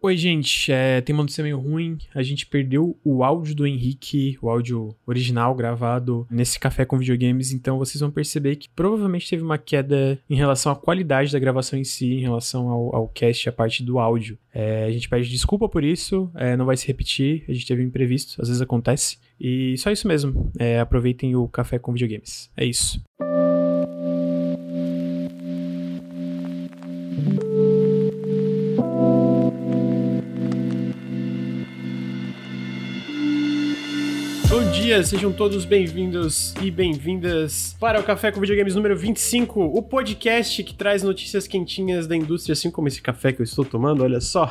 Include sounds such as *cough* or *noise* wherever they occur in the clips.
Oi, gente. É, tem uma notícia meio ruim. A gente perdeu o áudio do Henrique, o áudio original gravado nesse café com videogames. Então vocês vão perceber que provavelmente teve uma queda em relação à qualidade da gravação em si, em relação ao, ao cast, a parte do áudio. É, a gente pede desculpa por isso. É, não vai se repetir. A gente teve um imprevisto, às vezes acontece. E só isso mesmo. É, aproveitem o café com videogames. É isso. Bom dia, sejam todos bem-vindos e bem-vindas para o Café com Videogames número 25, o podcast que traz notícias quentinhas da indústria, assim como esse café que eu estou tomando, olha só.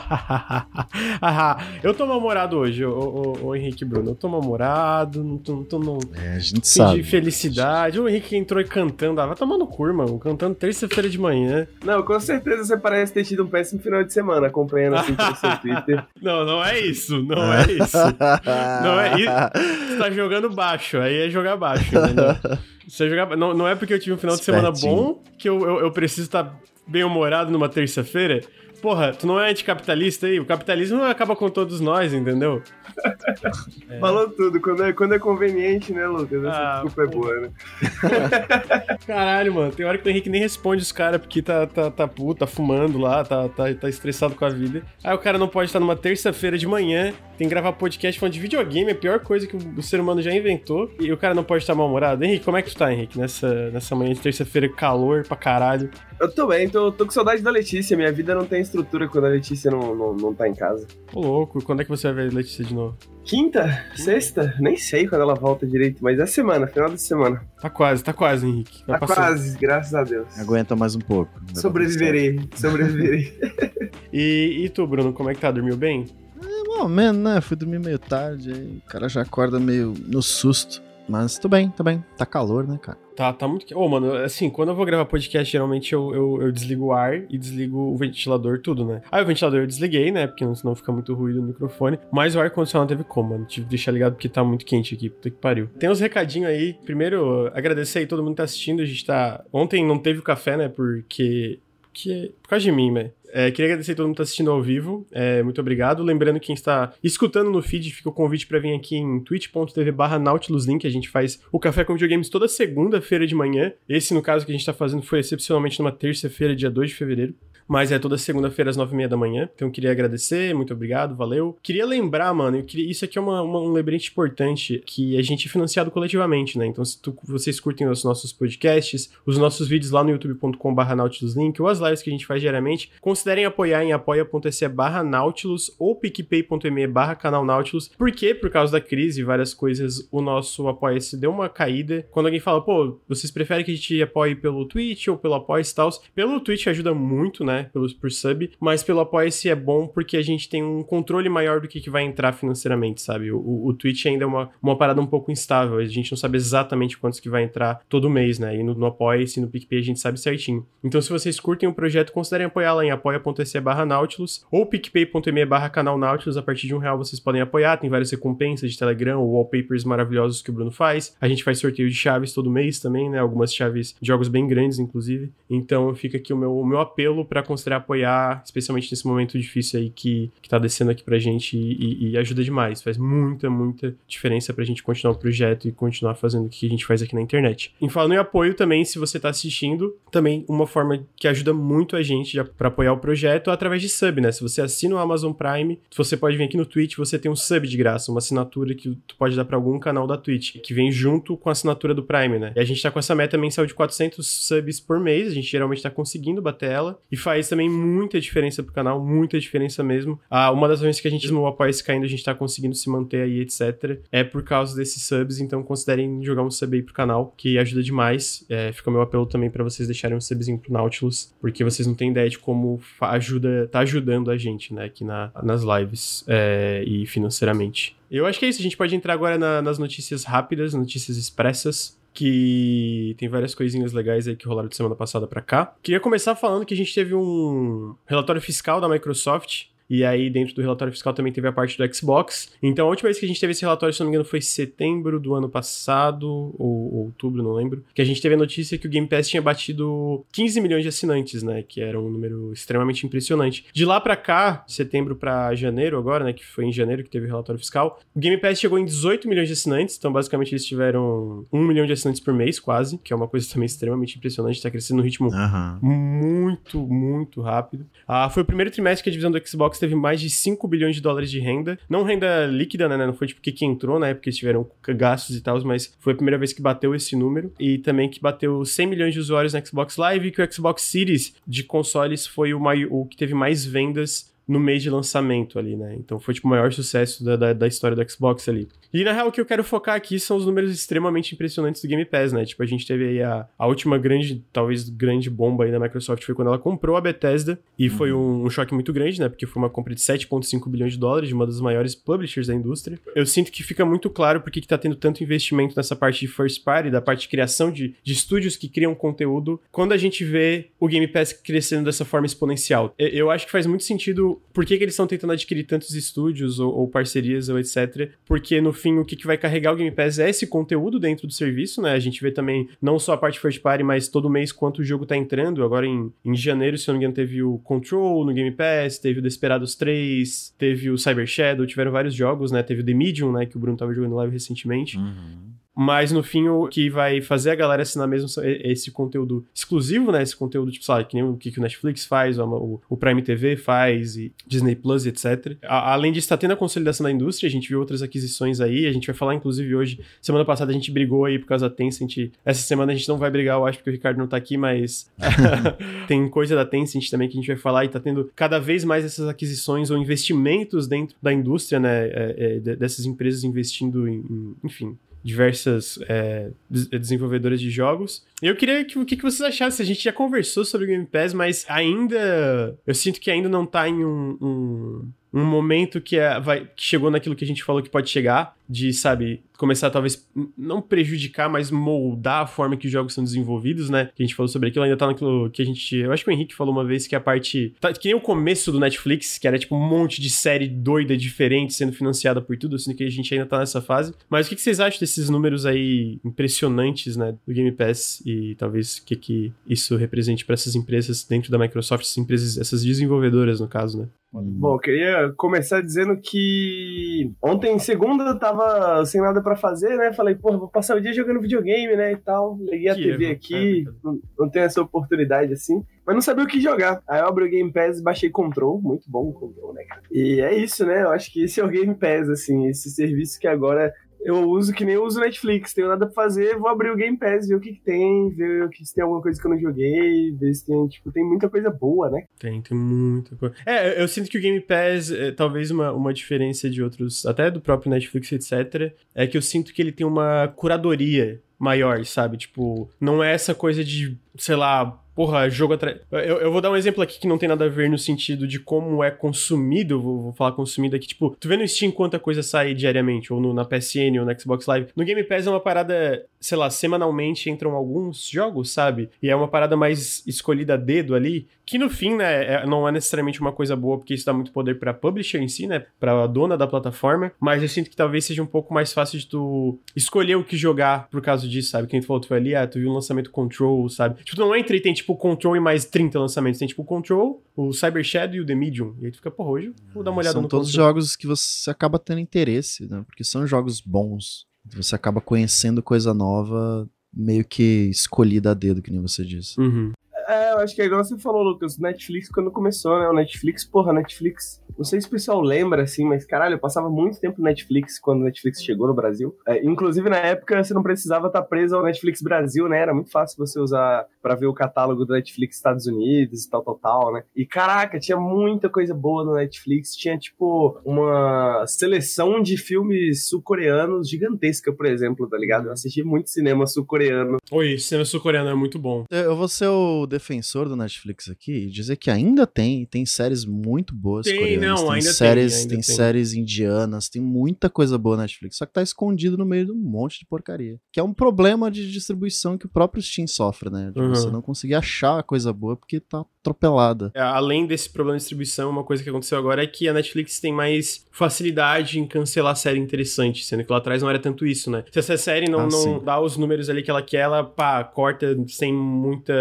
*laughs* eu tô mal-humorado hoje, ô, ô, ô, Henrique Bruno, eu tô mal-humorado, não tô, não tô no... É, a gente sabe. de felicidade. O Henrique entrou e cantando, ah, vai tomar no cu, irmão, cantando terça-feira de manhã. Não, com certeza você parece ter tido um péssimo final de semana acompanhando assim pelo seu *laughs* Twitter. Não, não é isso, não *laughs* é isso. Não é isso. Você tá jogando baixo, aí é jogar baixo, entendeu? *laughs* Você jogar... não, não é porque eu tive um final de semana bom que eu, eu, eu preciso estar bem-humorado numa terça-feira. Porra, tu não é anticapitalista aí? O capitalismo acaba com todos nós, entendeu? É. *laughs* Falou tudo. Quando é, quando é conveniente, né, Lucas? Essa ah, desculpa é boa, né? *laughs* Caralho, mano. Tem hora que o Henrique nem responde os caras porque tá, tá, tá puto, tá fumando lá, tá, tá, tá estressado com a vida. Aí o cara não pode estar numa terça-feira de manhã, tem que gravar podcast falando de videogame, é a pior coisa que o, ser humano já inventou. E o cara não pode estar mal-humorado. Henrique, como é que tu tá, Henrique? Nessa, nessa manhã de terça-feira, calor pra caralho. Eu tô bem, tô, tô com saudade da Letícia. Minha vida não tem estrutura quando a Letícia não, não, não tá em casa. Ô, louco, quando é que você vai ver a Letícia de novo? Quinta? Sexta? Nem sei quando ela volta direito, mas é semana, final de semana. Tá quase, tá quase, Henrique. Vai tá passar. quase, graças a Deus. Aguenta mais um pouco. Sobreviverei, sobreviverei. *laughs* e, e tu, Bruno, como é que tá? Dormiu bem? É, mal menos, né? Fui dormir meio tarde, aí o cara já acorda meio no susto. Mas tô bem, tô bem. Tá calor, né, cara? Tá, tá muito. Ô, oh, mano, assim, quando eu vou gravar podcast, geralmente eu, eu, eu, desligo o ar e desligo o ventilador, tudo, né? Aí o ventilador eu desliguei, né? Porque senão fica muito ruído no microfone. Mas o ar-condicionado teve como, mano. Tive que deixar ligado porque tá muito quente aqui. Puta que pariu. Tem uns recadinhos aí. Primeiro, agradecer aí todo mundo que tá assistindo. A gente tá. Ontem não teve o café, né? Porque. Que... Por causa de mim, né? É, queria agradecer a todo mundo que está assistindo ao vivo. É, muito obrigado. Lembrando quem está escutando no feed, fica o convite para vir aqui em twitch.tv barra nautiluslink. A gente faz o Café com Videogames toda segunda-feira de manhã. Esse, no caso, que a gente está fazendo foi excepcionalmente numa terça-feira, dia 2 de fevereiro mas é toda segunda-feira às nove e meia da manhã. Então queria agradecer, muito obrigado, valeu. Queria lembrar, mano, queria, isso aqui é uma, uma, um lembrete importante, que a gente é financiado coletivamente, né? Então se tu, vocês curtem os nossos podcasts, os nossos vídeos lá no youtube.com barra nautiluslink ou as lives que a gente faz diariamente, considerem apoiar em apoia.se barra nautilus ou picpay.me barra canal nautilus. Por quê? Por causa da crise e várias coisas, o nosso apoia-se deu uma caída. Quando alguém fala, pô, vocês preferem que a gente apoie pelo Twitch ou pelo apoia-se tal, pelo Twitch ajuda muito, né? né? Pelo, por sub. Mas pelo Apoia-se é bom porque a gente tem um controle maior do que, que vai entrar financeiramente, sabe? O, o, Twitch ainda é uma, uma parada um pouco instável. A gente não sabe exatamente quantos que vai entrar todo mês, né? E no, no Apoia-se no PicPay a gente sabe certinho. Então, se vocês curtem o projeto, considerem apoiar lá em apoia.se barra Nautilus ou picpay.me barra canal Nautilus. A partir de um real vocês podem apoiar. Tem várias recompensas de Telegram ou wallpapers maravilhosos que o Bruno faz. A gente faz sorteio de chaves todo mês também, né? Algumas chaves de jogos bem grandes, inclusive. Então, fica aqui o meu, o meu apelo para considerar apoiar, especialmente nesse momento difícil aí que, que tá descendo aqui pra gente e, e ajuda demais. Faz muita, muita diferença pra gente continuar o projeto e continuar fazendo o que a gente faz aqui na internet. Em falando em apoio também, se você tá assistindo, também uma forma que ajuda muito a gente para apoiar o projeto é através de sub, né? Se você assina o Amazon Prime, você pode vir aqui no Twitch, você tem um sub de graça, uma assinatura que tu pode dar para algum canal da Twitch, que vem junto com a assinatura do Prime, né? E a gente tá com essa meta mensal de 400 subs por mês, a gente geralmente tá conseguindo bater ela, e faz também muita diferença pro canal, muita diferença mesmo. Ah, uma das vezes que a gente no apoia esse caindo, a gente tá conseguindo se manter aí, etc. É por causa desses subs, então considerem jogar um sub aí pro canal, que ajuda demais. É, fica o meu apelo também para vocês deixarem um subzinho pro Nautilus, porque vocês não têm ideia de como ajuda, tá ajudando a gente, né, aqui na, nas lives é, e financeiramente. Eu acho que é isso, a gente pode entrar agora na, nas notícias rápidas, notícias expressas que tem várias coisinhas legais aí que rolaram de semana passada para cá. Queria começar falando que a gente teve um relatório fiscal da Microsoft E aí, dentro do relatório fiscal, também teve a parte do Xbox. Então, a última vez que a gente teve esse relatório, se não me engano, foi setembro do ano passado, ou, ou outubro, não lembro. Que a gente teve a notícia que o Game Pass tinha batido 15 milhões de assinantes, né? Que era um número extremamente impressionante. De lá para cá, setembro para janeiro agora, né? Que foi em janeiro que teve o relatório fiscal, o Game Pass chegou em 18 milhões de assinantes. Então, basicamente, eles tiveram 1 milhão de assinantes por mês, quase. Que é uma coisa também extremamente impressionante. Tá crescendo no ritmo Aham. muito, muito rápido. Ah, foi o primeiro trimestre que a divisão do Xbox teve mais de 5 bilhões de dólares de renda. Não renda líquida, né? Não foi tipo que entrou na época que eles tiveram gastos e tal, mas foi a primeira vez que bateu esse número. E também que bateu 100 milhões de usuários no Xbox Live e que o Xbox Series de consoles foi o, mai- o que teve mais vendas no mês de lançamento ali, né? Então foi tipo o maior sucesso da, da, da história do Xbox ali. E na real, o que eu quero focar aqui são os números extremamente impressionantes do Game Pass, né? Tipo, a gente teve aí a, a última grande, talvez grande bomba aí da Microsoft foi quando ela comprou a Bethesda. E foi um, um choque muito grande, né? Porque foi uma compra de 7,5 bilhões de dólares de uma das maiores publishers da indústria. Eu sinto que fica muito claro porque que tá tendo tanto investimento nessa parte de first party, da parte de criação de, de estúdios que criam conteúdo, quando a gente vê o Game Pass crescendo dessa forma exponencial. E- Eu acho que faz muito sentido por que, que eles estão tentando adquirir tantos estúdios ou, ou parcerias ou etc. Porque no fim o que, que vai carregar o Game Pass é esse conteúdo dentro do serviço, né? A gente vê também não só a parte first party, mas todo mês quanto o jogo tá entrando. Agora em, em janeiro, se eu não me engano, teve o Control no Game Pass, teve o Desperados 3, teve o Cyber Shadow, tiveram vários jogos, né? Teve o The Medium, né? Que o Bruno tava jogando live recentemente. Uhum. Mas no fim, o que vai fazer a galera assinar mesmo esse conteúdo exclusivo, né? Esse conteúdo, tipo, sabe, que nem o que que o Netflix faz, o, o Prime TV faz, e Disney Plus, etc. A- além disso, tá tendo a consolidação da indústria, a gente viu outras aquisições aí, a gente vai falar, inclusive, hoje. Semana passada a gente brigou aí por causa da Tencent. Essa semana a gente não vai brigar, eu acho, porque o Ricardo não tá aqui, mas *laughs* *laughs* tem coisa da Tencent também que a gente vai falar e tá tendo cada vez mais essas aquisições ou investimentos dentro da indústria, né? é, é, de- dessas empresas investindo em, em- enfim, diversas é, des- desenvolvedoras de jogos. Eu queria que o que, que vocês achassem. A gente já conversou sobre o Game Pass, mas ainda. Eu sinto que ainda não tá em um. um um momento que, é, vai, que chegou naquilo que a gente falou que pode chegar, de, sabe, começar talvez não prejudicar, mas moldar a forma que os jogos são desenvolvidos, né? Que a gente falou sobre aquilo, ainda tá naquilo que a gente. Eu acho que o Henrique falou uma vez que a parte. Tá, que nem o começo do Netflix, que era tipo um monte de série doida diferente sendo financiada por tudo, assim que a gente ainda tá nessa fase. Mas o que, que vocês acham desses números aí impressionantes, né, do Game Pass e talvez o que, que isso represente para essas empresas dentro da Microsoft, essas empresas, essas desenvolvedoras, no caso, né? Bom, eu queria começar dizendo que ontem, segunda, eu tava sem nada pra fazer, né? Falei, porra, vou passar o dia jogando videogame, né? E tal. Liguei a Que TV erro. aqui, É, não, não tenho essa oportunidade assim. Mas não sabia o que jogar. Aí eu abri o Game Pass e baixei Control. Muito bom o Control, né, cara? E é isso, né? Eu acho que esse é o Game Pass, assim. Esse serviço que agora eu uso que nem eu uso Netflix. Tenho nada pra fazer, vou abrir o Game Pass, ver o que, que tem, ver se tem alguma coisa que eu não joguei, ver se tem, tipo, tem muita coisa boa, né? Tem, tem muita coisa. É, eu- eu sinto que o Game Pass, é, talvez uma, uma diferença de outros, até do próprio Netflix, etc., é que eu sinto que ele tem uma curadoria maior, sabe? Tipo, não é essa coisa de, sei lá, porra, jogo atrás. Eu, eu vou dar um exemplo aqui que não tem nada a ver no sentido de como é consumido, vou, vou falar consumido aqui, tipo, tu vê no Steam quanta coisa sai diariamente, ou no, na PSN, ou no Xbox Live. No Game Pass é uma parada, sei lá, semanalmente entram alguns jogos, sabe? E é uma parada mais escolhida a dedo ali, que no fim, né, é- não é necessariamente uma coisa boa, porque isso dá muito poder pra publisher em si, né, pra dona da plataforma, mas eu sinto que talvez seja um pouco mais fácil de tu escolher o que jogar por causa disso, sabe? Quem tu falou, tu foi ali, ah, tu viu um lançamento Control, sabe? Tipo, não entra e tem tipo Control e mais 30 lançamentos, tem tipo o Control, o Cyber Shadow e o The Medium, e aí tu fica, porra, hoje vou dar uma olhada São no todos Control. jogos que você acaba tendo interesse, né? Porque são jogos bons. Você acaba conhecendo coisa nova, meio que escolhida a dedo, que nem você disse. Uhum. É, eu acho que é igual você falou, Lucas, Netflix quando começou, né? O Netflix, porra, Netflix. Não sei se o pessoal lembra, assim, mas caralho, eu passava muito tempo no Netflix quando o Netflix chegou no Brasil. É, inclusive, na época, você não precisava estar preso ao Netflix Brasil, né? Era muito fácil você usar pra ver o catálogo do Netflix Estados Unidos e tal, tal, tal, né? E caraca, tinha muita coisa boa no Netflix. Tinha, tipo, uma seleção de filmes sul-coreanos gigantesca, por exemplo, tá ligado? Eu assisti muito cinema sul-coreano. Oi, cinema sul-coreano é muito bom. Eu eu vou ser o defensor do Netflix aqui e dizer que ainda tem, tem séries muito boas Tem, coreanas, não, tem ainda séries, tem, tem tem. séries indianas, tem muita coisa boa na Netflix, só que tá escondido no meio de um monte de porcaria. Que é um problema de distribuição que o próprio Steam sofre, né? De Uhum. você não conseguir achar a coisa boa porque tá atropelada. É, Além desse problema de distribuição, uma coisa que aconteceu agora é que a Netflix tem mais facilidade em cancelar série interessante, sendo que lá atrás não era tanto isso, né? Se essa série não, Ah, não sim. dá os números ali que ela quer, ela pá, corta sem muita,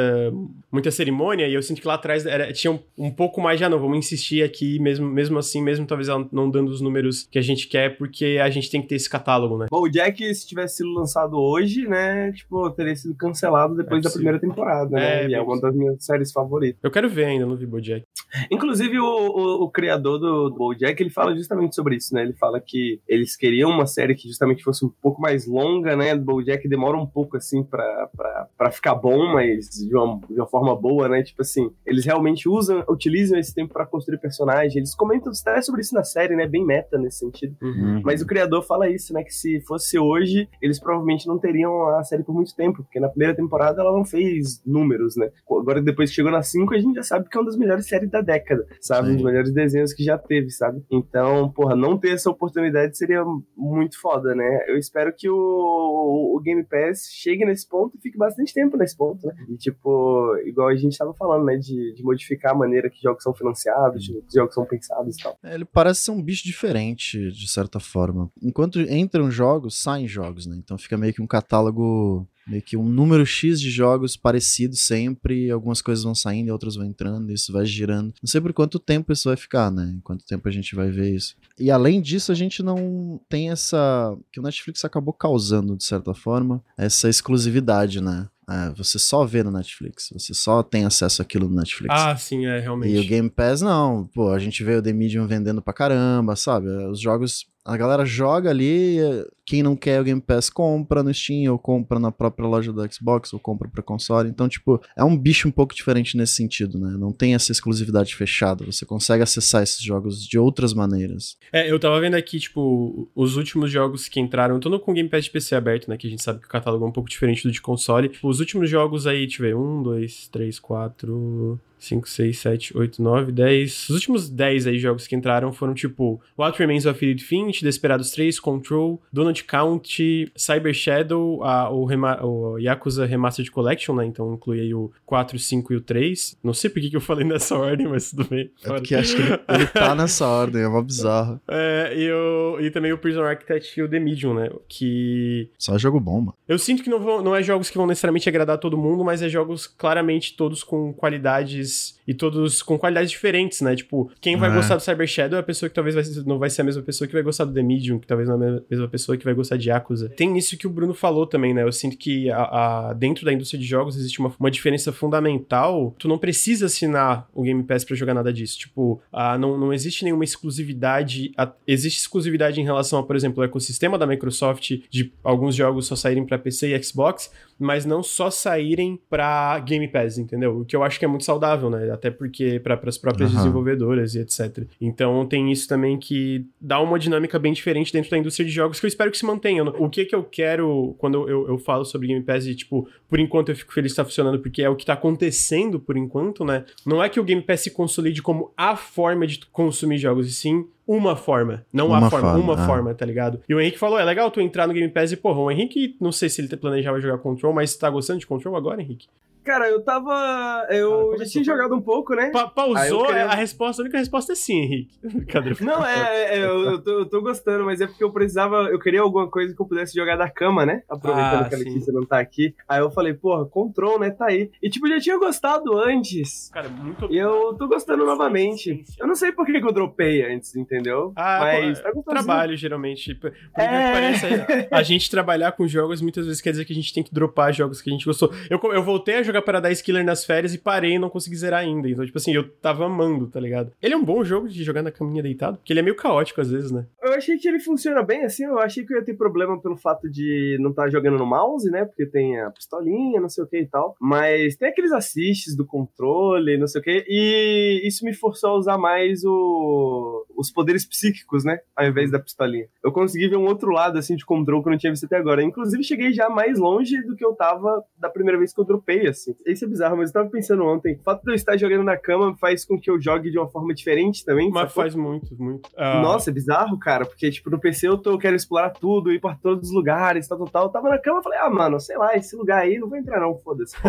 muita cerimônia, e eu sinto que lá atrás era, tinha um, um pouco mais já, não, vamos insistir aqui, mesmo, mesmo assim, mesmo talvez não dando os números que a gente quer, porque a gente tem que ter esse catálogo, né? Bom, o Jack, se tivesse sido lançado hoje, né, tipo, teria sido cancelado depois É da primeira temporada, né? É, e é uma das minhas séries favoritas. Eu quero ver ainda, não vi Bojack. Inclusive, o, o, o criador do, do BoJack, ele fala justamente sobre isso, né? Ele fala que eles queriam uma série que justamente fosse um pouco mais longa, né? O BoJack demora um pouco, assim, pra, pra, pra ficar bom, mas de uma, de uma forma boa, né? Tipo assim, eles realmente usam, utilizam esse tempo pra construir personagem. Eles comentam até sobre isso na série, né? Bem meta nesse sentido. Uhum. Mas o criador fala isso, né? Que se fosse hoje, eles provavelmente não teriam a série por muito tempo, porque na primeira temporada ela não fez números, né? Agora, depois que chegou na 5, a gente já sabe que é uma das melhores séries da década, sabe? Sim. Um dos melhores desenhos que já teve, sabe? Então, porra, não ter essa oportunidade seria muito foda, né? Eu espero que o, o Game Pass chegue nesse ponto e fique bastante tempo nesse ponto, né? E, tipo, igual a gente tava falando, né? De, de modificar a maneira que jogos são financiados, de jogos são pensados e tal. É, Ele parece ser um bicho diferente, de certa forma. Enquanto entram jogos, saem jogos, né? Então fica meio que um catálogo, meio que um número X de jogos parecidos sempre. Algumas coisas vão saindo e outras vão entrando, e isso vai girando. Não sei por quanto tempo isso vai ficar, né? Quanto tempo a gente vai ver isso. E além disso, a gente não tem essa. que o Netflix acabou causando, de certa forma, essa exclusividade, né? É, você só vê no Netflix, você só tem acesso àquilo no Netflix. Ah, sim, é, realmente. E o Game Pass, não. Pô, a gente vê o The Medium vendendo pra caramba, sabe? Os jogos. A galera joga ali, quem não quer o Game Pass compra no Steam, ou compra na própria loja do Xbox, ou compra pra console. Então, tipo, é um bicho um pouco diferente nesse sentido, né? Não tem essa exclusividade fechada. Você consegue acessar esses jogos de outras maneiras. É, eu tava vendo aqui, tipo, os últimos jogos que entraram, tô no com o Game Pass de PC aberto, né? Que a gente sabe que o catálogo é um pouco diferente do de console. Os últimos jogos aí, deixa um, dois, três, quatro, 5, 6, 7, 8, 9, 10. Os últimos 10 aí jogos que entraram foram tipo What Remains of Edith Finch, Desperados 3, Control, Donut County, Cyber Shadow, a, o, rema, o Yakuza Remastered Collection, né? Então inclui aí o 4, 5 e o 3. Não sei por que, que eu falei nessa *laughs* ordem, mas tudo bem. É porque acho que ele, ele tá nessa ordem, é uma bizarra. *laughs* É, e, o, e também o Prison Architect e o The Medium, né? Que Só jogo bom, mano. eu sinto que não, vão, não é jogos que vão necessariamente agradar todo mundo, mas é jogos claramente todos com qualidades is e todos com qualidades diferentes, né? Tipo, quem vai É. gostar do Cyber Shadow é a pessoa que talvez vai ser- não vai ser a mesma pessoa que vai gostar do The Medium, que talvez não é a mesma pessoa que vai gostar de Yakuza. Tem isso que o Bruno falou também, né? Eu sinto que a, a- dentro da indústria de jogos existe uma, uma diferença fundamental. Tu não precisa assinar o Game Pass pra jogar nada disso. Tipo, ah, não, não existe nenhuma exclusividade. a- existe exclusividade em relação a, por exemplo, o ecossistema da Microsoft de alguns jogos só saírem pra PC e Xbox, mas não só saírem pra Game Pass, entendeu? O que eu acho que é muito saudável, né? Até porque para as próprias Aham. desenvolvedoras e etc. Então tem isso também que dá uma dinâmica bem diferente dentro da indústria de jogos que eu espero que se mantenha. O que que eu quero quando eu, eu falo sobre Game Pass e, tipo, por enquanto eu fico feliz que tá funcionando porque é o que tá acontecendo por enquanto, né? Não é que o Game Pass se consolide como a forma de consumir jogos, e sim uma forma. Não a Uma forma, forma, uma ah. forma, tá ligado? E o Henrique falou, é legal tu entrar no Game Pass e, porra, o Henrique, não sei se ele planejava jogar Control, mas tá gostando de Control agora, Henrique? Cara, eu tava. Ah, Eu já começou, tinha jogado um pouco, né? Pa- Ah, pausou, queria- a resposta, a única resposta é sim, Henrique. *laughs* Brincadeira. Não, é, é, eu, eu tô, eu tô gostando, mas é porque eu precisava, eu queria alguma coisa que eu pudesse jogar da cama, né? Aproveitando Ah, que a sim. Letícia não tá aqui. Aí eu falei, porra, Control, né? Tá aí. E tipo, eu já tinha gostado antes. Cara, muito E eu tô gostando novamente. Eu não sei por que que eu dropei antes, entendeu? Ah, mas pô, tá trabalho, geralmente. Por É. que pareça, a gente trabalhar com jogos muitas vezes quer dizer que a gente tem que dropar jogos que a gente gostou. Eu, eu voltei a jogar Paradise Killer nas férias e parei e não consegui zerar ainda. Então, tipo assim, eu tava amando, tá ligado? Ele é um bom jogo de jogar na caminha deitado, porque ele é meio caótico às vezes, né? Eu achei que ele funciona bem, assim, eu achei que eu ia ter problema pelo fato de não estar jogando no mouse, né? Porque tem a pistolinha, não sei o que e tal. Mas tem aqueles assists do controle, não sei o que. E isso me forçou a usar mais o... os poderes psíquicos, né? Ao invés da pistolinha. Eu consegui ver um outro lado, assim, de controle que eu não tinha visto até agora. Inclusive, cheguei já mais longe do que eu tava da primeira vez que eu dropei, assim. Assim. Isso é bizarro, mas eu tava pensando ontem. O fato de eu estar jogando na cama faz com que eu jogue de uma forma diferente também. Mas faz muito, muito. Uh... Nossa, é bizarro, cara, porque, tipo, no PC eu, tô, eu quero explorar tudo, ir pra todos os lugares, tal, tal, tal. Eu tava na cama e falei, ah, mano, sei lá, esse lugar aí não vou entrar, não, foda-se. *laughs*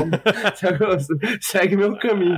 *laughs* Segue meu caminho.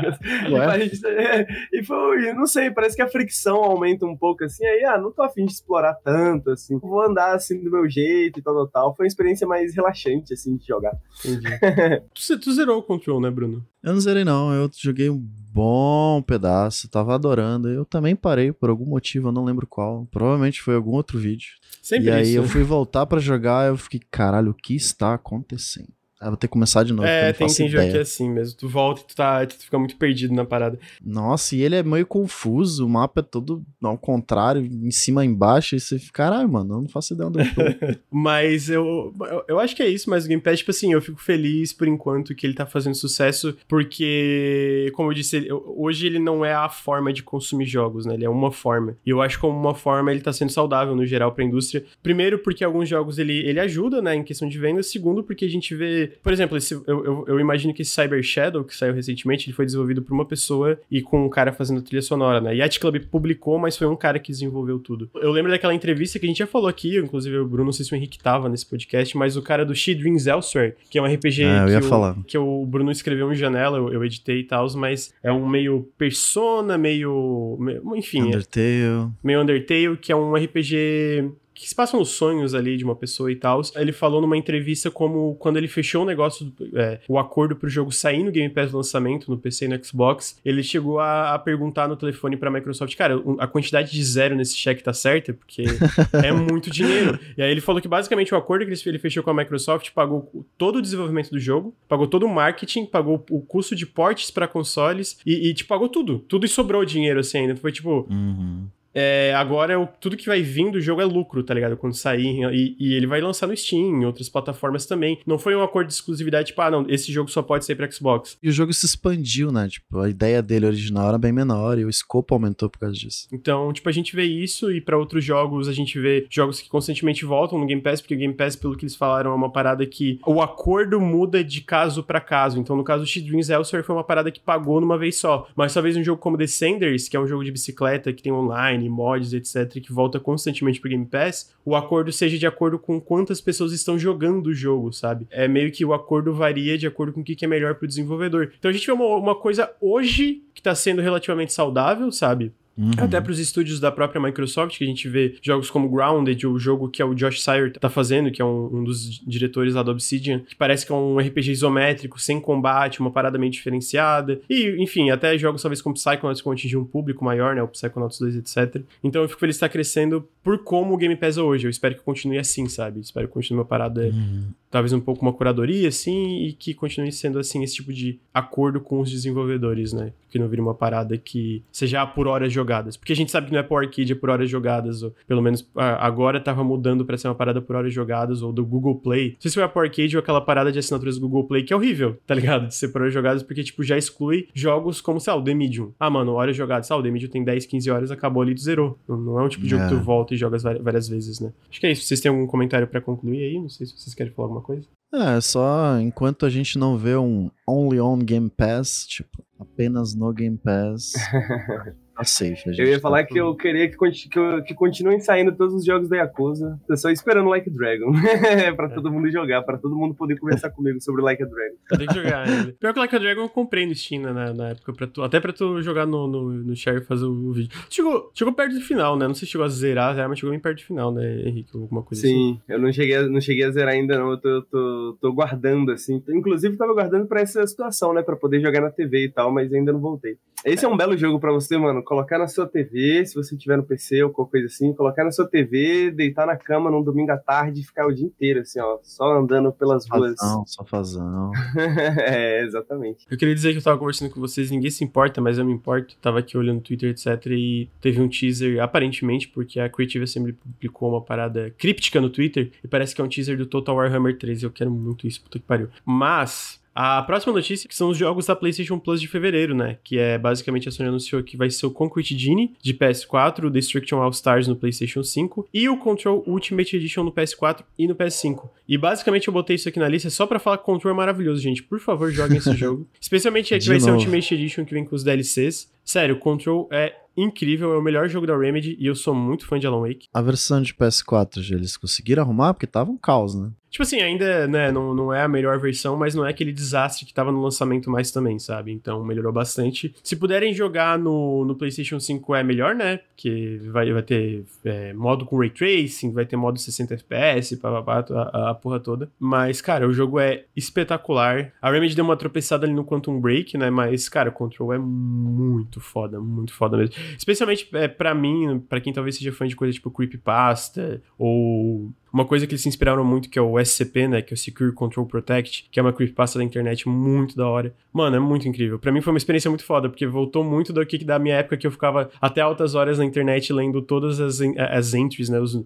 Mas, é, e foi, não sei, parece que a fricção aumenta um pouco assim. Aí, ah, não tô afim de explorar tanto, assim. Vou andar assim do meu jeito e tal, tal, tal. Foi uma experiência mais relaxante, assim, de jogar. Entendi. *laughs* tu, tu zerou Control, né, Bruno? Eu não zerei, não. Eu joguei um bom pedaço, tava adorando. Eu também parei por algum motivo, eu não lembro qual. Provavelmente foi algum outro vídeo. Sempre e aí isso, eu né? fui voltar para jogar eu fiquei, caralho, o que está acontecendo? Ah, vou ter que começar de novo. É, tem, tem jogo que é assim mesmo. Tu volta e tu, tá, tu fica muito perdido na parada. Nossa, e ele é meio confuso. O mapa é todo ao contrário, em cima e embaixo. E você fica, caralho, mano, eu não faço ideia onde eu tô. *laughs* mas eu, eu, eu, acho que é isso, mas o Game Pass, tipo assim, eu fico feliz por enquanto que ele tá fazendo sucesso, porque, como eu disse, ele, hoje ele não é a forma de consumir jogos, né? Ele é uma forma. E eu acho que como uma forma ele tá sendo saudável no geral pra indústria. Primeiro, porque alguns jogos ele, ele ajuda, né, em questão de venda. Segundo, porque a gente vê por exemplo, esse, eu, eu, eu, imagino que esse Cyber Shadow, que saiu recentemente, ele foi desenvolvido por uma pessoa e com um cara fazendo trilha sonora, né? Yacht Club publicou, mas foi um cara que desenvolveu tudo. Eu lembro daquela entrevista que a gente já falou aqui, inclusive o Bruno, não sei se o Henrique tava nesse podcast, mas o cara do She Dreams Elsewhere, que é um RPG ah, que, o, que, o, Bruno escreveu em janela, eu, eu editei e tal, mas é um meio persona, meio. meio enfim. Undertale. É, meio Undertale, que é um RPG que se passam os sonhos ali de uma pessoa e tal. Ele falou numa entrevista como quando ele fechou o negócio, é, o acordo pro jogo sair no Game Pass lançamento, no PC e no Xbox, ele chegou a, a perguntar no telefone pra Microsoft, cara, a quantidade de zero nesse cheque tá certa? Porque *laughs* é muito dinheiro. E aí ele falou que basicamente o acordo que ele fechou com a Microsoft pagou todo o desenvolvimento do jogo, pagou todo o marketing, pagou o custo de portes para consoles e, e te pagou tudo. Tudo e sobrou dinheiro assim ainda. Foi tipo, uhum. É, agora tudo que vai vir do jogo é lucro, tá ligado? Quando sair. E, e, ele vai lançar no Steam, em outras plataformas também. Não foi um acordo de exclusividade, tipo, ah, não, esse jogo só pode sair pra Xbox. E o jogo se expandiu, né? Tipo, a ideia dele original era bem menor e o escopo aumentou por causa disso. Então, tipo, a gente vê isso e para outros jogos a gente vê jogos que constantemente voltam no Game Pass, porque o Game Pass, pelo que eles falaram, é uma parada que o acordo muda de caso para caso. Então, no caso do She Dreams Elsewhere foi uma parada que pagou numa vez só. Mas talvez um jogo como Descenders, que é um jogo de bicicleta que tem online, mods, etc., que volta constantemente pro Game Pass, o acordo seja de acordo com quantas pessoas estão jogando o jogo, sabe? É meio que o acordo varia de acordo com o que é melhor pro desenvolvedor. Então a gente vê uma, uma coisa hoje que tá sendo relativamente saudável, sabe? Uhum. Até para os estúdios da própria Microsoft, que a gente vê jogos como Grounded, o jogo que é o Josh Sire tá fazendo, que é um, um, dos diretores lá do Obsidian, que parece que é um RPG isométrico, sem combate, uma parada meio diferenciada. E, enfim, até jogos talvez como Psychonauts que atingir um público maior, né? O Psychonauts 2, etc. Então eu fico feliz de estar crescendo por como o Game Pass é hoje. Eu espero que continue assim, sabe? Espero que continue uma parada, uhum. talvez um pouco uma curadoria, assim, e que continue sendo, assim, esse tipo de acordo com os desenvolvedores, né? Que não vire uma parada que seja por horas jogadas. Porque a gente sabe que não é por Arcade, é por horas jogadas. Ou, pelo menos agora tava mudando para ser uma parada por horas jogadas, ou do Google Play. Não sei se foi a por Arcade ou aquela parada de assinaturas do Google Play, que é horrível, tá ligado? De ser por horas jogadas, porque, tipo, já exclui jogos como, sei lá, o The Medium. Ah, mano, horas jogadas. Ah, o The Medium tem 10, 15 horas, acabou ali, tu zerou. Não é um tipo de jogo que tu é. volta e jogas várias vezes, né? Acho que é isso. Vocês têm algum comentário para concluir aí? Não sei se vocês querem falar alguma coisa. É, só enquanto a gente não vê um only on Game Pass, tipo, apenas no Game Pass. *laughs* Tá safe. eu ia falar tá que eu queria que, que, que continuem saindo todos os jogos da Yakuza. Tô só esperando Like Dragon. *laughs* pra é. todo mundo jogar, pra todo mundo poder conversar comigo sobre Like a Dragon. Tem que jogar ainda. Pior que Like a Dragon eu comprei no Steam né, na, época, pra tu, até pra tu jogar no, no, no share e fazer o vídeo. Chegou, chegou perto do final, né? Não sei se chegou a zerar, mas chegou bem perto do final, né, Henrique? Alguma coisa Sim, assim. Sim, eu não cheguei, a, não cheguei a zerar ainda, não. Eu tô, tô, tô guardando, assim. Inclusive, tava guardando pra essa situação, né? Pra poder jogar na TV e tal, mas ainda não voltei. Esse é, é um belo jogo pra você, mano. Colocar na sua TV se você tiver no PC ou qualquer coisa assim, colocar na sua TV, deitar na cama num domingo à tarde e ficar o dia inteiro, assim, ó, só andando pelas ruas. Só fazão. *laughs* é, exatamente. Eu queria dizer que eu tava conversando com vocês, ninguém se importa, mas eu me importo. Tava aqui olhando o Twitter, etc. E teve um teaser, aparentemente, porque a Creative Assembly publicou uma parada críptica no Twitter, e parece que é um teaser do Total Warhammer 3. Eu quero muito isso, puta que pariu. Mas A próxima notícia que são os jogos da PlayStation Plus de fevereiro, né? Que é basicamente a Sony anunciou que vai ser o Concrete Genie de PS4, o Destruction All Stars no PlayStation 5 e o Control Ultimate Edition no PS4 e no PS5. E basicamente eu botei isso aqui na lista só para falar que o Control é maravilhoso, gente. Por favor, joguem esse *laughs* jogo. Especialmente aqui vai novo. ser o Ultimate Edition que vem com os DLCs. Sério, Control é incrível, é o melhor jogo da Remedy e eu sou muito fã de Alan Wake. A versão de PS4, eles conseguiram arrumar? Porque tava um caos, né? Tipo assim, ainda, né, não, não é a melhor versão, mas não é aquele desastre que tava no lançamento mais também, sabe? Então melhorou bastante. Se puderem jogar no, no PlayStation 5 é melhor, né? Porque vai, vai ter é, modo com Ray Tracing, vai ter modo 60 FPS, pá, pá, pá, a, a porra toda. Mas, cara, o jogo é espetacular. A Remedy deu uma tropeçada ali no Quantum Break, né? Mas, cara, o Control é muito foda, muito foda mesmo. Especialmente é, para mim, para quem talvez seja fã de coisa tipo Creepypasta ou uma coisa que eles se inspiraram muito, que é o SCP, né? Que é o Secure Control Protect, que é uma creepypasta da internet muito da hora. Mano, é muito incrível. Para mim foi uma experiência muito foda, porque voltou muito do que da minha época que eu ficava até altas horas na internet lendo todas as, as entries, né? Os, uh,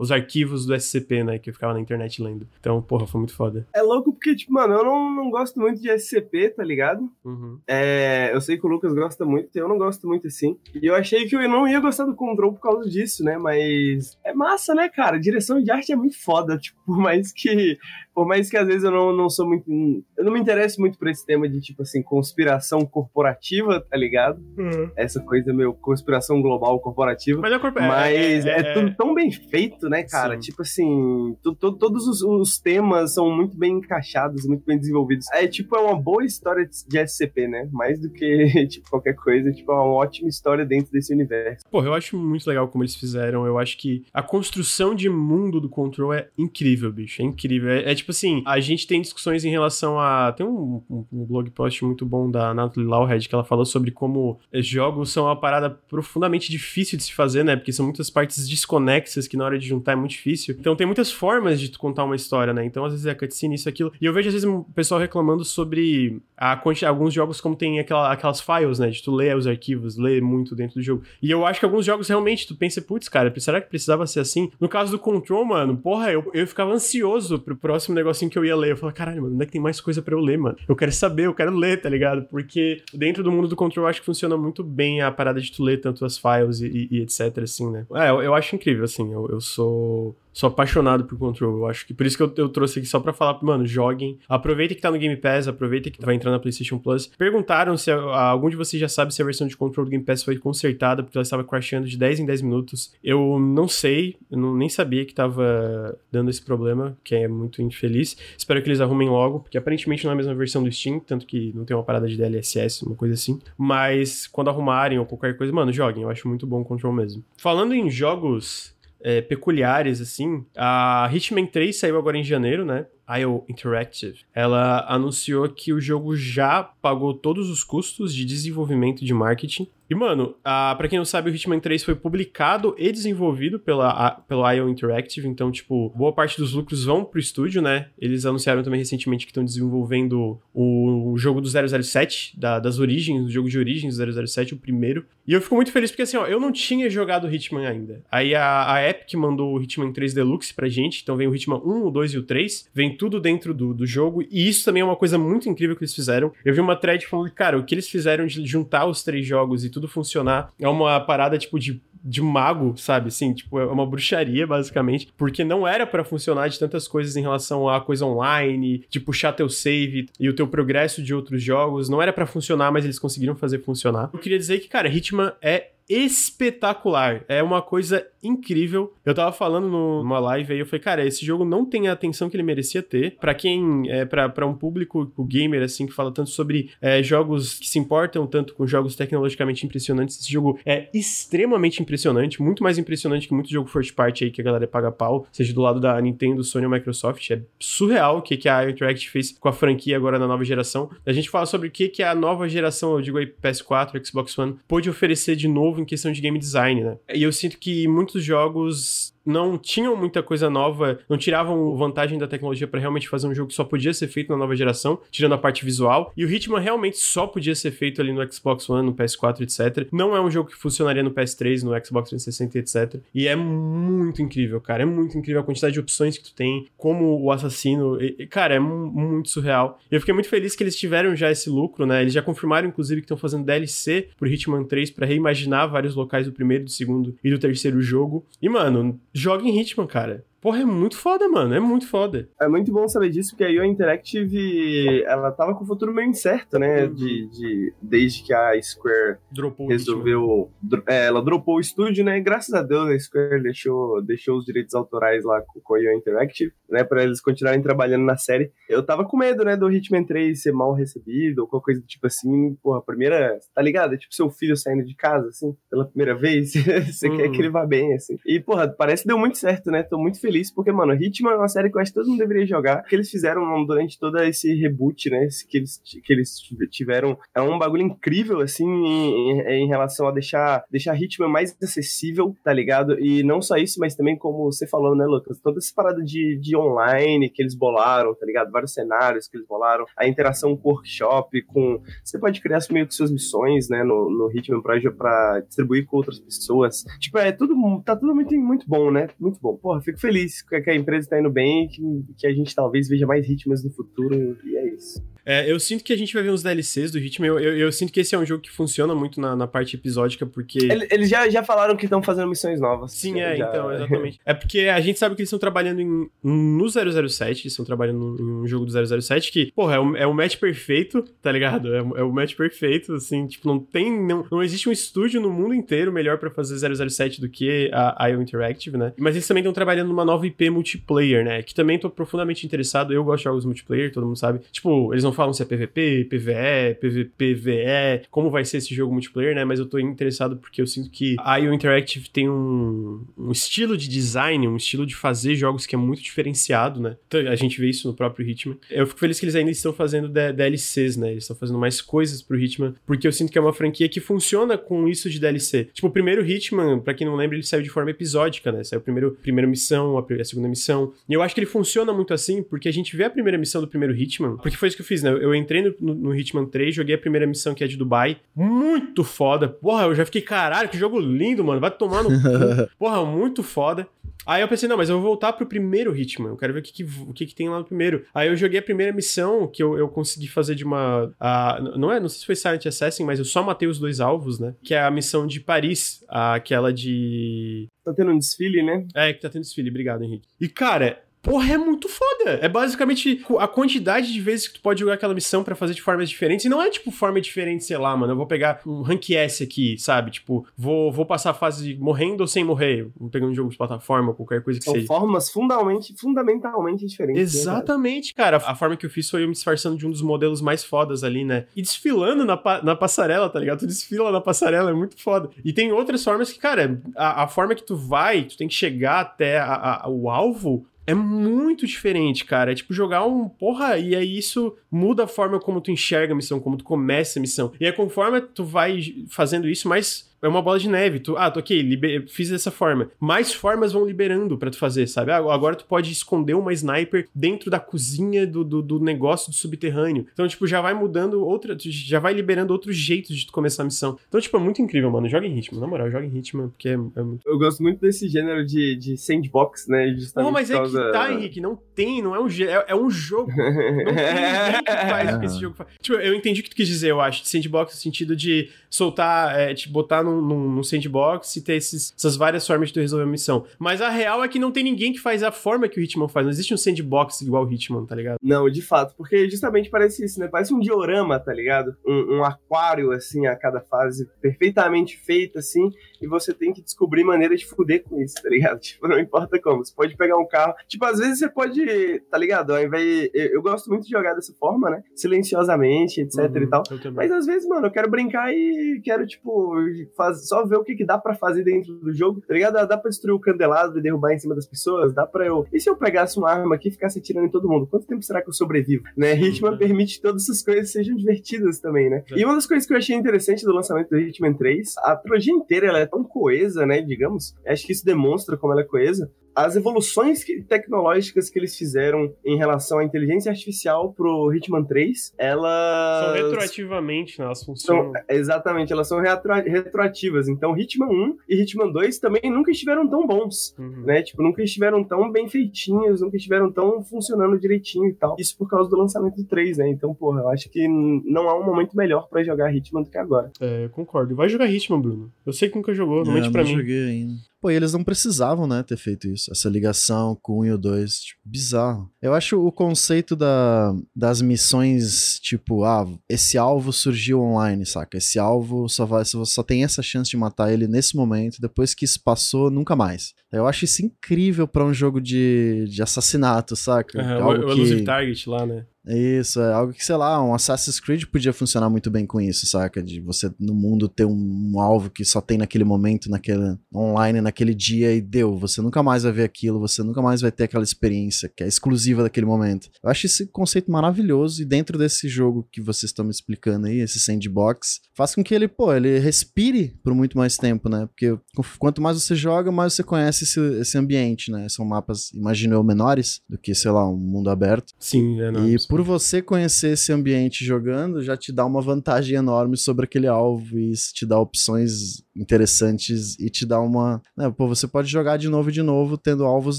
os arquivos do SCP, né? Que eu ficava na internet lendo. Então, porra, foi muito foda. É louco porque, tipo, mano, eu não, não gosto muito de SCP, tá ligado? Uhum. É, eu sei que o Lucas gosta muito, eu não gosto muito assim. E eu achei que eu não ia gostar do Control por causa disso, né? Mas é massa, né, cara? Direção de arte é muito foda, tipo, por mais que por mais que às vezes eu não, não sou muito. Eu não me interesso muito por esse tema de, tipo assim, conspiração corporativa, tá ligado? Uhum. Essa coisa, meu, conspiração global corporativa. Mas, é, corp... mas é, é, é, tudo tão bem feito, né, cara? Sim. Tipo assim, tu, tu, todos os, os, temas são muito bem encaixados, muito bem desenvolvidos. É, tipo, é uma boa história de SCP, né? Mais do que, *laughs* tipo, qualquer coisa. Tipo, é uma ótima história dentro desse universo. Pô, eu acho muito legal como eles fizeram. Eu acho que a construção de mundo do Control é incrível, bicho. É incrível. É, é tipo assim, a gente tem discussões em relação a. Tem um, um, um blog post muito bom da Natalie Lawhead que ela falou sobre como jogos são uma parada profundamente difícil de se fazer, né? Porque são muitas partes desconexas que na hora de juntar é muito difícil. Então tem muitas formas de tu contar uma história, né? Então às vezes é cutscene, isso, aquilo. E eu vejo às vezes o pessoal reclamando sobre a quantidade, alguns jogos como tem aquela, aquelas files, né? De tu ler os arquivos, ler muito dentro do jogo. E eu acho que alguns jogos realmente tu pensa, putz, cara, será que precisava ser assim? No caso do Control, mano, porra, eu, eu ficava ansioso pro próximo negocinho que eu ia ler. Eu falava, caralho, mano, onde é que tem mais coisa para eu ler, mano? Eu quero saber, eu quero ler, tá ligado? Porque dentro do mundo do Control eu acho que funciona muito bem a parada de tu ler tanto as files e, e, e etc, assim, né? É, eu, eu acho incrível, assim, eu, eu sou sou apaixonado por Control. Eu acho que por isso que eu, eu trouxe aqui só pra falar, mano, joguem. Aproveita que tá no Game Pass, aproveita que vai entrar na PlayStation Plus. Perguntaram se a, algum de vocês já sabe se a versão de Control do Game Pass foi consertada, porque ela estava crashando de 10 em 10 minutos. Eu não sei, eu não, nem sabia que tava dando esse problema, que é muito infeliz. Espero que eles arrumem logo, porque aparentemente não é a mesma versão do Steam, tanto que não tem uma parada de DLSS, uma coisa assim. Mas quando arrumarem ou qualquer coisa, mano, joguem. Eu acho muito bom o Control mesmo. Falando em jogos é, peculiares, assim. A Hitman 3 saiu agora em janeiro, né? IO Interactive, ela anunciou que o jogo já pagou todos os custos de desenvolvimento de marketing. E, mano, a, pra quem não sabe, o Hitman 3 foi publicado e desenvolvido pela, a, IO Interactive, então, tipo, boa parte dos lucros vão pro estúdio, né? Eles anunciaram também recentemente que estão desenvolvendo o, o, jogo do 007, da, das origens, o jogo de origens do 007, o primeiro. E eu fico muito feliz porque, assim, ó, eu não tinha jogado o Hitman ainda. Aí a, a Epic mandou o Hitman 3 Deluxe pra gente, então vem o Hitman 1, o 2 e o 3. Vem tudo dentro do, do jogo. E isso também é uma coisa muito incrível que eles fizeram. Eu vi uma thread falando, cara, o que eles fizeram de juntar os três jogos e tudo funcionar é uma parada, tipo, de de mago, sabe? Assim, tipo, é uma bruxaria, basicamente, porque não era para funcionar de tantas coisas em relação a coisa online, de puxar teu save e o teu progresso de outros jogos. Não era para funcionar, mas eles conseguiram fazer funcionar. Eu queria dizer que, cara, Hitman é espetacular. É uma coisa incrível. Eu tava falando numa live aí, eu falei, cara, esse jogo não tem a atenção que ele merecia ter. para quem, é, para um público o gamer, assim, que fala tanto sobre é, jogos que se importam tanto com jogos tecnologicamente impressionantes, esse jogo é extremamente impressionante, muito mais impressionante que muito jogo first party aí que a galera paga pau, seja do lado da Nintendo, Sony ou Microsoft. É surreal o que, que a Interactive fez com a franquia agora na nova geração. A gente fala sobre o que, que a nova geração, eu digo aí PS4, Xbox One, pôde oferecer de novo em questão de game design, né? E eu sinto que muito muitos jogos não tinham muita coisa nova, não tiravam vantagem da tecnologia para realmente fazer um jogo que só podia ser feito na nova geração, tirando a parte visual. E o Hitman realmente só podia ser feito ali no Xbox One, no PS4, etc. Não é um jogo que funcionaria no PS3, no Xbox 360, etc. E é muito incrível, cara. É muito incrível a quantidade de opções que tu tem, como o assassino. E, cara, é muito surreal. E eu fiquei muito feliz que eles tiveram já esse lucro, né? Eles já confirmaram, inclusive, que estão fazendo DLC pro Hitman 3 para reimaginar vários locais do primeiro, do segundo e do terceiro jogo. E, mano, joga em Hitman, cara. Porra, é muito foda, mano. É muito foda. É muito bom saber disso, porque a IO Interactive, ela tava com o futuro meio incerto, né? Uhum. De, de, desde que a Square dropou resolveu... É, ela dropou o estúdio, né? Graças a Deus a Square deixou, deixou os direitos autorais lá com, com a IO Interactive, né? Pra eles continuarem trabalhando na série. Eu tava com medo, né? Do Hitman 3 ser mal recebido, ou qualquer coisa do tipo assim. Porra, a primeira... Tá ligado? É tipo seu filho saindo de casa, assim, pela primeira vez. *laughs* Você uhum. quer que ele vá bem, assim. E, porra, parece que deu muito certo, né? Tô muito feliz feliz, porque, mano, Hitman é uma série que eu acho que todo mundo deveria jogar, que eles fizeram durante todo esse reboot, né, que eles, que eles tiveram, é um bagulho incrível, assim, em, em relação a deixar, deixar Hitman mais acessível, tá ligado? E não só isso, mas também, como você falou, né, Lucas, toda essa parada de, de online que eles bolaram, tá ligado? Vários cenários que eles bolaram, a interação com o workshop, com... Você pode criar meio que suas missões, né, no, no Hitman Project pra distribuir com outras pessoas. Tipo, é tudo, tá tudo muito, muito bom, né? Muito bom. Porra, fico feliz feliz que a empresa está indo bem que, que a gente talvez veja mais ritmos no futuro, e é isso. É, eu sinto que a gente vai ver uns DLCs do Hitman. Eu, eu, eu, sinto que esse é um jogo que funciona muito na, na parte episódica, porque. Eles já, já falaram que estão fazendo missões novas. Sim, é, já... então, exatamente. *laughs* é porque a gente sabe que eles estão trabalhando em, no 007, eles estão trabalhando em um jogo do 007 que, porra, é o, é o match perfeito, tá ligado? É, é o match perfeito, assim, tipo, não tem. Não, não existe um estúdio no mundo inteiro melhor para fazer 007 do que a IO Interactive, né? Mas eles também estão trabalhando numa nova IP multiplayer, né? Que também tô profundamente interessado. Eu gosto de jogos multiplayer, todo mundo sabe. Tipo, eles não falam se é PVP, PVE, PVP, VE, como vai ser esse jogo multiplayer, né? Mas eu tô interessado porque eu sinto que a IO Interactive tem um, um estilo de design, um estilo de fazer jogos que é muito diferenciado, né? Então, a gente vê isso no próprio Hitman. Eu fico feliz que eles ainda estão fazendo DLCs, né? Eles estão fazendo mais coisas pro Hitman, porque eu sinto que é uma franquia que funciona com isso de DLC. Tipo, o primeiro Hitman, pra quem não lembra, ele saiu de forma episódica, né? Saiu a primeira, primeira missão, a, segunda missão. E eu acho que ele funciona muito assim, porque a gente vê a primeira missão do primeiro Hitman, porque foi isso que eu fiz, né? Eu entrei no, no, Hitman 3, joguei a primeira missão que é de Dubai. Muito foda. Porra, eu já fiquei, caralho, que jogo lindo, mano. Vai tomar no cu. *laughs* Porra, muito foda. Aí eu pensei, não, mas eu vou voltar pro primeiro Hitman. Eu quero ver o que, que, o que, que tem lá no primeiro. Aí eu joguei a primeira missão que eu, eu consegui fazer de uma. Uh, não é, não sei se foi Silent Assassin, mas eu só matei os dois alvos, né? Que é a missão de Paris, aquela de. Tá tendo um desfile, né? É, que tá tendo desfile. Obrigado, Henrique. E, cara, Porra, é muito foda. É basicamente a quantidade de vezes que tu pode jogar aquela missão para fazer de formas diferentes. E não é tipo forma diferente, sei lá, mano. Eu vou pegar um rank S aqui, sabe? Tipo, vou, vou passar a fase morrendo ou sem morrer. Vou pegar um jogo de plataforma, qualquer coisa que São seja. São formas fundamentalmente, fundamentalmente diferentes. Exatamente, né, cara? A forma que eu fiz foi eu me disfarçando de um dos modelos mais fodas ali, né? E desfilando na, na passarela, tá ligado? Tu desfila na passarela, é muito foda. E tem outras formas que, cara, a, a forma que tu vai, tu tem que chegar até a, a, o alvo é muito diferente, cara. É tipo jogar um. Porra, e aí isso muda a forma como tu enxerga a missão, como tu começa a missão. E aí, conforme tu vai fazendo isso, mais é uma bola de neve. Tu, ah, tô ok, liber, fiz dessa forma. Mais formas vão liberando para tu fazer, sabe? Ah, agora tu pode esconder uma sniper dentro da cozinha do, do, do, negócio do subterrâneo. Então, tipo, já vai mudando outra. Já vai liberando outros jeitos de tu começar a missão. Então, tipo, é muito incrível, mano. Joga em ritmo, na moral, joga em ritmo, porque é, é muito. Eu gosto muito desse gênero de, de sandbox, né? Justamente não, mas é causa... que tá, Henrique, não tem, não é um é, é um jogo. não tem *laughs* que faz o que esse jogo faz. Tipo, eu entendi o que tu quis dizer, eu acho. De sandbox no sentido de soltar, é, tipo, botar num, num, num sandbox e ter esses, essas várias formas de tu resolver a missão. Mas a real é que não tem ninguém que faz a forma que o Hitman faz. Não existe um sandbox igual o Hitman, tá ligado? Não, de fato. Porque justamente parece isso, né? Parece um diorama, tá ligado? Um, um aquário, assim, a cada fase, perfeitamente feito, assim, e você tem que descobrir maneiras de fuder com isso, tá ligado? *laughs* Tipo, não importa como. Você pode pegar um carro. Tipo, às vezes você pode, tá ligado? Ao invés. Eu, eu gosto muito de jogar dessa forma, né? Silenciosamente, etc uhum, e tal. Mas às vezes, mano, eu quero brincar e quero, tipo, faz, só ver o que, que dá para fazer dentro do jogo, tá ligado? Dá, pra destruir o candelabro e derrubar em cima das pessoas, dá pra eu. E se eu pegasse uma arma aqui e ficasse atirando em todo mundo? Quanto tempo será que eu sobrevivo? Né? Hitman uhum. permite que todas essas coisas sejam divertidas também, né? E uma das coisas que eu achei interessante do lançamento do Hitman 3, a trilogia inteira ela é tão coesa, né? Digamos. Acho que isso demonstra como ela é coesa as evoluções tecnológicas que eles fizeram em relação à inteligência artificial pro Hitman 3, elas. São retroativamente, né? Elas funcionam. São, exatamente, elas são retro, retroativas. Então, Hitman 1 e Hitman 2 também nunca estiveram tão bons, uhum. né? Tipo, nunca estiveram tão bem feitinhos, nunca estiveram tão funcionando direitinho e tal. Isso por causa do lançamento do 3, né? Então, porra, eu acho que não há um momento melhor para jogar Hitman do que agora. É, eu concordo. Vai jogar Hitman, Bruno. Eu sei que nunca jogou, não mente pra mim. joguei ainda. Pô, e eles não precisavam, né, ter feito isso. Essa ligação com o 1 e o 2. Tipo, bizarro. Eu acho o conceito da, das missões, tipo, ah, esse alvo surgiu online, saca? Esse alvo só vai, só tem essa chance de matar ele nesse momento, depois que isso passou, nunca mais. Eu acho isso incrível para um jogo de, de assassinato, saca? Uhum, Algo o, o que... Target lá, né? Isso, é algo que, sei lá, um Assassin's Creed podia funcionar muito bem com isso, saca? De você no mundo ter um, um, alvo que só tem naquele momento, naquele online, naquele dia e deu. Você nunca mais vai ver aquilo, você nunca mais vai ter aquela experiência que é exclusiva daquele momento. Eu acho esse conceito maravilhoso e dentro desse jogo que vocês estão me explicando aí, esse sandbox, faz com que ele, pô, ele respire por muito mais tempo, né? Porque quanto mais você joga, mais você conhece esse, esse ambiente, né? São mapas, imagino eu, menores do que, sei lá, um mundo aberto. Sim, é E por você conhecer esse ambiente jogando, já te dá uma vantagem enorme sobre aquele alvo e te dá opções interessantes e te dá uma. Né, pô, você pode jogar de novo e de novo, tendo alvos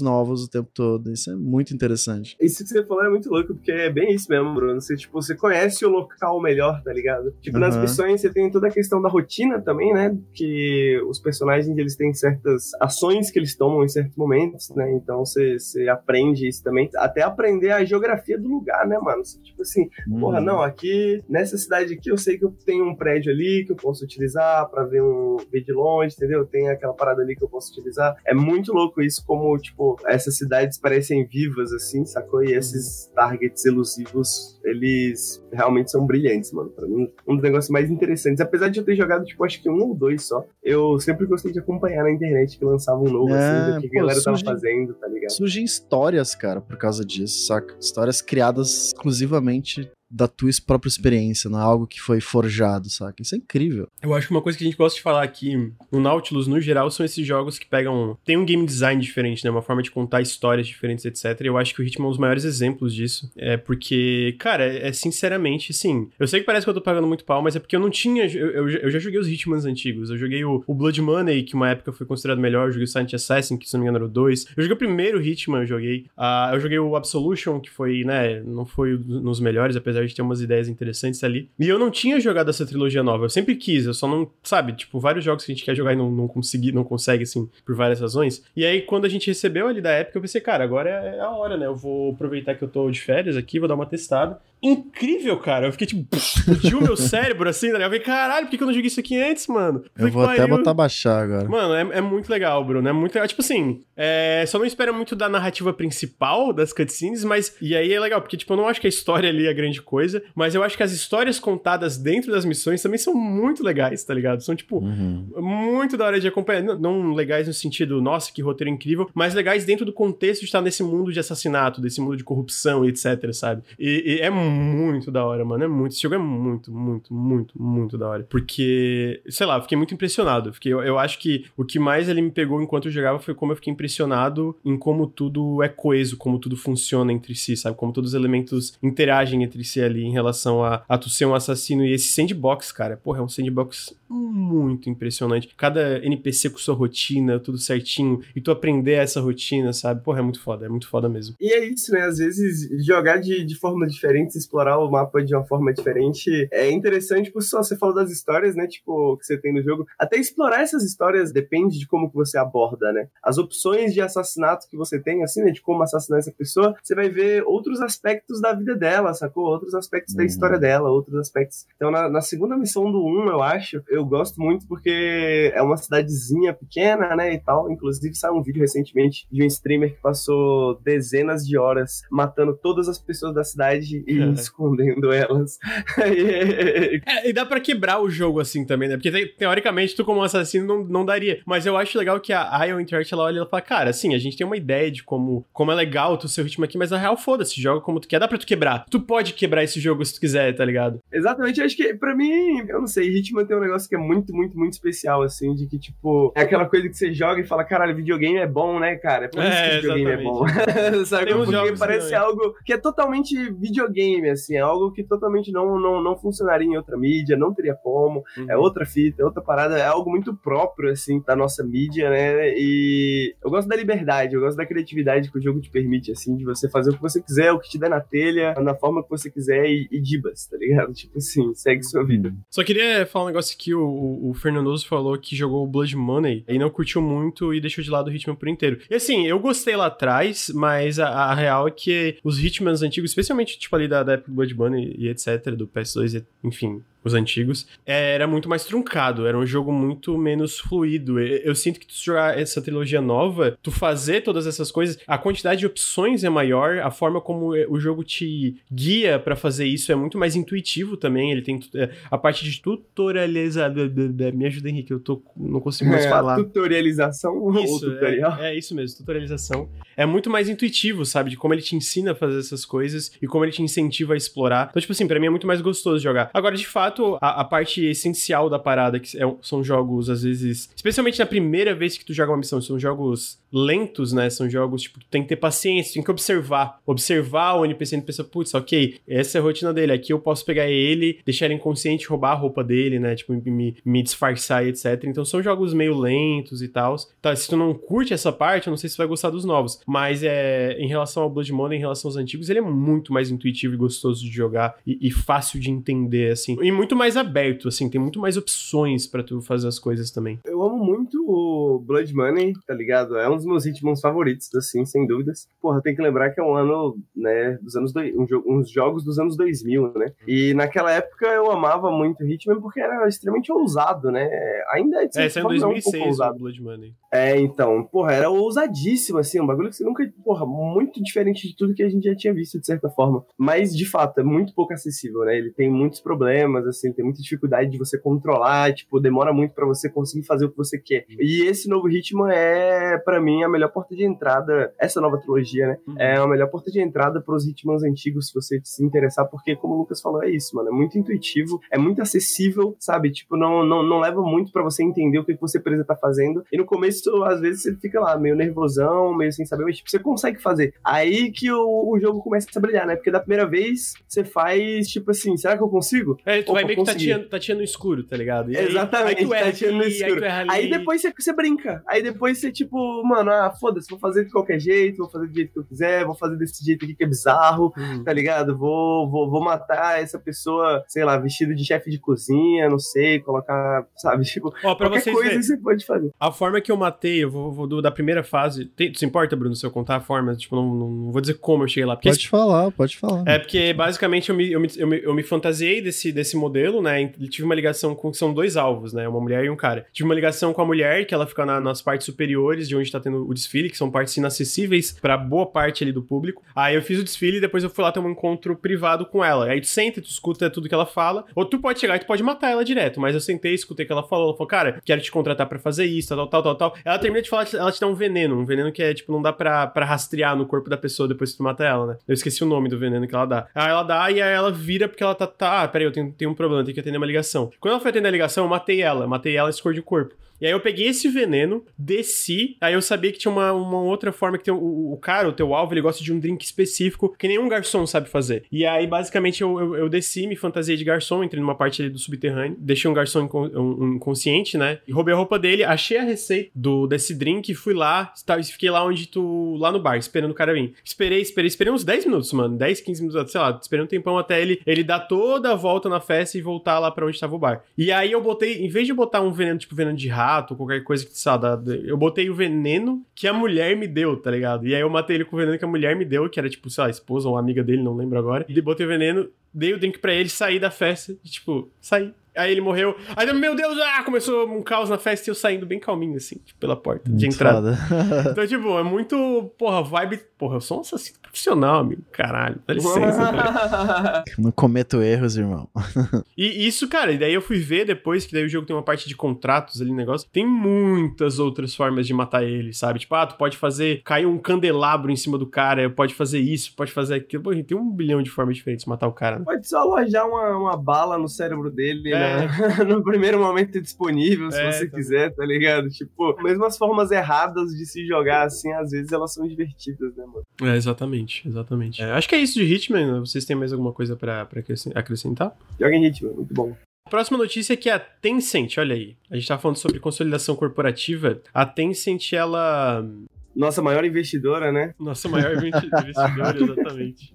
novos o tempo todo. Isso é muito interessante. Isso que você falou é muito louco, porque é bem isso mesmo, Bruno. Você, tipo, você conhece o local melhor, tá ligado? Tipo, uhum. nas missões você tem toda a questão da rotina também, né? Que os personagens eles têm certas ações que eles tomam em certos momentos, né? Então você, você aprende isso também. Até aprender a geografia do lugar, né, mano? Você, tipo assim, uhum. porra, não, aqui, nessa cidade aqui, eu sei que eu tenho um prédio ali que eu posso utilizar para ver um ver de longe, entendeu? Tem aquela parada ali que eu posso utilizar. É muito louco isso, como, tipo, essas cidades parecem vivas, assim, sacou? E esses targets elusivos, eles realmente são brilhantes, mano. Pra mim, um dos negócios mais interessantes. Apesar de eu ter jogado, tipo, acho que um ou dois só, eu sempre gostei de acompanhar na internet que lançava um novo, é, assim, do que pô, a galera surge, tava fazendo, tá ligado? Surgem histórias, cara, por causa disso, saca? Histórias criadas exclusivamente da tua própria experiência, não é algo que foi forjado, saca? Isso é incrível. Eu acho que uma coisa que a gente gosta de falar aqui no Nautilus, no geral, são esses jogos que pegam. Tem um game design diferente, né? Uma forma de contar histórias diferentes, etc. Eu acho que o Hitman é um dos maiores exemplos disso. É porque, cara, é, é sinceramente, sim. Eu sei que parece que eu tô pagando muito pau, mas é porque eu não tinha. Eu, eu, eu já joguei os Hitmans antigos. Eu joguei o, o, Blood Money, que uma época foi considerado melhor. Eu joguei o Silent Assassin, que se não me engano era o 2. Eu joguei o primeiro Hitman, eu joguei. Uh, eu joguei o Absolution, que foi, né? Não foi nos melhores, apesar de ter umas ideias interessantes ali. E eu não tinha jogado essa trilogia nova, eu sempre quis, eu só não, sabe, tipo, vários jogos que a gente quer jogar e não, não consegui, não consegue, assim, por várias razões. E aí, quando a gente recebeu ali da época, eu pensei, cara, agora é a hora, né? Eu vou aproveitar que eu tô de férias aqui, vou dar uma testada incrível, cara. Eu fiquei tipo, explodiu o meu cérebro assim, né? Eu falei, caralho, por que eu não joguei isso aqui antes, mano? Eu, eu vou até botar baixar agora. Mano, é, é, muito legal, Bruno. É muito legal. Tipo assim, é, só não espera muito da narrativa principal das cutscenes, mas. E aí é legal, porque, tipo, eu não acho que a história ali é a grande coisa, mas eu acho que as histórias contadas dentro das missões também são muito legais, tá ligado? São, tipo, uhum. muito da hora de acompanhar. Não, não, legais no sentido, nossa, que roteiro incrível, mas legais dentro do contexto de estar nesse mundo de assassinato, desse mundo de corrupção, etc, sabe? E, e é muito muito da hora, mano. É muito. Esse jogo é muito, muito, muito, muito da hora. Porque, sei lá, eu fiquei muito impressionado. Fiquei, eu, eu acho que o que mais ele me pegou enquanto eu jogava foi como eu fiquei impressionado em como tudo é coeso, como tudo funciona entre si, sabe? Como todos os elementos interagem entre si ali em relação a, a tu ser um assassino. E esse sandbox, cara, porra, é um sandbox muito impressionante. Cada NPC com sua rotina, tudo certinho. E tu aprender essa rotina, sabe? Porra, é muito foda, é muito foda mesmo. E é isso, né? Às vezes jogar de, de forma diferente, explorar o mapa de uma forma diferente é interessante por só. Você falou das histórias, né? Tipo, que você tem no jogo. Até explorar essas histórias depende de como que você aborda, né? As opções de assassinato que você tem, assim, né? De como assassinar essa pessoa, você vai ver outros aspectos da vida dela, sacou? Outros aspectos uhum. da história dela, outros aspectos. Então, na, na segunda missão do 1, eu acho, eu gosto muito porque é uma cidadezinha pequena, né? E tal. Inclusive, saiu um vídeo recentemente de um streamer que passou dezenas de horas matando todas as pessoas da cidade e uhum. escondendo elas. *laughs* é, e dá para quebrar o jogo assim também, né? Porque te, teoricamente tu como assassino não, não daria. Mas eu acho legal que a Ion Interact ela olha e ela fala, cara, assim, a gente tem uma ideia de como, como é legal o seu ritmo aqui, mas na real, foda-se, joga como tu quer, dá pra tu quebrar. Tu pode quebrar esse jogo se tu quiser, tá ligado? Exatamente, eu acho que pra mim, eu não sei, Hitman tem um negócio que é muito, muito, muito especial, assim, de que, tipo, é aquela coisa que você joga e fala, caralho, videogame é bom, né, cara? É por isso é, que videogame é bom. *laughs* Sabe? Porque parece algo que é totalmente videogame, assim, é algo que totalmente não, não, não funcionaria em outra mídia, não teria como, é uhum. é outra fita, é outra parada, é algo muito próprio, assim, da nossa mídia, né? E eu gosto da liberdade, eu gosto da criatividade que o jogo te permite, assim, de você fazer o que você quiser, o que te der na telha, na forma que você quiser e, e dibas, tá ligado? *laughs* Tipo assim, segue sua vida. Só queria falar um negócio aqui, o, o Fernandoso falou que jogou Blood Money e não curtiu muito e deixou de lado o ritmo por inteiro. E assim, eu gostei lá atrás, mas a, a real é que os Hitmans antigos, especialmente tipo ali da, da época do Blood Money e etc, do PS2, enfim, os antigos, era muito mais truncado, era um jogo muito menos fluido. Eu sinto que tu jogar essa trilogia nova, tu fazer todas essas coisas, a quantidade de opções é maior, a forma como o jogo te guia para fazer isso é muito mais intuitivo também. Ele tem é, a parte de tutorializar. Me ajuda, Henrique, eu tô, não consigo mais é, falar. Tutorialização isso, ou tutorial? É, é, isso mesmo, tutorialização. É muito mais intuitivo, sabe? De como ele te ensina a fazer essas coisas e como ele te incentiva a explorar. Então, tipo assim, pra mim é muito mais gostoso jogar. Agora, de fato, fato, a, a parte essencial da parada, que é, são jogos, às vezes, especialmente na primeira vez que tu joga uma missão, são jogos lentos, né? São jogos, tipo, tu tem que ter paciência, tem que observar. Observar o NPC e pensa, putz, ok, essa é a rotina dele. Aqui eu posso pegar ele, deixar ele inconsciente, roubar a roupa dele, né? Tipo, me, me disfarçar e etc. Então são jogos meio lentos e tal. Tá, se tu não curte essa parte, eu não sei se vai gostar dos novos. Mas é, em relação ao Blood Money, em relação aos antigos, ele é muito mais intuitivo e gostoso de jogar e, e fácil de entender, assim. E muito mais aberto, assim, tem muito mais opções para tu fazer as coisas também. Eu amo muito o Blood Money, tá ligado? É um dos meus ritmos favoritos, assim, sem dúvidas. Porra, tem que lembrar que é um ano, né, dos anos dois, um jo uns jogos dos anos 2000, né? E naquela época eu amava muito o Hitman porque era extremamente ousado, né? Ainda é, de é, é 2006 um ousado. Blood Money. É, então, porra, era ousadíssimo, assim, um bagulho que você nunca, porra, muito diferente de tudo que a gente já tinha visto, de certa forma. Mas, de fato, é muito pouco acessível, né? Ele tem muitos problemas, assim, tem muita dificuldade de você controlar, tipo, demora muito para você conseguir fazer o que você quer. E esse novo Hitman é, para mim, a melhor porta de entrada, essa nova trilogia, né? Uhum. É a melhor porta de entrada pros Hitmans antigos, se você se interessar, porque, como o Lucas falou, é isso, mano. É muito intuitivo, é muito acessível, sabe? Tipo, não, não, não leva muito para você entender o que você precisa estar tá fazendo. E no começo, às vezes, você fica lá, meio nervosão, meio sem saber, mas, tipo, você consegue fazer. Aí que o, o jogo começa a brilhar, né? Porque da primeira vez, você faz, tipo assim, será que eu consigo? É, tu Opa, vai meio que tateando, tateando no escuro, tá ligado? E Exatamente, aí, tu erra tateando no escuro. Aí, aí, depois você, você brinca. Aí depois você, tipo, mano, ah, foda-se, vou fazer de qualquer jeito, vou fazer do jeito que eu quiser, vou fazer desse jeito aqui que é bizarro, hum. tá ligado? Vou, vou, vou matar essa pessoa, sei lá, vestido de chefe de cozinha, não sei, colocar, sabe? *laughs* Tipo, Ó, pra qualquer coisa ver, você pode fazer. A forma que eu matei, eu vou, vou do, da primeira fase. Tem, se importa, Bruno, se eu contar a forma? Tipo, não, não vou dizer como eu cheguei lá. Pode esse, falar, pode falar. É porque basicamente eu me, eu me, eu me, eu me fantasiei desse, desse modelo, né? E tive uma ligação com. São dois alvos, né? Uma mulher e um cara. Tive uma ligação com a mulher, que ela fica na, nas partes superiores de onde tá tendo o desfile, que são partes inacessíveis para boa parte ali do público. Aí eu fiz o desfile e depois eu fui lá ter um encontro privado com ela. Aí tu senta, tu escuta tudo que ela fala. Ou tu pode chegar e tu pode matar ela direto. Mas eu sentei, escutei o que ela falou. Ela falou, cara, quero te contratar para fazer isso, tal, tal, tal, tal. Ela termina de falar, ela te dá um veneno. Um veneno que é, tipo, não dá pra, pra rastrear no corpo da pessoa depois que tu mata ela, né? Eu esqueci o nome do veneno que ela dá. Aí ela dá e aí ela vira porque ela tá, tá, ah, peraí, eu tenho, tenho problema, tenho que atender uma ligação. Quando ela foi atender a ligação, eu matei ela. Matei ela e escordi o corpo. E aí eu peguei esse veneno, desci, aí eu sabia que tinha uma, uma outra forma que tem o, o cara, o teu alvo, ele gosta de um drink específico que nenhum garçom sabe fazer. E aí, basicamente, eu, eu, eu desci, me fantasiei de garçom, entrei numa parte ali do subterrâneo, deixei um garçom incon, um, inconsciente, né? E roubei a roupa dele, achei a receita do, desse drink, fui lá, fiquei lá onde tu. lá no bar, esperando o cara vir. Esperei, esperei, esperei uns 10 minutos, mano. 10, 15 minutos, sei lá, esperei um tempão até ele, ele dar toda a volta na festa e voltar lá para onde tava o bar. E aí eu botei, em vez de botar um veneno, tipo veneno de rato, rato, qualquer coisa que, sabe, eu botei o veneno que a mulher me deu, tá ligado? E aí eu matei ele com o veneno que a mulher me deu, que era tipo, sei lá, a esposa ou amiga dele, não lembro agora. E botei o veneno, dei o drink pra ele, saí da festa e, tipo, saí Aí ele morreu. Aí, meu Deus, ah, começou um caos na festa e eu saindo bem calminho, assim, tipo, pela porta de entrada. *laughs* então, tipo, é muito, porra, vibe. Porra, eu sou um assassino profissional, amigo. Caralho, dá licença. *laughs* Não cometo erros, irmão. *laughs* e isso, cara, e daí eu fui ver depois que daí o jogo tem uma parte de contratos ali, negócio. Tem muitas outras formas de matar ele, sabe? Tipo, ah, tu pode fazer cair um candelabro em cima do cara, pode fazer isso, pode fazer aquilo. Pô, tem um bilhão de formas diferentes de matar o cara. Né? Pode só alojar uma, uma bala no cérebro dele, é. Né? *laughs* no primeiro momento disponível, se é, você tá quiser, tá ligado? Tipo, mesmo as formas erradas de se jogar assim, às vezes elas são divertidas, né, mano? É, exatamente, exatamente. É, acho que é isso de Hitman. Vocês têm mais alguma coisa pra, pra acrescentar? Joguem Hitman, muito bom. Próxima notícia é que a Tencent, olha aí, a gente tá falando sobre consolidação corporativa. A Tencent, ela. Nossa maior investidora, né? Nossa maior *laughs* investidora, exatamente.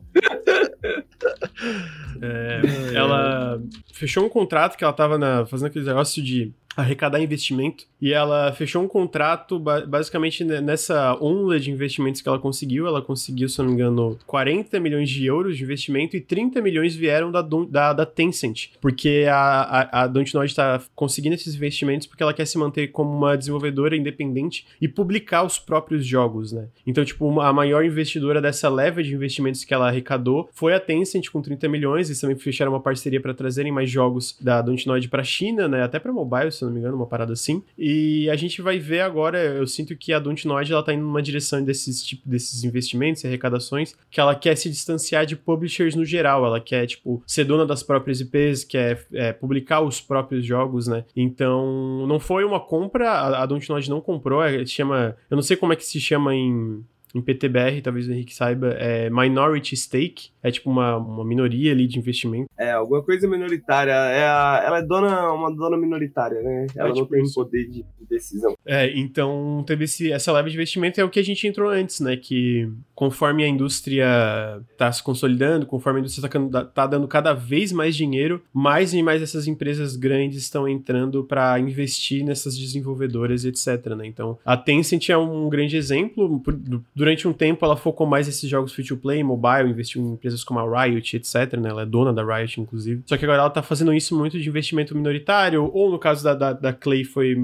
É, ela fechou um contrato que ela tava na, fazendo aquele negócio de arrecadar investimento e ela fechou um contrato basicamente nessa onda de investimentos que ela conseguiu. Ela conseguiu, se não me engano, 40 milhões de euros de investimento e 30 milhões vieram da, da, da Tencent, porque a, a, a Dontnod está conseguindo esses investimentos porque ela quer se manter como uma desenvolvedora independente e publicar os próprios jogos, né? Então, tipo, a maior investidora dessa leva de investimentos que ela arrecadou foi a Tencent com 30 milhões. Eles também fecharam uma parceria para trazerem mais jogos da Dontnod para a China, né? Até para mobile, se não me engano, uma parada assim. E a gente vai ver agora, eu sinto que a Dontnod ela tá indo numa direção desses tipo desses investimentos e arrecadações que ela quer se distanciar de publishers no geral, ela quer tipo ser dona das próprias IPs, quer é, publicar os próprios jogos, né? Então, não foi uma compra, a, a Dontnod não comprou, é, chama, eu não sei como é que se chama em em PTBR, talvez o Henrique saiba, é minority stake, é tipo uma, uma minoria ali de investimento. É, alguma coisa minoritária. É a, ela é dona, uma dona minoritária, né? Ela é, tipo não tem isso. poder de, de, decisão. É, então teve esse, essa leve de investimento, é o que a gente entrou antes, né? Que conforme a indústria tá se consolidando, conforme a indústria tá, tá dando cada vez mais dinheiro, mais e mais essas empresas grandes estão entrando para investir nessas desenvolvedoras, etc, né? Então, a Tencent é um grande exemplo. Durante um tempo, ela focou mais nesses jogos free-to-play, mobile, investiu em empresas como a Riot, etc, né? Ela é dona da Riot, inclusive. Só que agora ela tá fazendo isso muito de investimento minoritário, ou no caso da, da, da Clay foi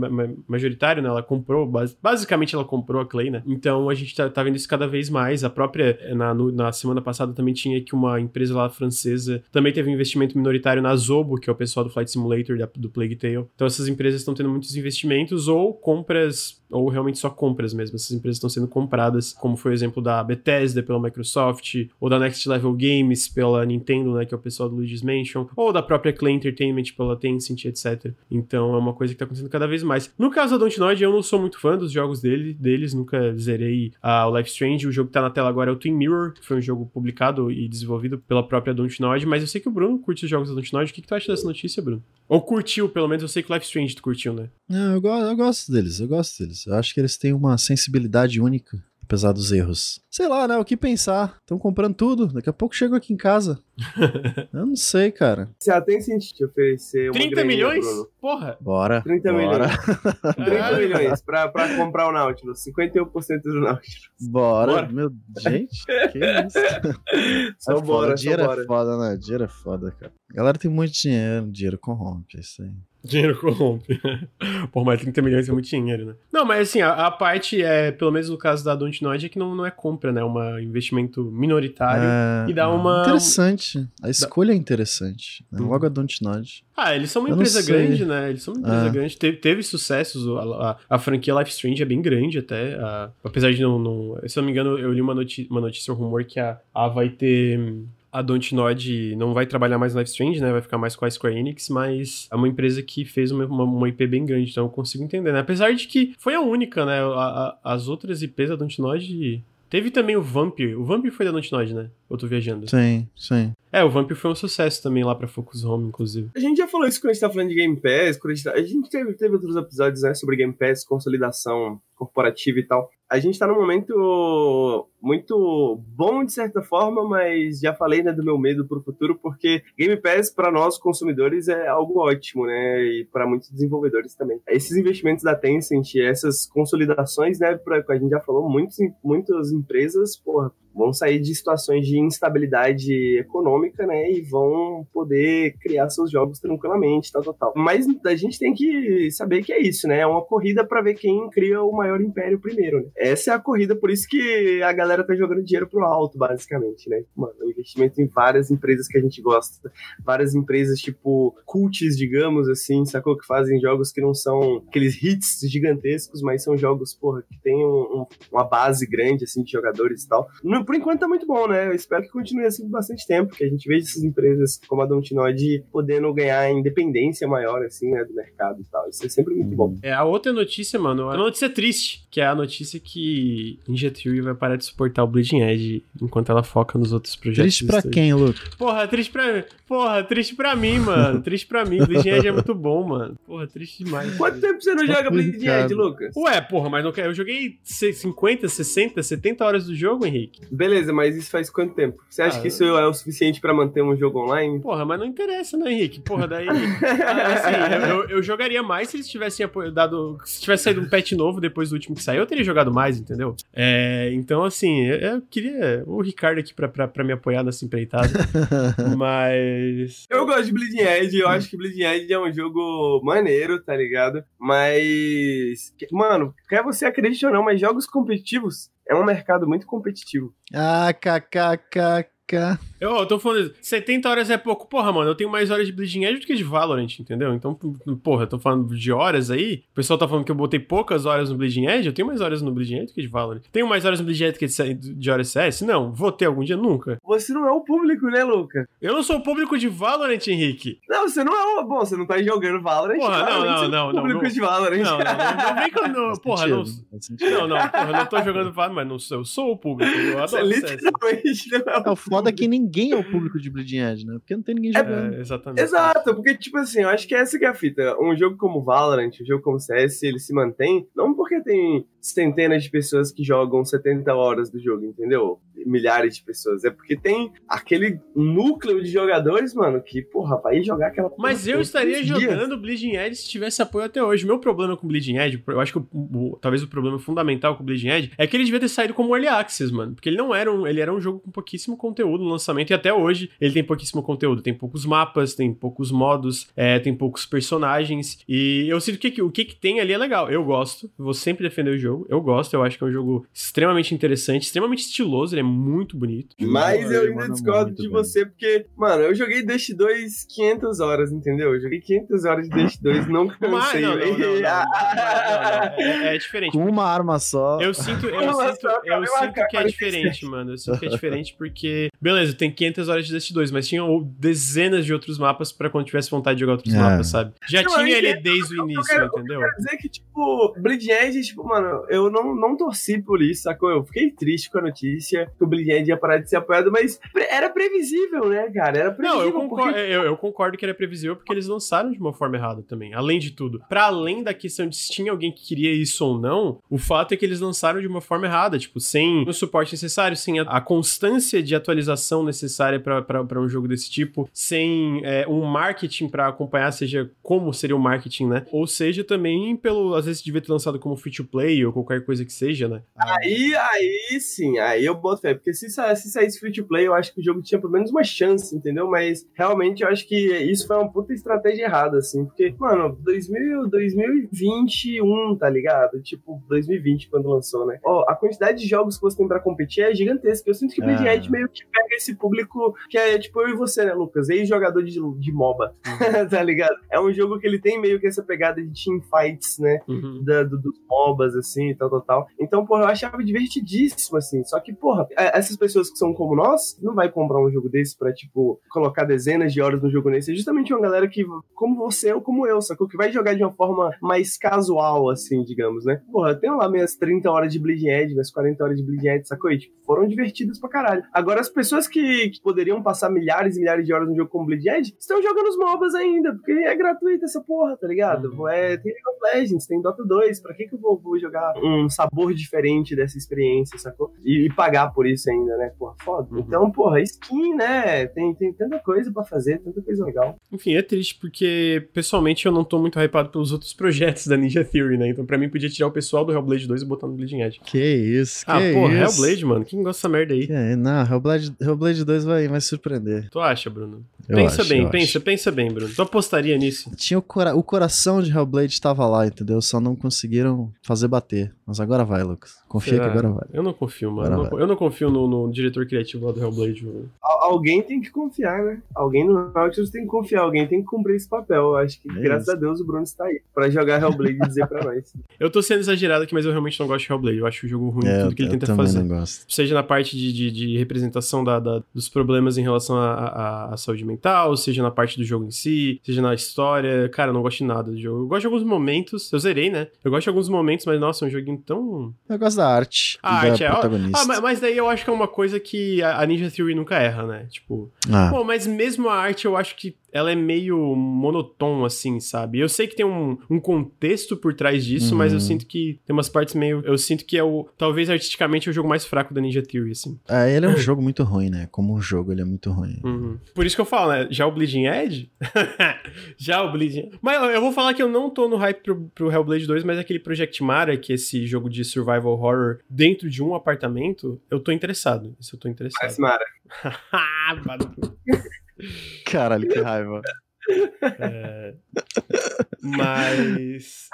majoritário, né? Ela comprou, basicamente ela comprou a Clay, né? Então, a gente tá, tá vendo isso cada vez mais a própria, na, na semana passada também tinha que uma empresa lá francesa também teve um investimento minoritário na Zobo, que é o pessoal do Flight Simulator, da, do Plague Tale. Então essas empresas estão tendo muitos investimentos ou compras ou realmente só compras mesmo. Essas empresas estão sendo compradas, como foi o exemplo da Bethesda pela Microsoft, ou da Next Level Games pela Nintendo, né, que é o pessoal do Luigi's Mansion, ou da própria Clay Entertainment pela Tencent, etc. Então é uma coisa que tá acontecendo cada vez mais. No caso da Dontnod, eu não sou muito fã dos jogos dele, deles, nunca zerei uh, o Life Strange. O jogo que tá na tela agora é o Twin Mirror, que foi um jogo publicado e desenvolvido pela própria Dontnod, mas eu sei que o Bruno curte os jogos da Dontnod. O que, que tu acha dessa notícia, Bruno? Ou curtiu, pelo menos eu sei que Life Strange tu curtiu, né? Não, eu, go eu gosto deles, eu gosto deles. Eu acho que eles têm uma sensibilidade única, apesar dos erros. Sei lá, né? O que pensar? Estão comprando tudo. Daqui a pouco chego aqui em casa. *laughs* eu não sei, cara. Você até sentido te oferecer uma 30 milhões? Bruno. Porra! Bora. 30 bora. milhões. *laughs* 30 milhões pra, pra comprar o Nautilus. 51% do Nautilus. Bora. bora. Meu, gente, *laughs* que isso? Só é bora, Dinheiro só bora. é foda, né? Dinheiro é foda, cara. A galera tem muito dinheiro, dinheiro corrompe, é isso aí. Dinheiro corrompe. *laughs* Por mais 30 milhões é muito dinheiro, né? Não, mas assim, a, a parte, é, pelo menos no caso da Dontnod, é que não, não é compra, né? É um investimento minoritário é, e dá uma... Interessante. A escolha dá... é interessante. Né? Logo a Dontnod. Ah, eles são uma Eu empresa grande, né? Eles são uma empresa é. grande. Teve, teve sucessos. A, a, a, franquia Life Strange é bem grande até. A, apesar de não, não... Se eu não me engano, eu li uma, noti uma notícia, um rumor que a, a vai ter a Dontnod não vai trabalhar mais no Life Strange, né? Vai ficar mais com a Square Enix, mas é uma empresa que fez uma, uma, uma IP bem grande, então eu consigo entender, né? Apesar de que foi a única, né? A, a, as outras IPs da Dontnod Teve também o Vampir. O Vampir foi da Dontnod, né? Eu tô viajando. Sim, sim. É, o Vampir foi um sucesso também lá pra Focus Home, inclusive. A gente já falou isso quando a gente tá falando de Game Pass, a gente, tá... a gente teve, teve outros episódios, né, sobre Game Pass, consolidação corporativa e tal. A gente tá num momento muito bom de certa forma, mas já falei né, do meu medo pro futuro, porque Game Pass para nós consumidores é algo ótimo, né? E para muitos desenvolvedores também. Esses investimentos da Tencent, essas consolidações, né? Pra, a gente já falou, muitos, muitas empresas, porra, vão sair de situações de instabilidade econômica, né, e vão poder criar seus jogos tranquilamente, tal, tal, tal. Mas a gente tem que saber que é isso, né, é uma corrida para ver quem cria o maior império primeiro, né? Essa é a corrida, por isso que a galera tá jogando dinheiro pro alto, basicamente, né? Mano, investimento em várias empresas que a gente gosta, várias empresas tipo cults, digamos assim, sacou? Que fazem jogos que não são aqueles hits gigantescos, mas são jogos, porra, que tem um, um, uma base grande, assim, de jogadores e tal. Por enquanto tá muito bom, né? Eu espero que continue assim por bastante tempo, que a gente veja essas empresas como a Dontinoid podendo ganhar independência maior, assim, né, do mercado e tal. Isso é sempre muito bom. É, a outra notícia, mano, é uma notícia triste, que é a notícia que Ninja Theory vai parar de o Bleeding Edge enquanto ela foca nos outros projetos. Triste pra quem, Luke? Porra, triste pra, porra, triste pra mim, mano. Triste pra mim. Bleeding Edge é muito bom, mano. Porra, triste demais. Quanto tempo você não joga Bleeding Edge, Lucas? Ué, porra, mas não, eu joguei 50, 60, 70 horas do jogo, Henrique. Beleza, mas isso faz quanto tempo? Você acha ah, que isso é o suficiente pra manter um jogo online? Porra, mas não interessa, né, Henrique? Porra, daí. *laughs* assim, eu, eu, eu, jogaria mais se eles tivessem dado. Se tivesse saído um patch novo depois do último que saiu, eu teria jogado mais, entendeu? É, então, assim, eu, eu, queria o Ricardo aqui pra, pra, pra me apoiar nessa empreitada. *laughs* mas. Eu gosto de Bleeding Edge, eu acho que Bleeding Edge é um jogo maneiro, tá ligado? Mas. Mano, quer você acredite ou não, mas jogos competitivos é um mercado muito competitivo. Ah, Eu, eu tô falando, 70 horas é pouco. Porra, mano, eu tenho mais horas de Bleeding Edge do que de Valorant, entendeu? Então, porra, eu tô falando de horas aí. O pessoal tá falando que eu botei poucas horas no Bleeding Edge. Eu tenho mais horas no Bleeding Edge do que de Valorant. Tenho mais horas no Bleeding Edge do que de, de horas CS? Não. Vou ter algum dia? Nunca. Você não é o público, né, Luca? Eu não sou o público de Valorant, Henrique. Não, você não é o. Bom, você não tá jogando Valorant. Porra, não, não, não. É o público não, de Valorant. Não, não, não, vem que eu não. Porra, não. Não, não, porra, eu não tô jogando Valorant, mas não sou, eu sou o público. Eu adoro você literalmente não é o, é é que ninguém é o público de Bleeding Edge, né? Porque não tem ninguém jogando. É, exatamente. Exato, porque, tipo assim, eu acho que essa que é a fita. Um jogo como Valorant, um jogo como CS, ele se mantém, não porque tem centenas de pessoas que jogam 70 horas do jogo, entendeu? Milhares de pessoas. É porque tem aquele núcleo de jogadores, mano, que, porra, vai jogar aquela Mas eu estaria jogando Bleeding Edge se tivesse apoio até hoje. Meu problema com Bleeding Edge, eu acho que o, o, talvez o problema fundamental com Bleeding Edge é que ele devia ter saído como Early Access, mano. Porque ele não era um, ele era um jogo com pouquíssimo conteúdo no lançamento e até hoje ele tem pouquíssimo conteúdo. Tem poucos mapas, tem poucos modos, é, tem poucos personagens. E eu sinto que o que, que tem ali é legal. Eu gosto, vou sempre defender o jogo. Eu gosto, eu acho que é um jogo extremamente interessante, extremamente estiloso, ele é muito bonito. Mas eu ainda discordo de bem. você, porque, mano, eu joguei Dust 2 500 horas, entendeu? Eu joguei 500 horas de Dust 2, *laughs* não cansei. Não, não, não, não, é, é, diferente. Com uma arma só. Eu sinto, eu *laughs* sinto, eu sinto que é diferente, *laughs* mano. Eu sinto que é diferente porque, beleza, tem 500 horas de Dust 2, mas tinha dezenas de outros mapas pra quando tivesse vontade de jogar outros é. mapas, sabe? Já não, tinha ele desde o início, quero, entendeu? Eu quero dizer que, tipo, Bleed Edge, tipo, mano, eu não, não torci por isso, sacou? Eu fiquei triste com a notícia que o Edge ia parar de ser apoiado, mas era previsível, né, cara? Era previsível. Não, eu concordo, porque... eu, eu, concordo que era previsível porque eles lançaram de uma forma errada também. Além de tudo, para além da questão de se tinha alguém que queria isso ou não, o fato é que eles lançaram de uma forma errada, tipo, sem o suporte necessário, sem a, a constância de atualização necessária para um jogo desse tipo, sem é, um marketing para acompanhar, seja como seria o marketing, né? Ou seja, também pelo, às vezes devia ter lançado como free to play ou qualquer coisa que seja, né? Aí, aí sim, aí eu boto fé, porque se, se saísse free to play, eu acho que o jogo tinha pelo menos uma chance, entendeu? Mas realmente eu acho que isso foi uma puta estratégia errada, assim, porque, mano, 2000, 2021, tá ligado? Tipo, 2020 quando lançou, né? Ó, a quantidade de jogos que você tem pra competir é gigantesca. Eu sinto que o é. Edge meio que pega esse público que é tipo eu e você, né, Lucas? Ex-jogador de, de MOBA, uhum. *laughs* tá ligado? É um jogo que ele tem meio que essa pegada de team fights, né? Uhum. Da, do, dos MOBAs, assim, e tal, tal, tal. Então, porra, eu achava divertidíssimo, assim. Só que, porra, é, essas pessoas que são como nós, não vai comprar um jogo desse pra, tipo, colocar dezenas de horas no jogo nesse. É justamente uma galera que, como você ou como eu, sacou? Que vai jogar de uma forma mais casual, assim, digamos, né? Porra, eu tenho lá minhas 30 horas de Bleeding Edge, minhas 40 horas de Bleeding Edge, sacou? E, tipo, foram divertidas pra caralho. Agora, as pessoas que, que poderiam passar milhares e milhares de horas no jogo como Bleeding Edge estão jogando os MOBAs ainda, porque é gratuito essa porra, tá ligado? Uhum. É, tem League of Legends, tem Dota 2, pra que que eu vou, vou jogar dar um sabor diferente dessa experiência, sacou? E, e pagar por isso ainda, né? Porra, foda. Uhum. Então, porra, skin, né? Tem, tem tanta coisa pra fazer, tanta coisa legal. Enfim, é triste porque, pessoalmente, eu não tô muito hypado pelos outros projetos da Ninja Theory, né? Então, pra mim, podia tirar o pessoal do Hellblade 2 e botar no Bleeding Edge. Que isso, que ah, porra, isso. Hellblade, mano. Quem gosta dessa merda aí? Que é, não, Hellblade, Hellblade 2 vai, vai surpreender. Tu acha, Bruno? Eu pensa acho, bem, pensa, acho. pensa bem, Bruno. Tu apostaria nisso? Tinha o, cora o coração de Hellblade estava lá, entendeu? Só não conseguiram fazer bater. Mas agora vai, Lucas. Confia Será? que agora vai. Eu não confio, mano. Agora Eu não- eu não confio no, no diretor criativo lá do Hellblade. Al- alguém tem que confiar, né? Alguém no Nautilus tem que confiar, alguém tem que cumprir esse papel. Eu acho que, É graças isso. a Deus, o Bruno está aí pra jogar Hellblade e dizer pra *laughs* nós. Eu tô sendo exagerado aqui, mas eu realmente não gosto de Hellblade. Eu acho o jogo ruim, É, tudo que ele eu tenta também fazer. não gosto. Seja na parte de, de, de representação da, da- dos problemas em relação à saúde mental, seja na parte do jogo em si, seja na história. Cara, eu não gosto de nada do jogo. Eu gosto de alguns momentos. Eu zerei, né? Eu gosto de alguns momentos, mas nossa, é um joguinho tão. Eu gosto da arte. A e arte é. Ah, mas, mas daí eu acho que é uma coisa que a a Ninja Theory nunca erra, né? Tipo. Ah, Pô, mas mesmo a arte eu acho que ela é meio monotona, assim, sabe? Eu sei que tem um, um contexto por trás disso, Uhum. mas eu sinto que tem umas partes meio. Eu sinto que é o. Talvez artisticamente é o jogo mais fraco da Ninja Theory, assim. é, ele é um jogo muito ruim, né? Como um jogo, ele é muito ruim. Uhum. Por isso que eu falo, né? Já o Bleeding Edge? *laughs* Já o Bleeding Mas eu- eu vou falar que eu não tô no hype pro, pro Hellblade 2, mas aquele Project Mara, que é esse jogo de survival horror dentro de um apartamento, eu tô interessado. Isso eu tô interessado. Parece Mara. *laughs* Ah, mano. É, Mas.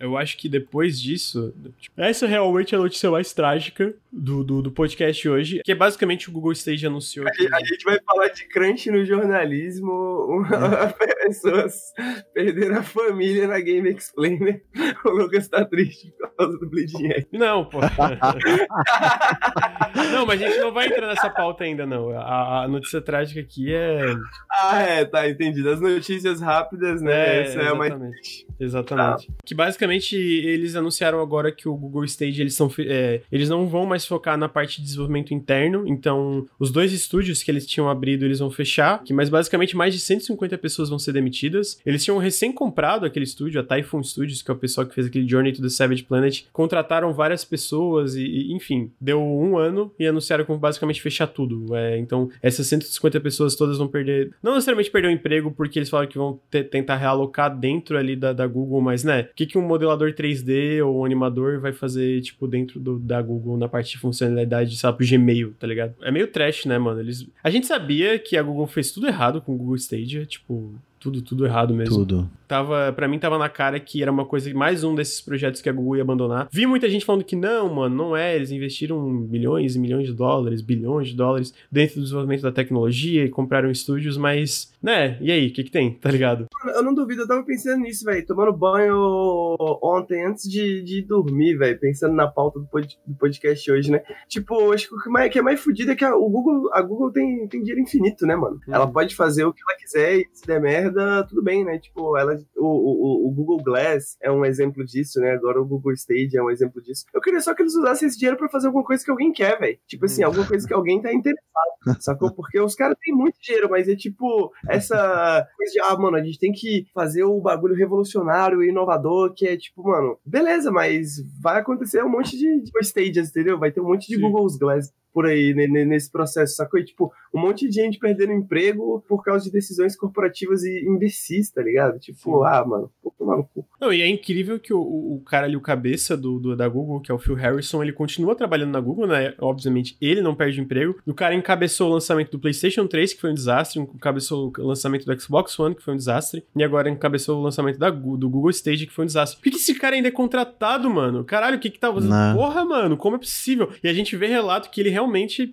eu acho que depois disso. tipo, essa realmente é a notícia mais trágica do, do, do podcast hoje. Que é basicamente o Google Stage anunciou. Que... A gente vai falar de crunch no jornalismo. É. *laughs* Pessoas perderam a família na Game Explainer. *laughs* O Lucas tá triste por causa do Bleeding Edge. Não, pô. *laughs* não, mas a gente não vai entrar nessa pauta ainda, não. A, a notícia trágica aqui é. Ah, é, tá, entendi. Das notícias rápidas, né? Essa é mais. exatamente. Exatamente. Que basicamente eles anunciaram agora que o Google Stage eles, são, é, eles não vão mais focar na parte de desenvolvimento interno. Então, os dois estúdios que eles tinham abrido eles vão fechar. Que, mas basicamente mais de 150 pessoas vão ser demitidas. Eles tinham recém comprado aquele estúdio, a Typhoon Studios, que é o pessoal que fez aquele Journey to the Savage Planet. Contrataram várias pessoas e, e, enfim, deu um ano e anunciaram como basicamente fechar tudo. É, então, essas 150 pessoas todas vão perder. Não necessariamente perder o emprego, porque eles falaram que vão te- tentar realocar dentro ali da, da Google, mas né, o que, que um modelador 3D ou um animador vai fazer, tipo, dentro do- da Google na parte de funcionalidade, sabe, pro Gmail, tá ligado? É meio trash, né, mano? Eles... A gente sabia que a Google fez tudo errado com o Google Stadia, tipo. Tudo, tudo errado mesmo Tudo. tava, para mim tava na cara que era uma coisa, mais um desses projetos que a Google ia abandonar. Vi muita gente falando que não, mano, não é, eles investiram milhões e milhões de dólares, bilhões de dólares dentro do desenvolvimento da tecnologia e compraram estúdios, mas, né, e aí, o que que tem, tá ligado? Eu não duvido, eu tava pensando nisso, velho. Tomando banho ontem antes de, de dormir, velho. Pensando na pauta do, pod- do podcast hoje, né? Tipo, acho que o que, mais, que é mais fudido é que a, o Google, a Google tem, tem dinheiro infinito, né, mano? Uhum. Ela pode fazer o que ela quiser e se der merda, tudo bem, né? Tipo, ela, o, o, o Google Glass é um exemplo disso, né? Agora o Google Stage é um exemplo disso. Eu queria só que eles usassem esse dinheiro pra fazer alguma coisa que alguém quer, velho. Tipo assim, Uhum. alguma coisa que alguém tá interessado, *laughs* sacou? Porque os caras têm muito dinheiro, mas é tipo, essa coisa de, ah, mano, a gente tem que fazer o bagulho revolucionário e inovador, que é tipo, mano, beleza, mas vai acontecer um monte de, de stages, entendeu? Vai ter um monte de Sim. Google's Glass por aí ne- ne- nesse processo, sacou? E, tipo, um monte de gente perdendo emprego por causa de decisões corporativas e imbecis, tá ligado? Tipo, Sim. ah, mano, pô, tomar no cu. Não, e é incrível que o, o cara ali, o cabeça do, do- da Google, que é o Phil Harrison, ele continua trabalhando na Google, né? Obviamente, ele não perde emprego. O cara encabeçou o lançamento do PlayStation 3, que foi um desastre, encabeçou o lançamento do Xbox One, que foi um desastre, e agora encabeçou o lançamento da, do Google Stage, que foi um desastre. Por que, que esse cara ainda é contratado, mano? Caralho, o que que tá fazendo? Não. Porra, mano, como é possível? E a gente vê relato que ele realmente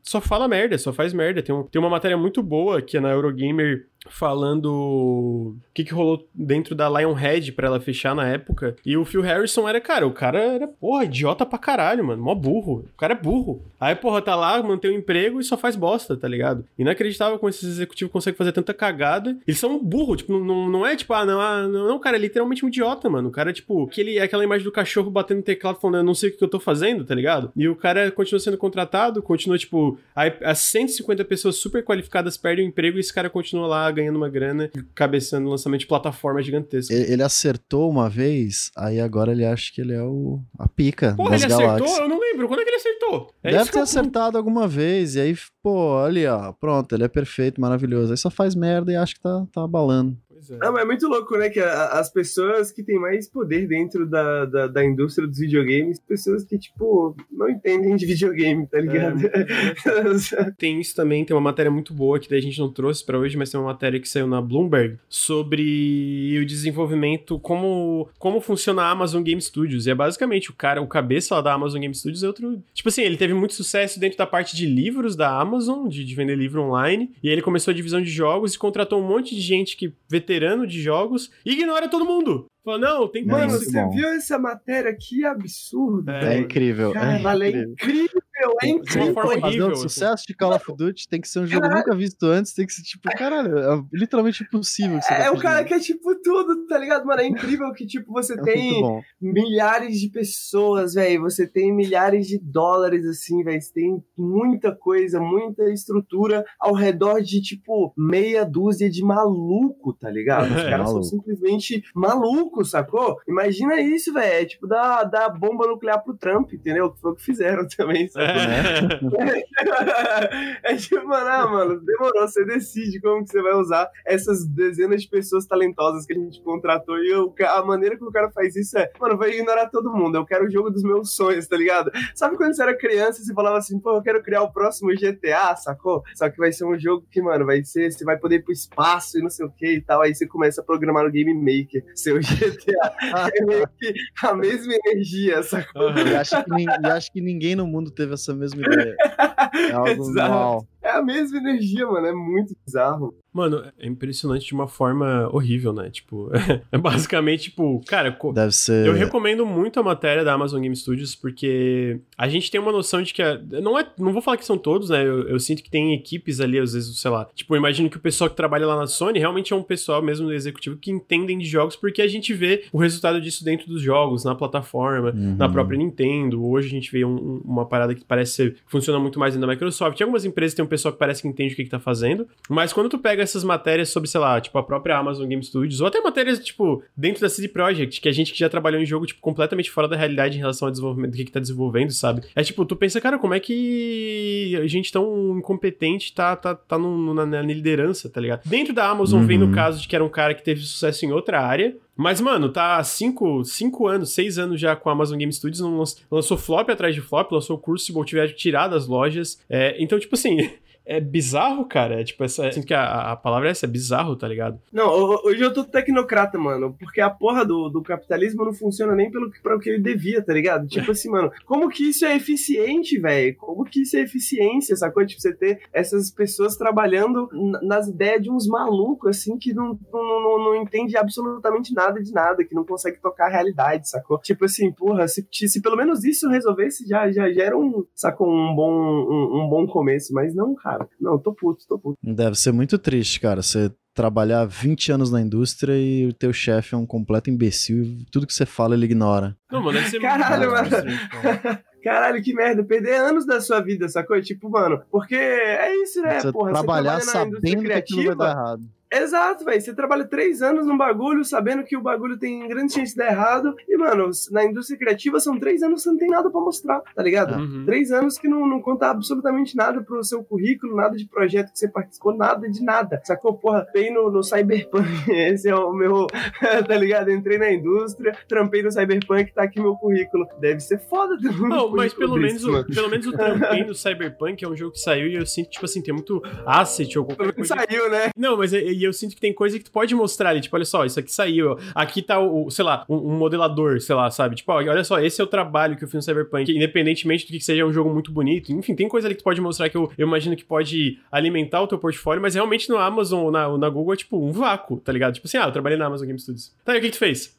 só fala merda, só faz merda. Tem, um- tem uma matéria muito boa que é na Eurogamer falando o que, que rolou dentro da Lionhead pra ela fechar na época. E o Phil Harrison era, cara, o cara era, porra, idiota pra caralho, mano. Mó burro. O cara é burro. Aí, porra, tá lá, mantém o emprego e só faz bosta, tá ligado? Inacreditável como esses executivos conseguem fazer tanta cagada. Eles são burro, tipo, não- não, é tipo, ah, não, ah, não, não, cara é literalmente um idiota, mano. O cara tipo, aquele, aquela imagem do cachorro batendo no teclado falando, eu não sei o que eu tô fazendo, tá ligado? E o cara continua sendo contratado, continua, tipo, aí as 150 pessoas super qualificadas perdem o emprego e esse cara continua lá ganhando uma grana e cabeçando lançamento de plataforma gigantesca. Ele, ele acertou uma vez, aí agora ele acha que ele é o a pica Porra, das ele galáxias. acertou? Eu não lembro. Quando é que ele acertou? É Deve ter eu- acertado alguma vez, e aí, pô, ali, ó, pronto, ele é perfeito, maravilhoso. Aí só faz merda e acha que tá, tá abalando. Pois é. Não, é muito louco, né? Que a- as pessoas que têm mais poder dentro da, da, da indústria dos videogames, pessoas que, tipo, não entendem de videogame, tá ligado? *laughs* Tem isso também, tem uma matéria muito boa que daí a gente não trouxe pra hoje, mas tem uma matéria que saiu na Bloomberg sobre o desenvolvimento, como, como funciona a Amazon Game Studios. E é basicamente o cara, o cabeça lá da Amazon Game Studios é outro. Tipo assim, ele teve muito sucesso dentro da parte de livros da Amazon, de, de vender livro online. E aí ele começou a divisão de jogos e contratou um monte de gente que, veterano de jogos, ignora todo mundo. Falou, não, tem que Mano, você bom. viu essa matéria? Que absurdo. É, É, incrível. Caralho, é é incrível. é uma incrível. forma Fazer horrível, um assim. sucesso de Call of Duty tem que ser um jogo Caralho. nunca visto antes, tem que ser tipo, caralho, é literalmente impossível que você É tá o cara que é tipo tudo, tá ligado? Mano, é incrível que, tipo, você *laughs* É tem milhares de pessoas, velho. Você tem milhares de dólares, assim, velho. Você tem muita coisa, muita estrutura ao redor de, tipo, meia dúzia de maluco, tá ligado? Os *laughs* É, caras são simplesmente malucos, sacou? Imagina isso, velho. É tipo dar, dar bomba nuclear pro Trump, entendeu? Foi o que fizeram *laughs* também, sacou? É. *laughs* é tipo, mano, ah, mano, demorou, você decide como que você vai usar essas dezenas de pessoas talentosas que a gente contratou e eu, a maneira que o cara faz isso é, mano, vai ignorar todo mundo, eu quero o jogo dos meus sonhos, tá ligado? Sabe quando você era criança e você falava assim, pô, eu quero criar o próximo GTA, sacou? Só que vai ser um jogo que, mano, vai ser, você vai poder ir pro espaço e não sei o que e tal, aí você começa a programar no Game Maker, seu GTA, *laughs* é meio que a mesma energia, sacou? E acho, que, e acho que ninguém no mundo teve essa mesma ideia. É *laughs* algo Exato. normal. É a mesma energia, mano, é muito bizarro. Mano, é impressionante de uma forma horrível, né? Tipo, *laughs* é basicamente, tipo, cara, Deve ser. Eu recomendo muito a matéria da Amazon Game Studios porque a gente tem uma noção de que a- não é, não vou falar que são todos, né? Eu, eu sinto que tem equipes ali às vezes, sei lá. Tipo, eu imagino que o pessoal que trabalha lá na Sony realmente é um pessoal mesmo do executivo que entendem de jogos porque a gente vê o resultado disso dentro dos jogos, na plataforma, Uhum. na própria Nintendo. Hoje a gente vê um- um- uma parada que parece ser funciona muito mais dentro da Microsoft. Tem algumas empresas tem um pessoal que parece que entende o que, que tá fazendo, mas quando tu pega essas matérias sobre, sei lá, tipo a própria Amazon Game Studios, ou até matérias, tipo, dentro da CD Projekt, que a gente que já trabalhou em jogo, tipo, completamente fora da realidade em relação ao desenvolvimento do que, que tá desenvolvendo, sabe? É tipo, tu pensa, cara, como é que a gente tão incompetente tá, tá, tá no, na, na liderança, tá ligado? Dentro da Amazon vem no Uhum. caso de que era um cara que teve sucesso em outra área, mas, mano, tá há cinco, cinco anos, seis anos já com a Amazon Game Studios, não lanç- lançou flop atrás de flop, lançou o Crucible, tiveram que tirar das lojas. É, então, tipo assim, *laughs* é bizarro, cara. É, tipo, essa, sinto que a, a palavra é essa, é bizarro, tá ligado? Não, ho- hoje eu tô tecnocrata, mano, porque a porra do, do capitalismo não funciona nem pelo que, pra o que ele devia, tá ligado? *laughs* Tipo assim, mano, como que isso é eficiente, velho? Como que isso é eficiência, sacou? Tipo, você ter essas pessoas trabalhando nas ideias de uns malucos, assim, que não, não, não, não entende absolutamente nada de nada, que não consegue tocar a realidade, sacou? Tipo assim, porra, se, se pelo menos isso resolvesse, já, já, já era um, sacou? Um bom, um, um bom começo, mas não, cara. Não, tô puto, tô puto. Deve ser muito triste, cara. Você trabalhar 20 anos na indústria e o teu chefe é um completo imbecil e tudo que você fala ele ignora. Não, mano, deve ser Caralho, muito mano. frustrante, cara. *laughs* Caralho, que merda, perder anos da sua vida, sacou? Tipo, mano, porque é isso, né? você porra, trabalhar você trabalha na indústria sabendo que aquilo vai dar criativa. errado. Exato, velho. Você trabalha três anos num bagulho, sabendo que o bagulho tem grande chance de dar errado. E, mano, na indústria criativa são três anos que você não tem nada pra mostrar, tá ligado? Uhum. Três anos que não, não conta absolutamente nada pro seu currículo, nada de projeto que você participou, nada de nada. Sacou? Porra, bem no, no Cyberpunk. *laughs* Esse é o meu. *laughs* tá ligado? Entrei na indústria, trampei no Cyberpunk, tá aqui meu currículo. Deve ser foda ter um Não, mas pelo desse, menos, o, mano. pelo menos o *laughs* Trampei no Cyberpunk é um jogo que saiu e eu sinto, tipo assim, tem muito asset ou qualquer coisa. Saiu, né? Não, mas e e eu sinto que tem coisa que tu pode mostrar ali, tipo, olha só, isso aqui saiu, aqui tá o, sei lá, um, um modelador, sei lá, sabe? Tipo, ó, olha só, esse é o trabalho que eu fiz no Cyberpunk, independentemente do que seja um jogo muito bonito. Enfim, tem coisa ali que tu pode mostrar que eu, eu imagino que pode alimentar o teu portfólio, mas realmente no Amazon ou na, na Google é tipo um vácuo, tá ligado? Tipo assim, ah, eu trabalhei na Amazon Game Studios. Tá, e o que que tu fez?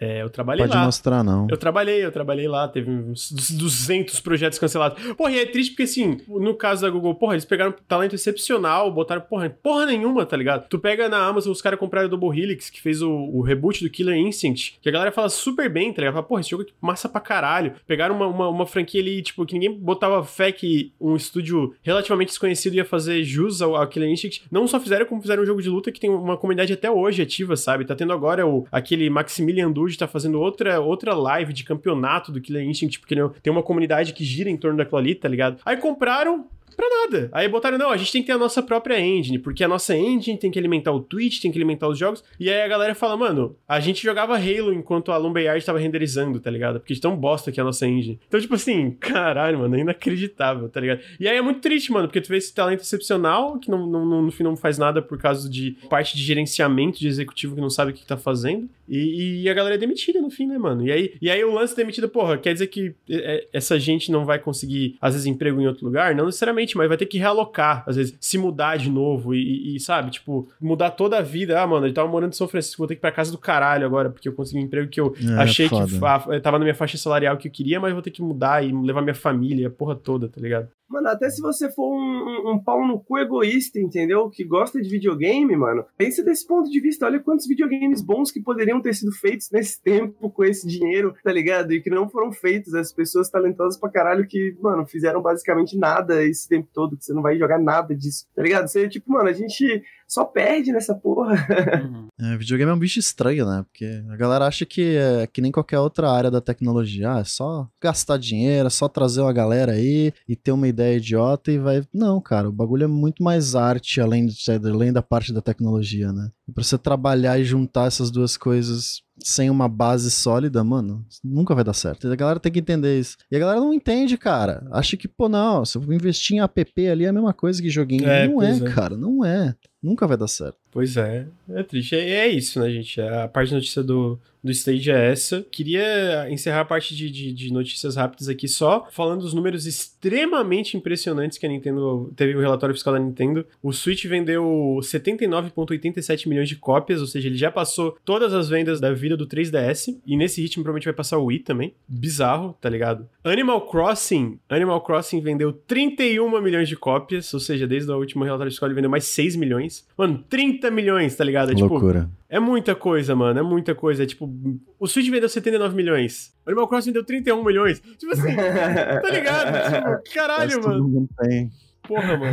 É, eu trabalhei Pode lá. mostrar, não. Eu trabalhei, eu trabalhei lá, teve uns 200 projetos cancelados. Porra, e é triste porque, assim, no caso da Google, porra, eles pegaram talento excepcional, botaram porra, porra nenhuma, tá ligado? Tu pega na Amazon, os caras compraram o Double Helix, que fez o, o reboot do Killer Instinct, que a galera fala super bem, tá ligado? Fala, porra, esse jogo é massa pra caralho. Pegaram uma, uma, uma franquia ali, tipo, que ninguém botava fé que um estúdio relativamente desconhecido ia fazer jus ao, ao Killer Instinct. Não só fizeram, como fizeram um jogo de luta que tem uma comunidade até hoje ativa, sabe? Tá tendo agora o, aquele Maximilian Dude tá fazendo outra, outra live de campeonato do Killer Instinct, porque ele tem uma comunidade que gira em torno daquilo ali, tá ligado? Aí compraram, Nada. Aí botaram, não, a gente tem que ter a nossa própria engine, porque a nossa engine tem que alimentar o Twitch, tem que alimentar os jogos. E aí a galera fala, mano, a gente jogava Halo enquanto a Lumberyard tava renderizando, tá ligado? Porque de tão bosta que é a nossa engine. Então, tipo assim, caralho, mano, é inacreditável, tá ligado? E aí é muito triste, mano, porque tu vê esse talento excepcional, que não, não, não, no fim não faz nada por causa de parte de gerenciamento de executivo que não sabe o que, tá fazendo. E, e, a galera é demitida no fim, né, mano? E aí, e aí o lance demitida, porra, quer dizer que é, essa gente não vai conseguir, às vezes, emprego em outro lugar? Não necessariamente, mas vai ter que realocar, às vezes, se mudar de novo e, e sabe, tipo, mudar toda a vida. Ah, mano, eu tava morando em São Francisco, vou ter que ir pra casa do caralho agora, porque eu consegui um emprego que eu é, achei foda. que tava na minha faixa salarial que eu queria, mas vou ter que mudar e levar minha família, a porra toda, tá ligado? Mano, até se você for um, um, pau no cu egoísta, entendeu? Que gosta de videogame, mano. Pense desse ponto de vista. Olha quantos videogames bons que poderiam ter sido feitos nesse tempo com esse dinheiro, tá ligado? E que não foram feitos. As pessoas talentosas pra caralho que, mano, fizeram basicamente nada esse tempo todo. Que você não vai jogar nada disso, tá ligado? Você, tipo, mano, a gente só perde nessa porra. Uhum. É, videogame é um bicho estranho, né? Porque a galera acha que é que nem qualquer outra área da tecnologia. Ah, é só gastar dinheiro, é só trazer uma galera aí e ter uma ideia idiota e vai. Não, cara, o bagulho é muito mais arte além, de, além da parte da tecnologia, né? E pra você trabalhar e juntar essas duas coisas sem uma base sólida, mano, nunca vai dar certo. A galera tem que entender isso. E a galera não entende, cara. Acha que, pô, não, se eu investir em app ali é a mesma coisa que joguinho. É, não é, é, cara, não é. Nunca vai dar certo. Pois é, é triste. É, é isso, né, gente? A parte de notícia do, do stage é essa. Queria encerrar a parte de, de, de, notícias rápidas aqui só falando dos números extremamente impressionantes que a Nintendo teve o relatório fiscal da Nintendo. O Switch vendeu 79,87 milhões de cópias, ou seja, ele já passou todas as vendas da vida do 3DS. E nesse ritmo provavelmente vai passar o Wii também. Bizarro, tá ligado? Animal Crossing, Animal Crossing vendeu 31 milhões de cópias, ou seja, desde o último relatório fiscal ele vendeu mais 6 milhões. Mano, 30 milhões, tá ligado? É, tipo, Loucura. É muita coisa, mano. É muita coisa. É tipo, o Switch vendeu 79 milhões. O Animal Crossing vendeu 31 milhões. Tipo assim, tá ligado? *laughs* Tipo, caralho, Mas mano. Todo mundo tem. Porra, mano.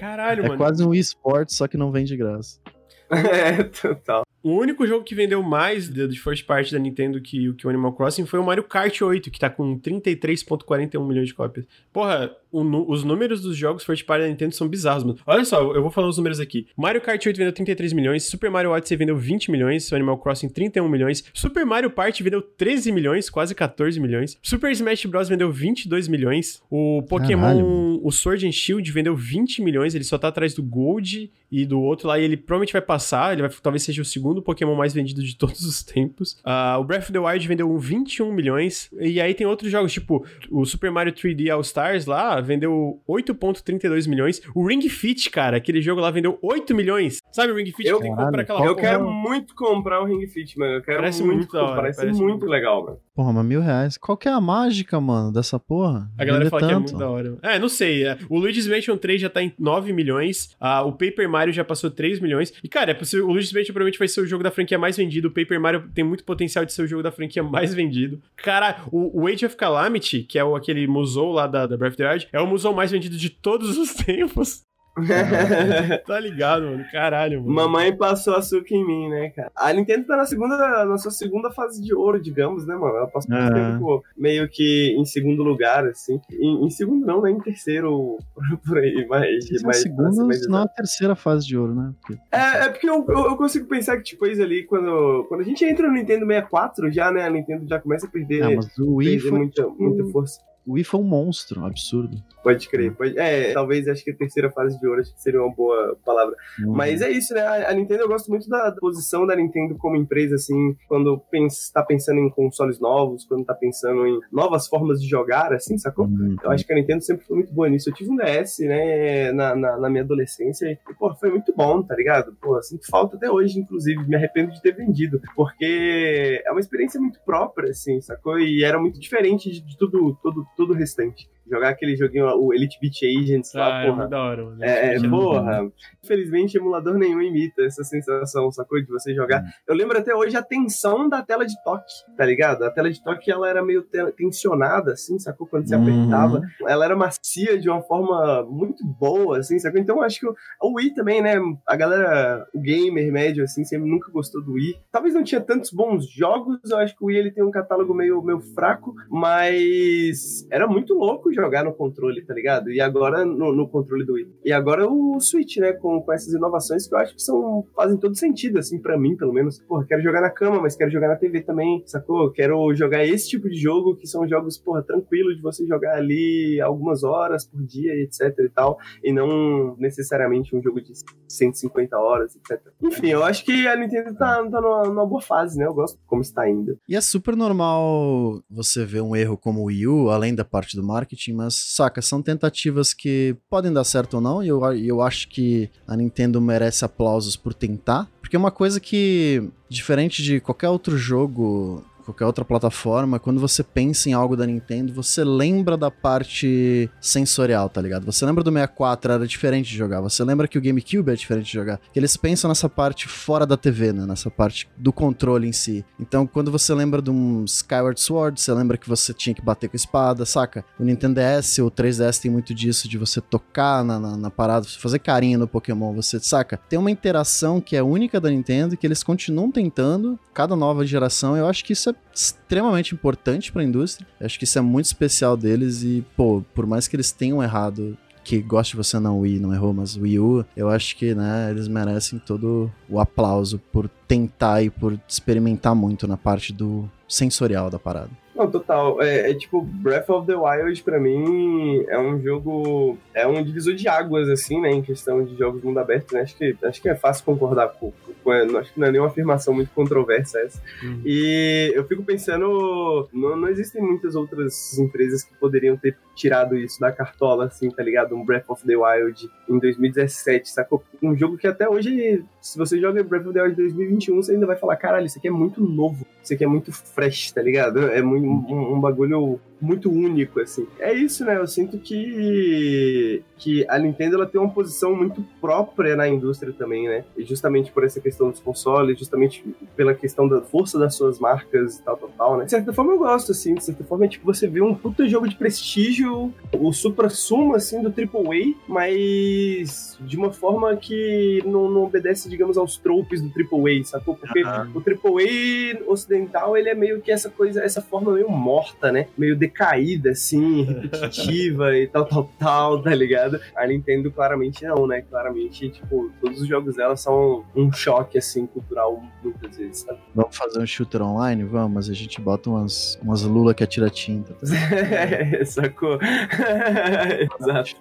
Caralho, é mano. É quase um esporte, só que não vem de graça. *laughs* é, total. O único jogo que vendeu mais de, first party da Nintendo que, que o Animal Crossing foi o Mario Kart 8, que tá com 33,41 milhões de cópias. Porra, o, os números dos jogos first party da Nintendo são bizarros, mano. Olha só, eu vou falar os números aqui. Mario Kart 8 vendeu 33 milhões, Super Mario Odyssey vendeu 20 milhões, Animal Crossing 31 milhões, Super Mario Party vendeu 13 milhões, quase 14 milhões, Super Smash Bros vendeu 22 milhões, o Pokémon, Caralho. o Sword and Shield vendeu 20 milhões, ele só tá atrás do Gold e do outro lá, e ele provavelmente vai passar, ele vai, talvez seja o segundo Pokémon mais vendido de todos os tempos. Uh, o Breath of the Wild vendeu 21 milhões. E aí tem outros jogos, tipo o Super Mario 3D All Stars lá, vendeu 8,32 milhões. O Ring Fit, cara, aquele jogo lá vendeu 8 milhões. Sabe o Ring Fit? Eu, que aquela eu quero muito comprar o Ring Fit, mano. Eu quero parece muito, muito hora, parece, parece, muito, muito legal, mano. Porra, mas mil reais. Qual que é a mágica, mano, dessa porra? A galera fala tanto. que é muito da hora. É, não sei. É, o Luigi's Mansion 3 já tá em 9 milhões. Uh, o Paper Mario já passou 3 milhões. E, cara, é possível, o Luigi's Mansion provavelmente vai ser o jogo da franquia mais vendido. O Paper Mario tem muito potencial de ser o jogo da franquia mais vendido. Cara, o, o Age of Calamity, que é o, aquele musou lá da, da Breath of the Wild, é o musou mais vendido de todos os *laughs* tempos. *laughs* tá ligado, mano? Caralho, mano. Mamãe passou açúcar em mim, né, cara? A Nintendo tá na segunda, na sua segunda fase de ouro, digamos, né, mano? Ela passou muito tempo meio que em segundo lugar, assim. Em, em, segundo não, né? Em terceiro, *laughs* por aí, mas... É mas segundo, não a terceira fase de ouro, né? Porque... É, é porque eu, eu, eu, consigo pensar que, tipo, eles ali, quando, quando a gente entra no Nintendo 64 já, né, a Nintendo já começa a perder, não, mas o Wii perder foi, muita, muita força. o Wii foi um monstro, um absurdo. Pode crer. Pode... É, talvez acho que a terceira fase de ouro acho que seria uma boa palavra. Uhum. Mas é isso, né? A, Nintendo, eu gosto muito da posição da Nintendo como empresa, assim, quando está pensando em consoles novos, quando está pensando em novas formas de jogar, assim, sacou? Uhum. Eu acho que a Nintendo sempre foi muito boa nisso. Eu tive um DS, né, na, na, na minha adolescência, e, pô, foi muito bom, tá ligado? Pô, sinto falta até hoje, inclusive, me arrependo de ter vendido, porque é uma experiência muito própria, assim, sacou? E era muito diferente de, tudo, tudo, tudo o restante. Jogar aquele joguinho, o Elite Beat Agents lá, ah, porra. É, da hora, é, é porra. Infelizmente, emulador nenhum imita essa sensação, sacou? De você jogar. Hum. Eu lembro até hoje a tensão da tela de toque, tá ligado? A tela de toque, ela era meio tensionada, assim, sacou? Quando você uhum. apertava. Ela era macia de uma forma muito boa, assim, sacou? Então, eu acho que o, o Wii também, né? A galera, o gamer médio, assim, sempre nunca gostou do Wii. Talvez não tinha tantos bons jogos, eu acho que o Wii, ele tem um catálogo meio, meio fraco, mas era muito louco jogar no controle, tá ligado? E agora no, no, controle do Wii. E agora o Switch, né? Com, com essas inovações que eu acho que são fazem todo sentido, assim, para mim, pelo menos. Porra, quero jogar na cama, mas quero jogar na TV também, sacou? Quero jogar esse tipo de jogo que são jogos, porra, tranquilos de você jogar ali algumas horas por dia, etc e tal. E não necessariamente um jogo de 150 horas, etc. Enfim, eu acho que a Nintendo tá, tá numa, numa boa fase, né? Eu gosto como está ainda. E é super normal você ver um erro como o Wii U, além da parte do marketing, mas saca, são tentativas que podem dar certo ou não, e eu, eu acho que a Nintendo merece aplausos por tentar, porque é uma coisa que, diferente de qualquer outro jogo qualquer outra plataforma, quando você pensa em algo da Nintendo, você lembra da parte sensorial, tá ligado? Você lembra do 64, era diferente de jogar. Você lembra que o GameCube é diferente de jogar. Eles pensam nessa parte fora da TV, né? Nessa parte do controle em si. Então, quando você lembra de um Skyward Sword, você lembra que você tinha que bater com a espada, saca? O Nintendo DS, o 3DS tem muito disso, de você tocar na, na, na parada, fazer carinho no Pokémon, você saca? Tem uma interação que é única da Nintendo, que eles continuam tentando, cada nova geração, eu acho que isso é extremamente importante para a indústria. Acho que isso é muito especial deles e, pô, por mais que eles tenham errado que goste de você não Wii, não errou, mas Wii U, eu acho que, né, eles merecem todo o aplauso por tentar e por experimentar muito na parte do sensorial da parada. Não, total. É, é, tipo, Breath of the Wild, pra mim, é um jogo. É um divisor de águas, assim, né? Em questão de jogos mundo aberto, né? Acho que, acho que é fácil concordar com, com acho que não é nenhuma afirmação muito controversa essa. Uhum. E eu fico pensando. Não, não existem muitas outras empresas que poderiam ter tirado isso da cartola, assim, tá ligado? Um Breath of the Wild em 2017, sacou? Um jogo que até hoje, se você joga Breath of the Wild 2021, você ainda vai falar, caralho, isso aqui é muito novo, isso aqui é muito fresh, tá ligado? É muito um, um bagulho muito único, assim. É isso, né? Eu sinto que, que a Nintendo ela tem uma posição muito própria na indústria também, né? E justamente por essa questão dos consoles, justamente pela questão da força das suas marcas e tal, tal, tal, né? De certa forma eu gosto, assim. De certa forma é tipo você vê um puta jogo de prestígio, o supra-sumo, assim, do AAA, mas de uma forma que não, não obedece, digamos, aos tropes do AAA, sacou? Porque uhum. o AAA ocidental, ele é meio que essa coisa, essa forma meio morta, né? Meio decaída, assim, *laughs* repetitiva e tal, tal, tal, tá ligado? A Nintendo claramente não, né? Claramente, tipo, todos os jogos dela são um choque, assim, cultural muitas vezes, sabe? Vamos fazer um shooter online? Vamos, mas a gente bota umas, umas lula que atira tinta. Tá *laughs* é, sacou? *laughs* Exato.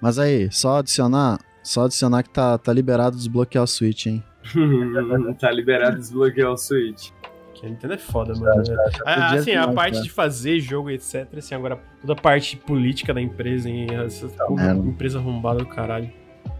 Mas aí, só adicionar, só adicionar que tá, tá liberado desbloquear o Switch, hein? tá liberado desbloquear o Switch. Que a Nintendo é foda, mano. Ah, assim, a parte de fazer jogo, etc. Assim, agora toda a parte política da empresa, hein? Essa é, empresa arrombada do caralho.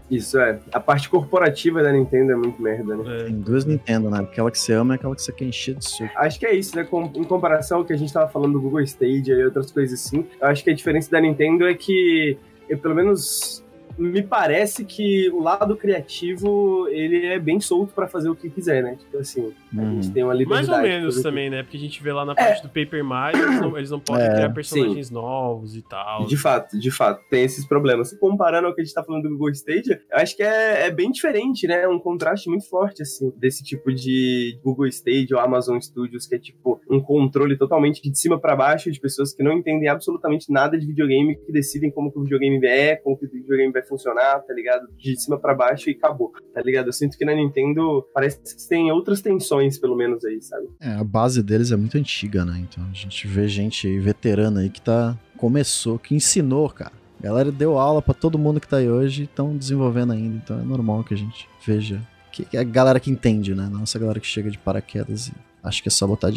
Isso é. A parte corporativa da Nintendo é muito merda, né? É. Tem duas Nintendo, né? Aquela que você ama e aquela que você quer encher de suco. Acho que é isso, né? Com, em comparação ao que a gente tava falando do Google Stadia e outras coisas assim, eu acho que a diferença da Nintendo é que, eu, pelo menos me parece que o lado criativo ele é bem solto para fazer o que quiser, né? Tipo assim, hum. a gente tem uma liberdade. Mais ou menos também, né? Porque a gente vê lá na parte é. do Paper Mario, eles não, eles não podem é. criar personagens Sim. novos e tal. De fato, de fato, tem esses problemas. Comparando ao que a gente tá falando do Google Stadia, eu acho que é, é bem diferente, né? Um contraste muito forte, assim, desse tipo de Google Stadia ou Amazon Studios, que é tipo um controle totalmente de cima para baixo de pessoas que não entendem absolutamente nada de videogame, que decidem como que o videogame é, como que o videogame vai funcionar, tá ligado? De cima para baixo e acabou, tá ligado? Eu sinto que na Nintendo parece que tem outras tensões, pelo menos aí, sabe? É, a base deles é muito antiga, né? Então a gente vê gente veterana aí que tá começou, que ensinou, cara. A galera deu aula para todo mundo que tá aí hoje e estão desenvolvendo ainda. Então é normal que a gente veja. Que, é a galera que entende, né? Não essa galera que chega de paraquedas e acha que é só botar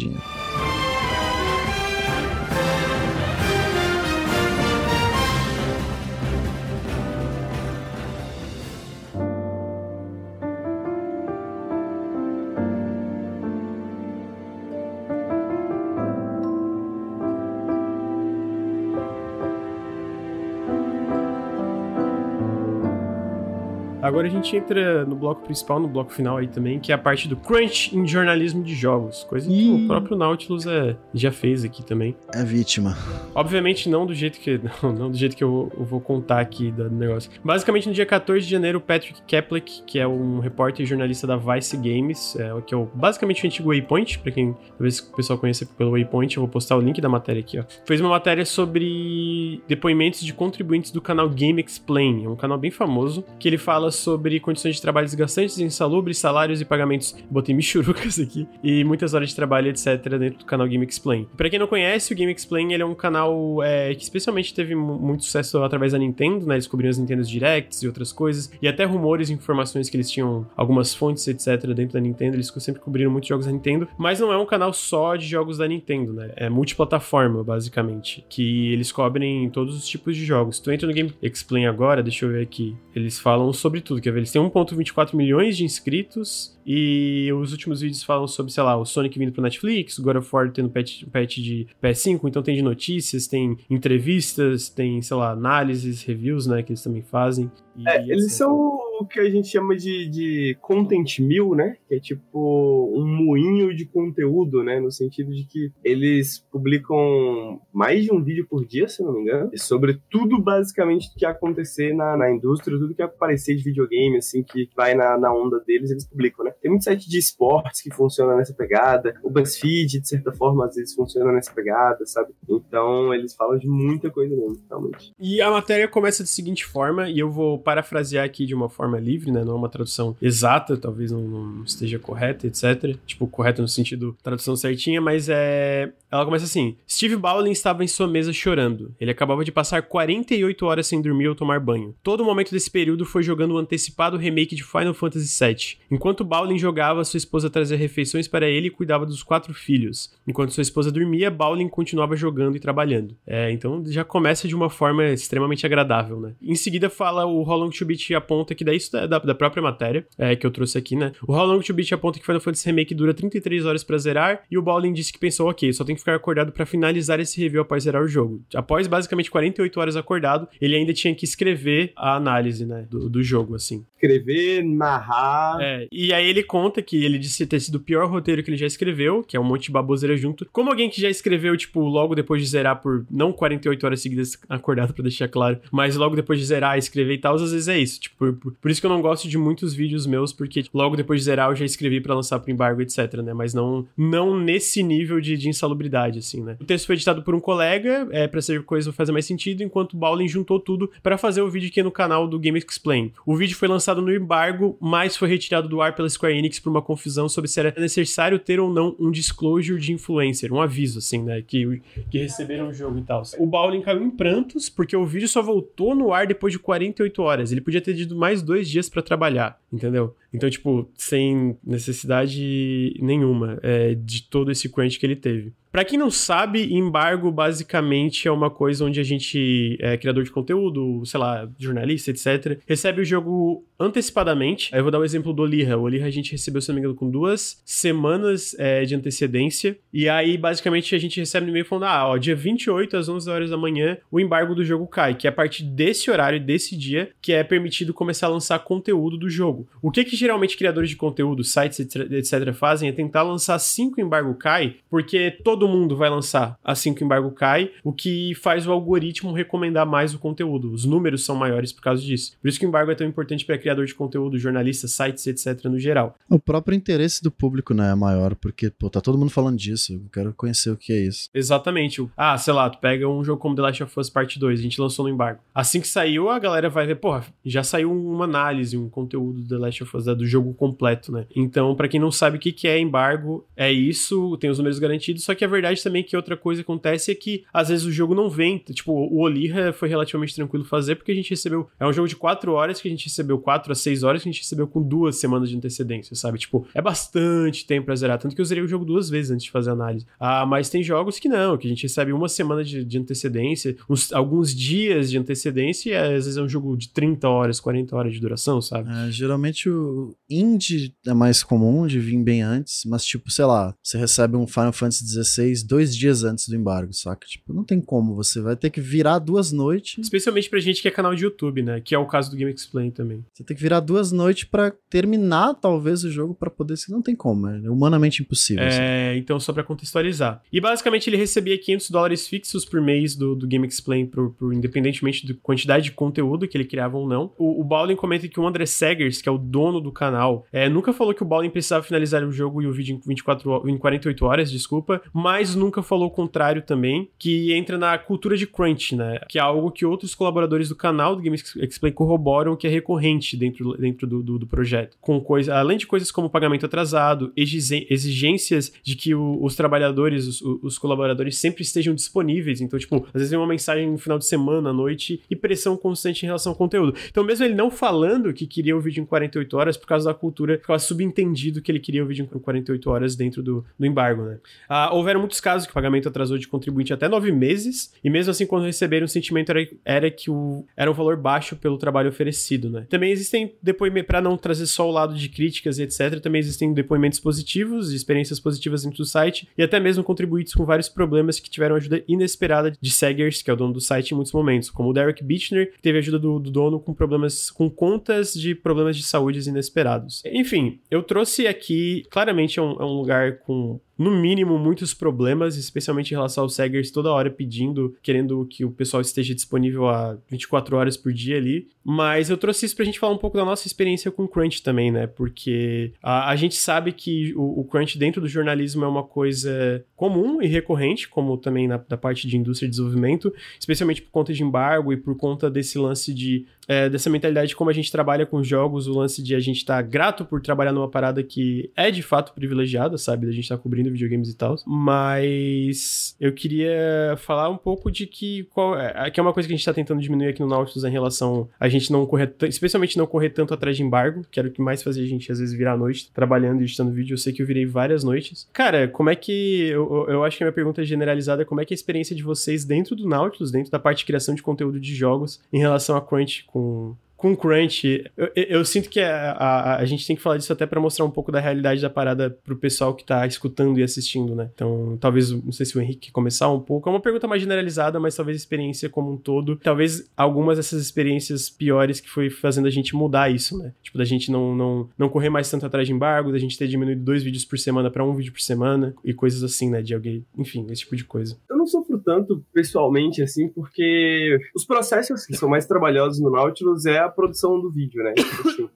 Agora a gente entra no bloco principal, no bloco final aí também, que é a parte do crunch em jornalismo de jogos. Coisa que o próprio Nautilus é, já fez aqui também. É vítima. Obviamente não do jeito que, *laughs* não, não do jeito que eu, eu, vou contar aqui do negócio. Basicamente no dia 14 de janeiro, o Patrick Keplik, que é um repórter e jornalista da Vice Games, é, que é o, basicamente o antigo Waypoint, pra quem talvez o pessoal conheça pelo Waypoint, eu vou postar o link da matéria aqui, ó. Fez uma matéria sobre depoimentos de contribuintes do canal Game Explain, é um canal bem famoso, que ele fala sobre condições de trabalho desgastantes, insalubres, salários e pagamentos. Botei michurucas aqui. E muitas horas de trabalho, etc., dentro do canal Game Explain. Para quem não conhece, o Game Explain ele é um canal é, que especialmente teve muito sucesso através da Nintendo, né? Eles cobriam as Nintendo Directs e outras coisas. E até rumores e informações que eles tinham algumas fontes, etc., dentro da Nintendo. Eles sempre cobriram muitos jogos da Nintendo. Mas não é um canal só de jogos da Nintendo, né? É multiplataforma, basicamente. Que eles cobrem todos os tipos de jogos. Tu entra no Game Explain agora, deixa eu ver aqui. Eles falam sobre tudo, quer ver? Eles têm 1.24 milhões de inscritos e os últimos vídeos falam sobre, sei lá, o Sonic vindo pro Netflix, o God of War tendo patch, patch de PS5, então tem de notícias, tem entrevistas, tem, sei lá, análises, reviews, né, que eles também fazem. É, eles são o que a gente chama de, de content mill, né? Que é tipo um moinho de conteúdo, né? No sentido de que eles publicam mais de um vídeo por dia, se não me engano, sobre tudo basicamente que acontecer na, na indústria, tudo que aparecer de videogame, assim, que vai na, na onda deles, eles publicam, né? Tem muito site de esportes que funciona nessa pegada, o BuzzFeed, de certa forma, às vezes funciona nessa pegada, sabe? Então, eles falam de muita coisa mesmo, realmente. E a matéria começa da seguinte forma, e eu vou parafrasear aqui de uma forma livre, né? Não é uma tradução exata, talvez não, não esteja correta, etc. Tipo, correta no sentido tradução certinha, mas é. Ela começa assim: Steve Bowling estava em sua mesa chorando. Ele acabava de passar 48 horas sem dormir ou tomar banho. Todo momento desse período foi jogando o antecipado remake de Final Fantasy VII. Enquanto Bowling jogava, sua esposa trazia refeições para ele e cuidava dos quatro filhos. Enquanto sua esposa dormia, Bowling continuava jogando e trabalhando. É, então já começa de uma forma extremamente agradável, né? Em seguida fala o How Long to Beat aponta que daí isso é da, da própria matéria é, que eu trouxe aqui, né? O How Long to Beat aponta que Final Fantasy Remake dura 33 horas para zerar e o Bowling disse que pensou, ok, só tem que ficar acordado para finalizar esse review após zerar o jogo. Após basicamente 48 horas acordado, ele ainda tinha que escrever a análise, né, do, do jogo, assim. Escrever, narrar. É, e aí ele conta que ele disse ter sido o pior roteiro que ele já escreveu, que é um monte de baboseira junto. Como alguém que já escreveu, tipo, logo depois de zerar por não 48 horas seguidas acordado para deixar claro, mas logo depois de zerar, escrever e tal, às vezes é isso. Tipo, por, por, isso que eu não gosto de muitos vídeos meus, porque logo depois de zerar eu já escrevi para lançar pro embargo, etc, né? Mas não, não nesse nível de, de insalubridade, assim, né? O texto foi editado por um colega, é, pra ser coisa fazer mais sentido, enquanto o Bowling juntou tudo para fazer o vídeo aqui no canal do Game Explain. O vídeo foi lançado no embargo, mas foi retirado do ar pela Square Enix por uma confusão sobre se era necessário ter ou não um disclosure de influencer, um aviso, assim, né? Que, que receberam o jogo e tal. O Bowling caiu em prantos porque o vídeo só voltou no ar depois de 48 horas. Ele podia ter tido mais dois dias para trabalhar, entendeu? Então, tipo, sem necessidade nenhuma é, de todo esse crunch que ele teve. Para quem não sabe, embargo basicamente é uma coisa onde a gente é criador de conteúdo, sei lá, jornalista, etc, recebe o jogo antecipadamente. Aí eu vou dar o um exemplo do Olirra. O Olirra a gente recebeu, se não me engano, com duas semanas é, de antecedência. E aí, basicamente, a gente recebe no e-mail falando: ah, ó, dia 28 às 11 horas da manhã, o embargo do jogo cai, que é a partir desse horário, desse dia, que é permitido começar a lançar conteúdo do jogo. O que que geralmente criadores de conteúdo, sites, etc, fazem é tentar lançar assim que o embargo cai, porque todo mundo vai lançar assim que o embargo cai, o que faz o algoritmo recomendar mais o conteúdo. Os números são maiores por causa disso. Por isso que o embargo é tão importante para criador de conteúdo, jornalistas, sites, etc no geral. O próprio interesse do público, né, é maior, porque, pô, tá todo mundo falando disso, eu quero conhecer o que é isso. Exatamente. Ah, sei lá, tu pega um jogo como The Last of Us Part 2, a gente lançou no embargo. Assim que saiu, a galera vai ver, porra, já saiu uma análise, um conteúdo do The Last of Us, do jogo completo, né? Então, para quem não sabe o que é embargo, é isso, tem os números garantidos, só que a verdade também que outra coisa acontece é que às vezes o jogo não vem. Tipo, o Olira foi relativamente tranquilo fazer porque a gente recebeu. É um jogo de 4 horas que a gente recebeu 4 a 6 horas que a gente recebeu com duas semanas de antecedência, sabe? Tipo, é bastante tempo pra zerar. Tanto que eu zerei o jogo duas vezes antes de fazer a análise. Ah, mas tem jogos que não, que a gente recebe uma semana de, de antecedência, uns, alguns dias de antecedência e às vezes é um jogo de 30 horas, 40 horas de duração, sabe? É, geralmente o indie é mais comum de vir bem antes, mas tipo, sei lá, você recebe um Final Fantasy XVI dois dias antes do embargo, saca? Tipo, não tem como, você vai ter que virar duas noites. Especialmente pra gente que é canal de YouTube, né? Que é o caso do Game Explain também. Você tem que virar duas noites para terminar, talvez, o jogo para poder. Não tem como, é humanamente impossível. É, assim. então, só pra contextualizar. E basicamente ele recebia 500 dólares fixos por mês do, do Game Explain, pro, pro, independentemente da quantidade de conteúdo que ele criava ou não. O, o Baldwin comenta que o André Segers, que é o dono do canal, é, nunca falou que o Baldwin precisava finalizar o jogo e o vídeo em, 24, em 48 horas, desculpa, mas nunca falou o contrário também, que entra na cultura de crunch, né? Que é algo que outros colaboradores do canal do Game Explain corroboram que é recorrente dentro, dentro do, do, do projeto. Com coisa, além de coisas como pagamento atrasado, exigências de que o, os trabalhadores, os, os, colaboradores sempre estejam disponíveis. Então, tipo, às vezes vem uma mensagem no final de semana, à noite, e pressão constante em relação ao conteúdo. Então, mesmo ele não falando que queria o vídeo em 48 horas, por causa da cultura, ficava subentendido que ele queria o vídeo em 48 horas dentro do, do embargo, né? Ah, houveram muitos casos que o pagamento atrasou de contribuinte até nove meses, e mesmo assim, quando receberam, o sentimento era, era que o, era um valor baixo pelo trabalho oferecido, né? Também existem depoimentos, para não trazer só o lado de críticas e etc., também existem depoimentos positivos, experiências positivas dentro do site, e até mesmo contribuintes com vários problemas que tiveram ajuda inesperada de Seggers, que é o dono do site, em muitos momentos, como o Derek Bichner, que teve ajuda do, do dono com problemas, com contas de problemas de saúde inesperados. Enfim, eu trouxe aqui, claramente é um, é um lugar com no mínimo, muitos problemas, especialmente em relação aos Seggers toda hora pedindo, querendo que o pessoal esteja disponível a 24 horas por dia ali. Mas eu trouxe isso pra gente falar um pouco da nossa experiência com o Crunch também, né? Porque a, a gente sabe que o, o, Crunch dentro do jornalismo é uma coisa comum e recorrente, como também na, da parte de indústria e desenvolvimento, especialmente por conta de embargo e por conta desse lance de é, dessa mentalidade de como a gente trabalha com jogos, o lance de a gente estar tá grato por trabalhar numa parada que é de fato privilegiada, sabe? Da gente estar tá cobrindo videogames e tal. Mas eu queria falar um pouco de que, qual, é, que é uma coisa que a gente está tentando diminuir aqui no Nautilus em relação a gente não correr, especialmente não correr tanto atrás de embargo, que era o que mais fazia a gente às vezes virar a noite trabalhando e editando vídeo. Eu sei que eu virei várias noites. Cara, como é que. Eu, eu acho que a minha pergunta é generalizada como é que é a experiência de vocês dentro do Nautilus, dentro da parte de criação de conteúdo de jogos, em relação a Crunch com, com crunch, eu, eu, sinto que a, a, a, gente tem que falar disso até para mostrar um pouco da realidade da parada pro pessoal que tá escutando e assistindo, né? Então, talvez, não sei se o Henrique começar um pouco. É uma pergunta mais generalizada, mas talvez experiência como um todo. Talvez algumas dessas experiências piores que foi fazendo a gente mudar isso, né? Tipo, da gente não, não, não correr mais tanto atrás de embargo, da gente ter diminuído dois vídeos por semana para um vídeo por semana e coisas assim, né? De alguém, enfim, esse tipo de coisa. Eu não sofro tanto pessoalmente, assim, porque os processos que são mais trabalhosos no Nautilus é a produção do vídeo, né? Tipo assim,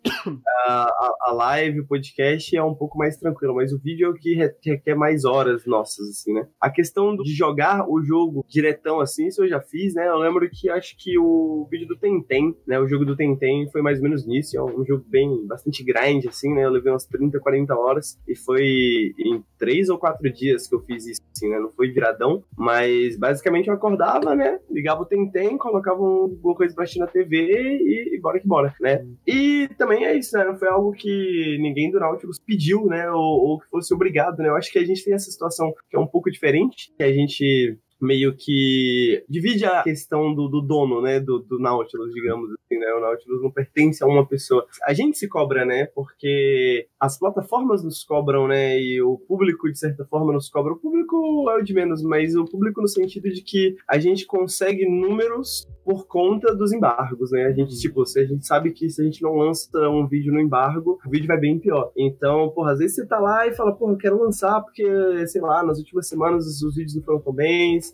a, a, live, o podcast é um pouco mais tranquilo, mas o vídeo é o que requer mais horas nossas, assim, né? A questão de jogar o jogo diretão, assim, isso eu já fiz, né? Eu lembro que acho que o vídeo do Tentem, né? O jogo do Tentem foi mais ou menos nisso, é um jogo bem, bastante grind, assim, né? Eu levei umas 30, 40 horas e foi em três ou quatro dias que eu fiz isso, assim, né? Não foi viradão, mas basicamente eu acordava, né? Ligava o Tentem, colocava alguma coisa pra assistir na TV e, e bora que bora, né? E também é isso, né? Não foi algo que ninguém do Nautilus pediu, né? Ou, ou que fosse obrigado, né? Eu acho que a gente tem essa situação que é um pouco diferente, que a gente meio que divide a questão do, do dono, né, do, do, Nautilus, digamos assim, né, o Nautilus não pertence a uma pessoa. A gente se cobra, né, porque as plataformas nos cobram, né, e o público, de certa forma, nos cobra. O público é o de menos, mas o público no sentido de que a gente consegue números por conta dos embargos, né, a gente, tipo, se a gente sabe que se a gente não lança um vídeo no embargo, o vídeo vai bem pior. Então, porra, às vezes você tá lá e fala, porra, eu quero lançar porque, sei lá, nas últimas semanas os vídeos não foram tão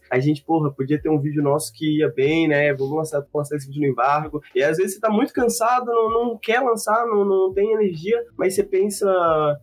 a gente, porra, podia ter um vídeo nosso que ia bem, né? Vamos lançar, lançar esse vídeo no embargo. E às vezes você tá muito cansado, não, não quer lançar, não, não tem energia, mas você pensa,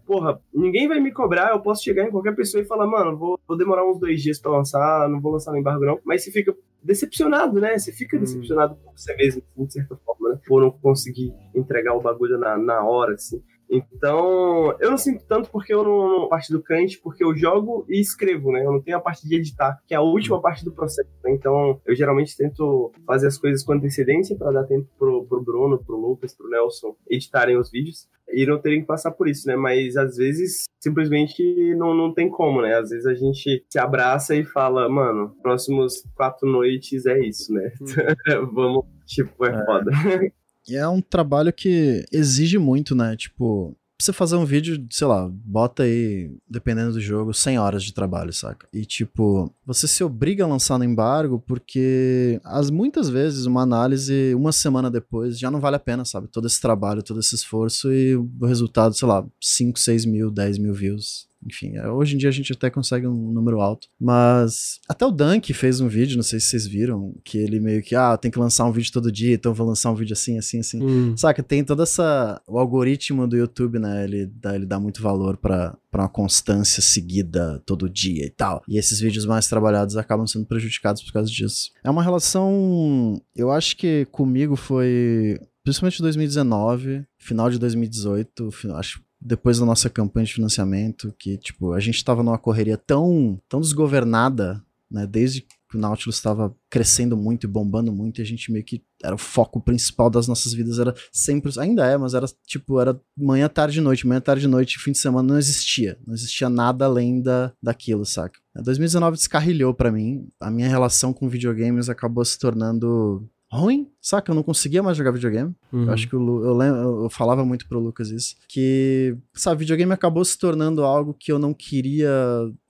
porra, ninguém vai me cobrar, eu posso chegar em qualquer pessoa e falar, mano, vou, vou demorar uns dois dias para lançar, não vou lançar no embargo, não. Mas você fica decepcionado, né? Você fica hum. decepcionado por você mesmo, de certa forma, né? Por não conseguir entregar o bagulho na, na hora, assim. Então, eu não sinto tanto porque eu não, parte do crunch, porque eu jogo e escrevo, né? Eu não tenho a parte de editar, que é a última parte do processo. Né? Então, eu geralmente tento fazer as coisas com antecedência para dar tempo pro, pro Bruno, pro Lucas, pro Nelson editarem os vídeos e não terem que passar por isso, né? Mas às vezes simplesmente não, não tem como, né? Às vezes a gente se abraça e fala, mano, próximos quatro noites é isso, né? Hum. *laughs* Vamos, tipo, é, é. foda. *laughs* E é um trabalho que exige muito, né? Tipo, pra você fazer um vídeo, sei lá, bota aí, dependendo do jogo, 100 horas de trabalho, saca? E tipo, você se obriga a lançar no embargo porque as muitas vezes uma análise uma semana depois já não vale a pena, sabe? Todo esse trabalho, todo esse esforço e o resultado, sei lá, 5, 6 mil, 10 mil views enfim, é, hoje em dia a gente até consegue um número alto. Mas até o Dunk fez um vídeo, não sei se vocês viram, que ele meio que, ah, tem que lançar um vídeo todo dia, então vou lançar um vídeo assim, assim, assim. Hum. Saca, tem toda essa. O algoritmo do YouTube, né? Ele dá, ele dá muito valor para para uma constância seguida todo dia e tal. E esses vídeos mais trabalhados acabam sendo prejudicados por causa disso. É uma relação, eu acho que comigo foi principalmente 2019, final de 2018, acho depois da nossa campanha de financiamento, que, tipo, a gente estava numa correria tão, tão desgovernada, né, desde que o Nautilus estava crescendo muito e bombando muito, e a gente meio que era o foco principal das nossas vidas, era sempre, ainda é, mas era tipo, era manhã, tarde noite, manhã, tarde noite, fim de semana não existia, não existia nada além da, daquilo, saca? 2019 descarrilhou para mim, a minha relação com videogames acabou se tornando ruim, saca? Eu não conseguia mais jogar videogame. Uhum. Eu acho que eu, eu, eu, falava muito pro Lucas isso. Que, sabe, videogame acabou se tornando algo que eu não queria.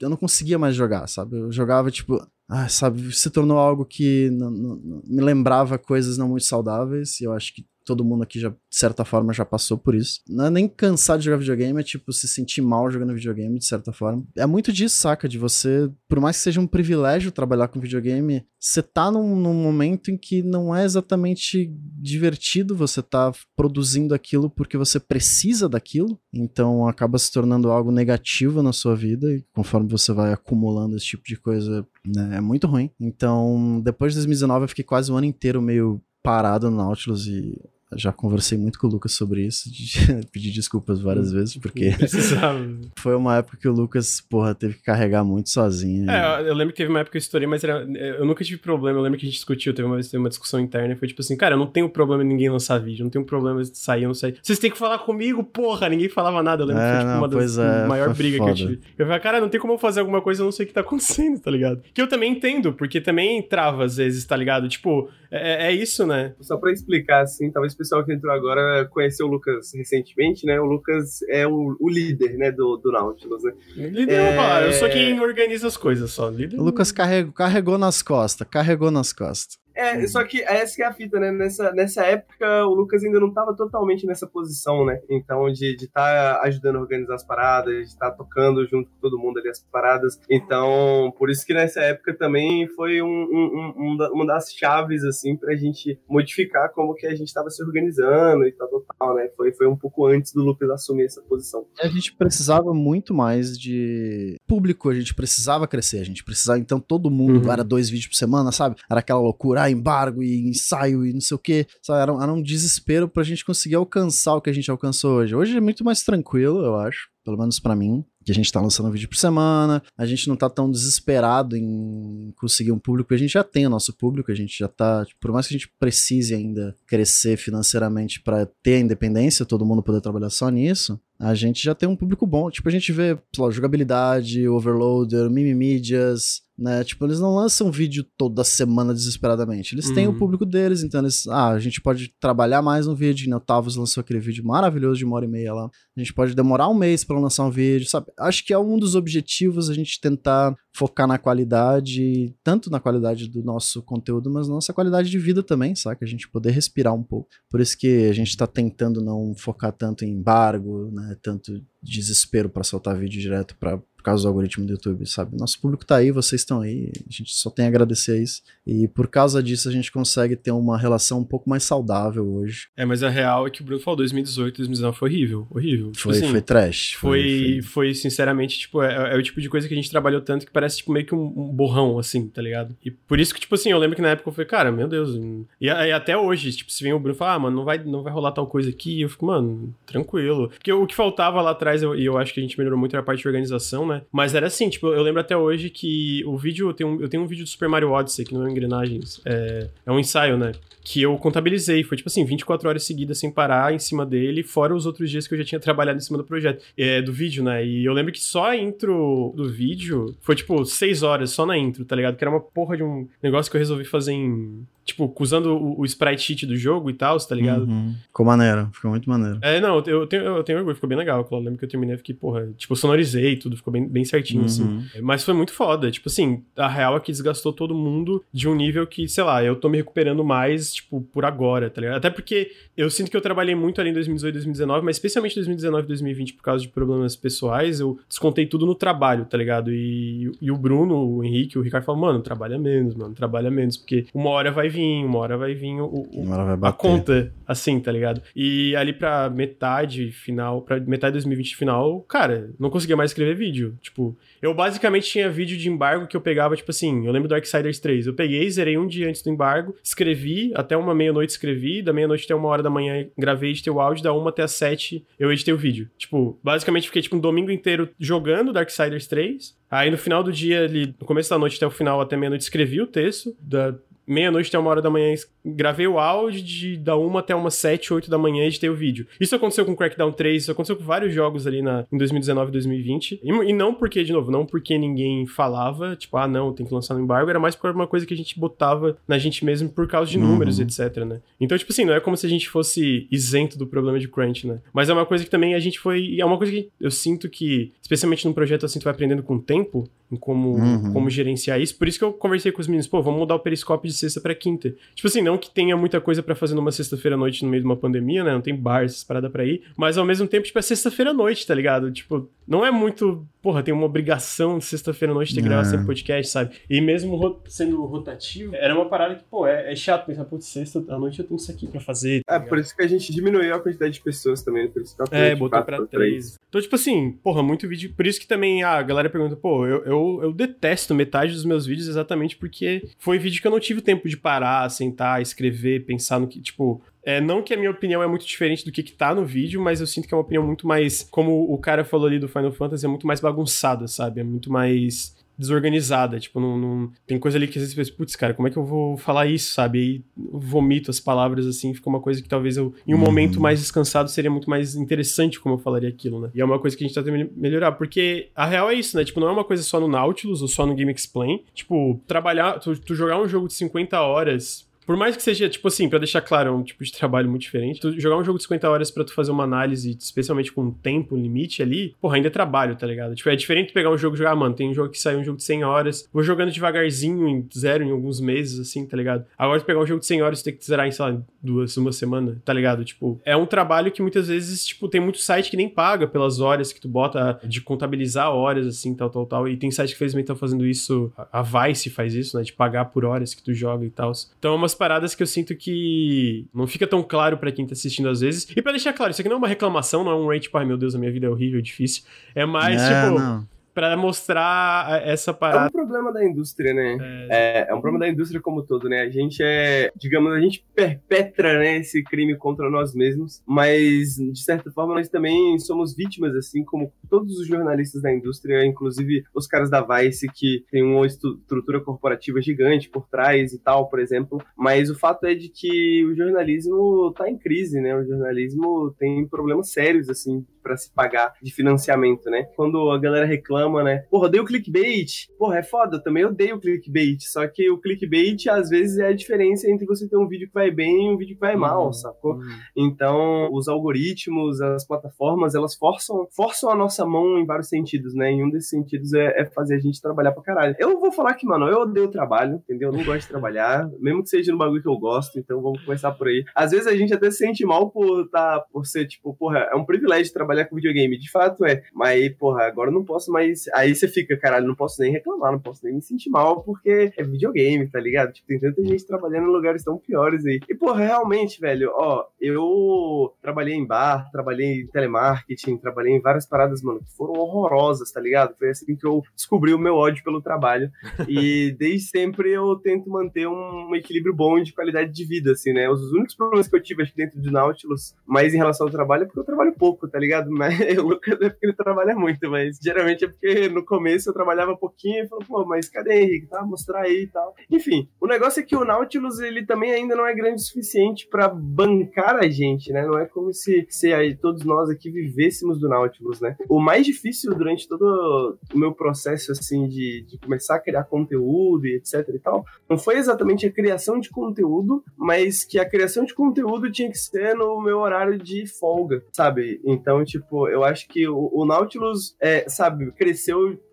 Eu não conseguia mais jogar, sabe? Eu jogava, tipo. Ah, sabe, se tornou algo que não, não, me lembrava coisas não muito saudáveis. E eu acho que todo mundo aqui já, de certa forma, já passou por isso. Não é nem cansar de jogar videogame, é tipo se sentir mal jogando videogame, de certa forma. É muito disso, saca? De você, por mais que seja um privilégio trabalhar com videogame, você tá num, num momento em que não é exatamente divertido você tá produzindo aquilo porque você precisa daquilo. Então acaba se tornando algo negativo na sua vida e conforme você vai acumulando esse tipo de coisa, né, é muito ruim. Então, depois de 2019 eu fiquei quase um ano inteiro meio parado no Nautilus e já conversei muito com o Lucas sobre isso, de *laughs* pedir desculpas várias hum, vezes, porque *laughs* *laughs* foi uma época que o Lucas, porra, teve que carregar muito sozinho. É, eu lembro que teve uma época que eu estourei, mas era, eu nunca tive problema, eu lembro que a gente discutiu, teve uma vez teve uma discussão interna, e foi tipo assim, cara, eu não tenho problema em ninguém lançar vídeo, não tenho problema de sair, eu não sei. Vocês têm que falar comigo, porra, ninguém falava nada, eu lembro é, que foi tipo não, uma das é, maior briga foda. que eu tive. Eu falei, cara, não tem como eu fazer alguma coisa, eu não sei o que tá acontecendo, tá ligado? Que eu também entendo, porque também trava às vezes, tá ligado? Tipo, é, é isso, né? Só pra explicar, assim, talvez o pessoal que entrou agora conheceu o Lucas recentemente, né? O Lucas é o, o líder, né, do, do Nautilus, né? Líder é... eu sou quem organiza as coisas só. Líder... O Lucas carregou, carregou nas costas, carregou nas costas. É, uhum. só que essa que é a fita, né? Nessa, nessa época, o Lucas ainda não estava totalmente nessa posição, né? Então, de estar de tá ajudando a organizar as paradas, de estar tá tocando junto com todo mundo ali as paradas. Então, por isso que nessa época também foi um, um, um, uma das chaves, assim, pra gente modificar como que a gente estava se organizando e tal, tal, né? Foi, foi um pouco antes do Lucas assumir essa posição. A gente precisava muito mais de público, a gente precisava crescer, a gente precisava, então todo mundo, uhum. era dois vídeos por semana, sabe? Era aquela loucura, embargo e ensaio e não sei o que. Era, era um desespero pra gente conseguir alcançar o que a gente alcançou hoje. Hoje é muito mais tranquilo, eu acho. Pelo menos para mim que a gente tá lançando um vídeo por semana, a gente não tá tão desesperado em conseguir um público, a gente já tem o nosso público, a gente já tá, por mais que a gente precise ainda crescer financeiramente para ter a independência, todo mundo poder trabalhar só nisso, a gente já tem um público bom, tipo, a gente vê, sei lá, jogabilidade, overloader, mimimídias, né? Tipo, eles não lançam vídeo toda semana desesperadamente. Eles uhum. têm o uhum. público deles, então eles, ah, a gente pode trabalhar mais no vídeo, né? O Tavos lançou aquele vídeo maravilhoso de uma hora e meia lá. A gente pode demorar um mês para lançar um vídeo, sabe? Acho que é um dos objetivos a gente tentar focar na qualidade, tanto na qualidade do nosso conteúdo, mas na nossa qualidade de vida também, sabe? A gente poder respirar um pouco. Por isso que a gente tá tentando não focar tanto em embargo, né? Tanto desespero para soltar vídeo direto para causa do algoritmo do YouTube, sabe? Nosso público tá aí, vocês estão aí, a gente só tem a agradecer isso. E por causa disso a gente consegue ter uma relação um pouco mais saudável hoje. É, mas a real é que o Bruno falou, 2018, 2019 foi horrível, horrível. Tipo Foi, assim, foi trash. Foi, foi- foi, sinceramente, tipo, é, é o tipo de coisa que a gente trabalhou tanto que parece, tipo, meio que um, um borrão, assim, tá ligado? E por isso que, tipo assim, eu lembro que na época eu falei, cara, meu Deus. hum. E, aí até hoje, tipo, se vem o Bruno e fala, ah, mano, não vai, não vai rolar tal coisa aqui, eu fico, mano, tranquilo. Porque o que faltava lá atrás, eu- e eu, acho que a gente melhorou muito, era a parte de organização, né? Mas era assim, tipo, eu lembro até hoje que o vídeo, eu tenho, um- eu tenho um vídeo do Super Mario Odyssey, que não é engrenagens, é, é um ensaio, né? que eu contabilizei. Foi tipo assim, 24 horas seguidas sem parar em cima dele, fora os outros dias que eu já tinha trabalhado em cima do projeto, é, do vídeo, né? E eu lembro que só a intro do vídeo foi tipo 6 horas só na intro, tá ligado? Que era uma porra de um negócio que eu resolvi fazer em. Tipo, usando o, o sprite sheet do jogo e tal, tá ligado? Uhum. Ficou maneiro, ficou muito maneiro. É, não, eu tenho, eu tenho orgulho, ficou bem legal. Eu lembro que eu terminei, fiquei, porra, tipo, sonorizei tudo, ficou bem, bem certinho, Uhum. assim. Mas foi muito foda. Tipo assim, a real é que desgastou todo mundo de um nível que, sei lá, eu tô me recuperando mais, tipo, por agora, tá ligado? Até porque eu sinto que eu trabalhei muito ali em 2018, 2019, mas especialmente 2019 e 2020 por causa de problemas pessoais, eu descontei tudo no trabalho, tá ligado? E, e o Bruno, o Henrique, o Ricardo falaram, mano, trabalha menos, mano, trabalha menos, porque uma hora vai vir, uma hora vai vir o, o- vai a conta, assim, tá ligado? E ali pra metade final, pra metade de 2020 final, cara, não conseguia mais escrever vídeo. Tipo, eu basicamente tinha vídeo de embargo que eu pegava, tipo assim, eu lembro do Darksiders 3. Eu peguei, zerei um dia antes do embargo, escrevi, até uma meia-noite escrevi, da meia-noite até uma hora da manhã gravei, editei o áudio, da uma até as sete eu editei o vídeo. Tipo, basicamente fiquei, tipo, um domingo inteiro jogando Darksiders 3. Aí no final do dia, ali, no começo da noite até o final, até meia-noite, escrevi o texto. Da meia-noite até uma hora da manhã, gravei o áudio, de da uma até umas sete, oito da manhã, editei o vídeo. Isso aconteceu com Crackdown 3, isso aconteceu com vários jogos ali na, em 2019 e 2020. E, e não porque, de novo, não porque ninguém falava, tipo, ah, não, tem que lançar no embargo, era mais por uma coisa que a gente botava na gente mesmo por causa de Uhum. números, etc, né? Então, tipo assim, não é como se a gente fosse isento do problema de crunch, né? Mas é uma coisa que também a gente foi... É uma coisa que eu sinto que, especialmente num projeto assim, tu vai aprendendo com o tempo, em como, Uhum. como gerenciar isso. Por isso que eu conversei com os meninos, pô, vamos mudar o periscópio de sexta pra quinta. Tipo assim, não que tenha muita coisa pra fazer numa sexta-feira à noite no meio de uma pandemia, né? Não tem bar, essas paradas pra ir. Mas ao mesmo tempo, tipo, é sexta-feira à noite, tá ligado? Tipo, não é muito. Porra, tem uma obrigação de sexta-feira à noite ter que gravar sempre podcast, sabe? E mesmo ro- sendo rotativo, era uma parada que, pô, é, é chato pensar, putz, sexta à noite eu tenho isso aqui pra fazer. tá É, por isso que a gente diminuiu a quantidade de pessoas também, por isso que eu É, botou pra pra três. Então, tipo assim, porra, muito vídeo. Por isso que também a galera pergunta, pô, eu, eu, eu detesto metade dos meus vídeos exatamente porque foi vídeo que eu não tive tempo de parar, sentar, escrever, pensar no que, tipo. É, não que a minha opinião é muito diferente do que, que tá no vídeo, mas eu sinto que é uma opinião muito mais. Como o cara falou ali do Final Fantasy, é muito mais bagunçada, sabe? É muito mais desorganizada. Tipo, não, não- tem coisa ali que às vezes você pensa, putz, cara, como é que eu vou falar isso, sabe? Aí eu vomito as palavras assim, fica uma coisa que talvez eu, em um Uhum. momento mais descansado, seria muito mais interessante como eu falaria aquilo, né? E é uma coisa que a gente tá tentando melhorar, porque a real é isso, né? Tipo, não é uma coisa só no Nautilus ou só no Game Explain. Tipo, trabalhar, tu, tu jogar um jogo de 50 horas. Por mais que seja, tipo assim, pra deixar claro, é um tipo de trabalho muito diferente. Tu jogar um jogo de 50 horas pra tu fazer uma análise, especialmente com um tempo limite ali, porra, ainda é trabalho, tá ligado? Tipo, é diferente pegar um jogo e jogar, mano, tem um jogo que sai um jogo de 100 horas, vou jogando devagarzinho, em zero, em alguns meses, assim, tá ligado? Agora tu pegar um jogo de 100 horas, tu tem que zerar em, sei lá, duas, uma semana, tá ligado? Tipo, é um trabalho que muitas vezes, tipo, tem muito site que nem paga pelas horas que tu bota de contabilizar horas, assim, tal, tal, tal. E tem site que felizmente estão fazendo isso, a Vice faz isso, né? De pagar por horas que tu joga e tal. Então é umas paradas que eu sinto que não fica tão claro pra quem tá assistindo às vezes. E pra deixar claro, isso aqui não é uma reclamação, não é um rate, tipo, ai meu Deus, a minha vida é horrível, difícil. É mais, tipo, não. Pra mostrar essa É parada. um problema da indústria, né? É, é um problema da indústria como um todo, né? A gente é, digamos, a gente perpetra né, esse crime contra nós mesmos, mas de certa forma nós também somos vítimas, assim como todos os jornalistas da indústria, inclusive os caras da Vice que tem uma estrutura corporativa gigante por trás e tal, por exemplo. Mas o fato é de que o jornalismo tá em crise, né? O jornalismo tem problemas sérios, assim, para se pagar de financiamento, né? Quando a galera reclama, né? Porra, odeio clickbait. Porra, é foda, eu também odeio clickbait. Só que o clickbait, às vezes, é a diferença entre você ter um vídeo que vai bem e um vídeo que vai mal, Uhum. sacou? Então, os algoritmos, as plataformas, elas forçam, forçam a nossa mão em vários sentidos, né? E um desses sentidos é, é fazer a gente trabalhar pra caralho. Eu vou falar que, mano, eu odeio trabalho, entendeu? Eu não gosto de trabalhar, mesmo que seja no bagulho que eu gosto, então vamos começar por aí. Às vezes a gente até se sente mal por, tá, por ser, tipo, porra, é um privilégio trabalhar com videogame. De fato é. Mas, porra, agora eu não posso mais. Aí você fica, caralho, não posso nem reclamar, não posso nem me sentir mal, porque é videogame, tá ligado? Tipo, tem tanta gente trabalhando em lugares tão piores aí. E, porra, realmente, velho, ó, eu trabalhei em bar, trabalhei em telemarketing, trabalhei em várias paradas, mano, que foram horrorosas, tá ligado? Foi assim que eu descobri o meu ódio pelo trabalho. *laughs* E desde sempre eu tento manter um equilíbrio bom de qualidade de vida, assim, né? Os únicos problemas que eu tive, acho que dentro do Nautilus, mais em relação ao trabalho, é porque eu trabalho pouco, tá ligado? *laughs* Mas o Lucas é porque ele trabalha muito, mas geralmente é porque no começo eu trabalhava pouquinho e falou, pô, mas cadê Henrique? Tá, mostrar aí e tal. Enfim, o negócio é que o Nautilus, ele também ainda não é grande o suficiente para bancar a gente, né? Não é como se, se aí, todos nós aqui vivêssemos do Nautilus, né? O mais difícil durante todo o meu processo, assim, de, de começar a criar conteúdo e etc e tal, não foi exatamente a criação de conteúdo, mas que a criação de conteúdo tinha que ser no meu horário de folga, sabe? Então, tipo, eu acho que o, o Nautilus, é, sabe, cresceu,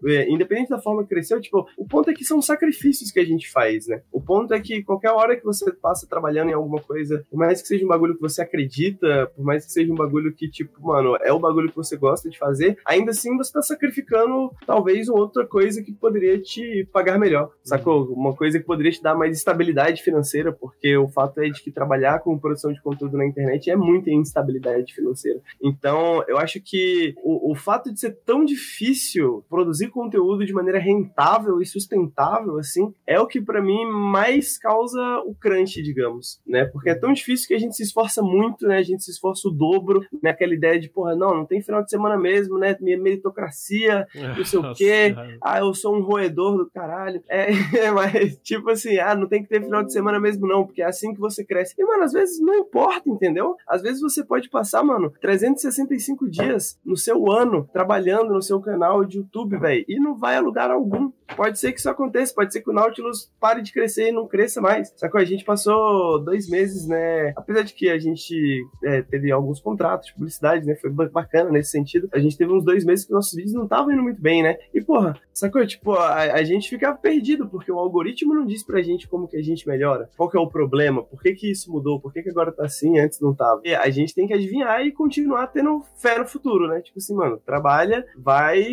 é, independente da forma que cresceu, tipo, o ponto é que são sacrifícios que a gente faz, né? O ponto é que qualquer hora que você passa trabalhando em alguma coisa, por mais que seja um bagulho que você acredita, por mais que seja um bagulho que, tipo, mano, é o bagulho que você gosta de fazer, ainda assim você tá sacrificando talvez outra coisa que poderia te pagar melhor, sacou? Uma coisa que poderia te dar mais estabilidade financeira, porque o fato é de que trabalhar com produção de conteúdo na internet é muita instabilidade financeira. Então, eu acho que o, o fato de ser tão difícil produzir conteúdo de maneira rentável e sustentável, assim, é o que para mim mais causa o crunch, digamos, né? Porque é tão difícil que a gente se esforça muito, né? A gente se esforça o dobro naquela ideia de, porra, não, não tem final de semana mesmo, né? Minha meritocracia, *laughs* não sei o quê. Ah, eu sou um roedor do caralho. *laughs* É, mas, tipo assim, ah, não tem que ter final de semana mesmo, não, porque é assim que você cresce. E, mano, às vezes não importa, entendeu? Às vezes você pode passar, mano, 365 dias no seu ano trabalhando no seu canal de YouTube, velho, e não vai a lugar algum. Pode ser que isso aconteça, pode ser que o Nautilus pare de crescer e não cresça mais. Que a gente passou dois meses, né? Apesar de que a gente é, teve alguns contratos de publicidade, né? Foi bacana nesse sentido. A gente teve uns dois meses que nossos vídeos não estavam indo muito bem, né? E, porra, sacou? Tipo, a, a gente ficava perdido, porque o algoritmo não diz pra gente como que a gente melhora. Qual que é o problema? Por que que isso mudou? Por que que agora tá assim antes não tava? E a gente tem que adivinhar e continuar tendo fé no futuro, né? Tipo assim, mano, trabalha, vai,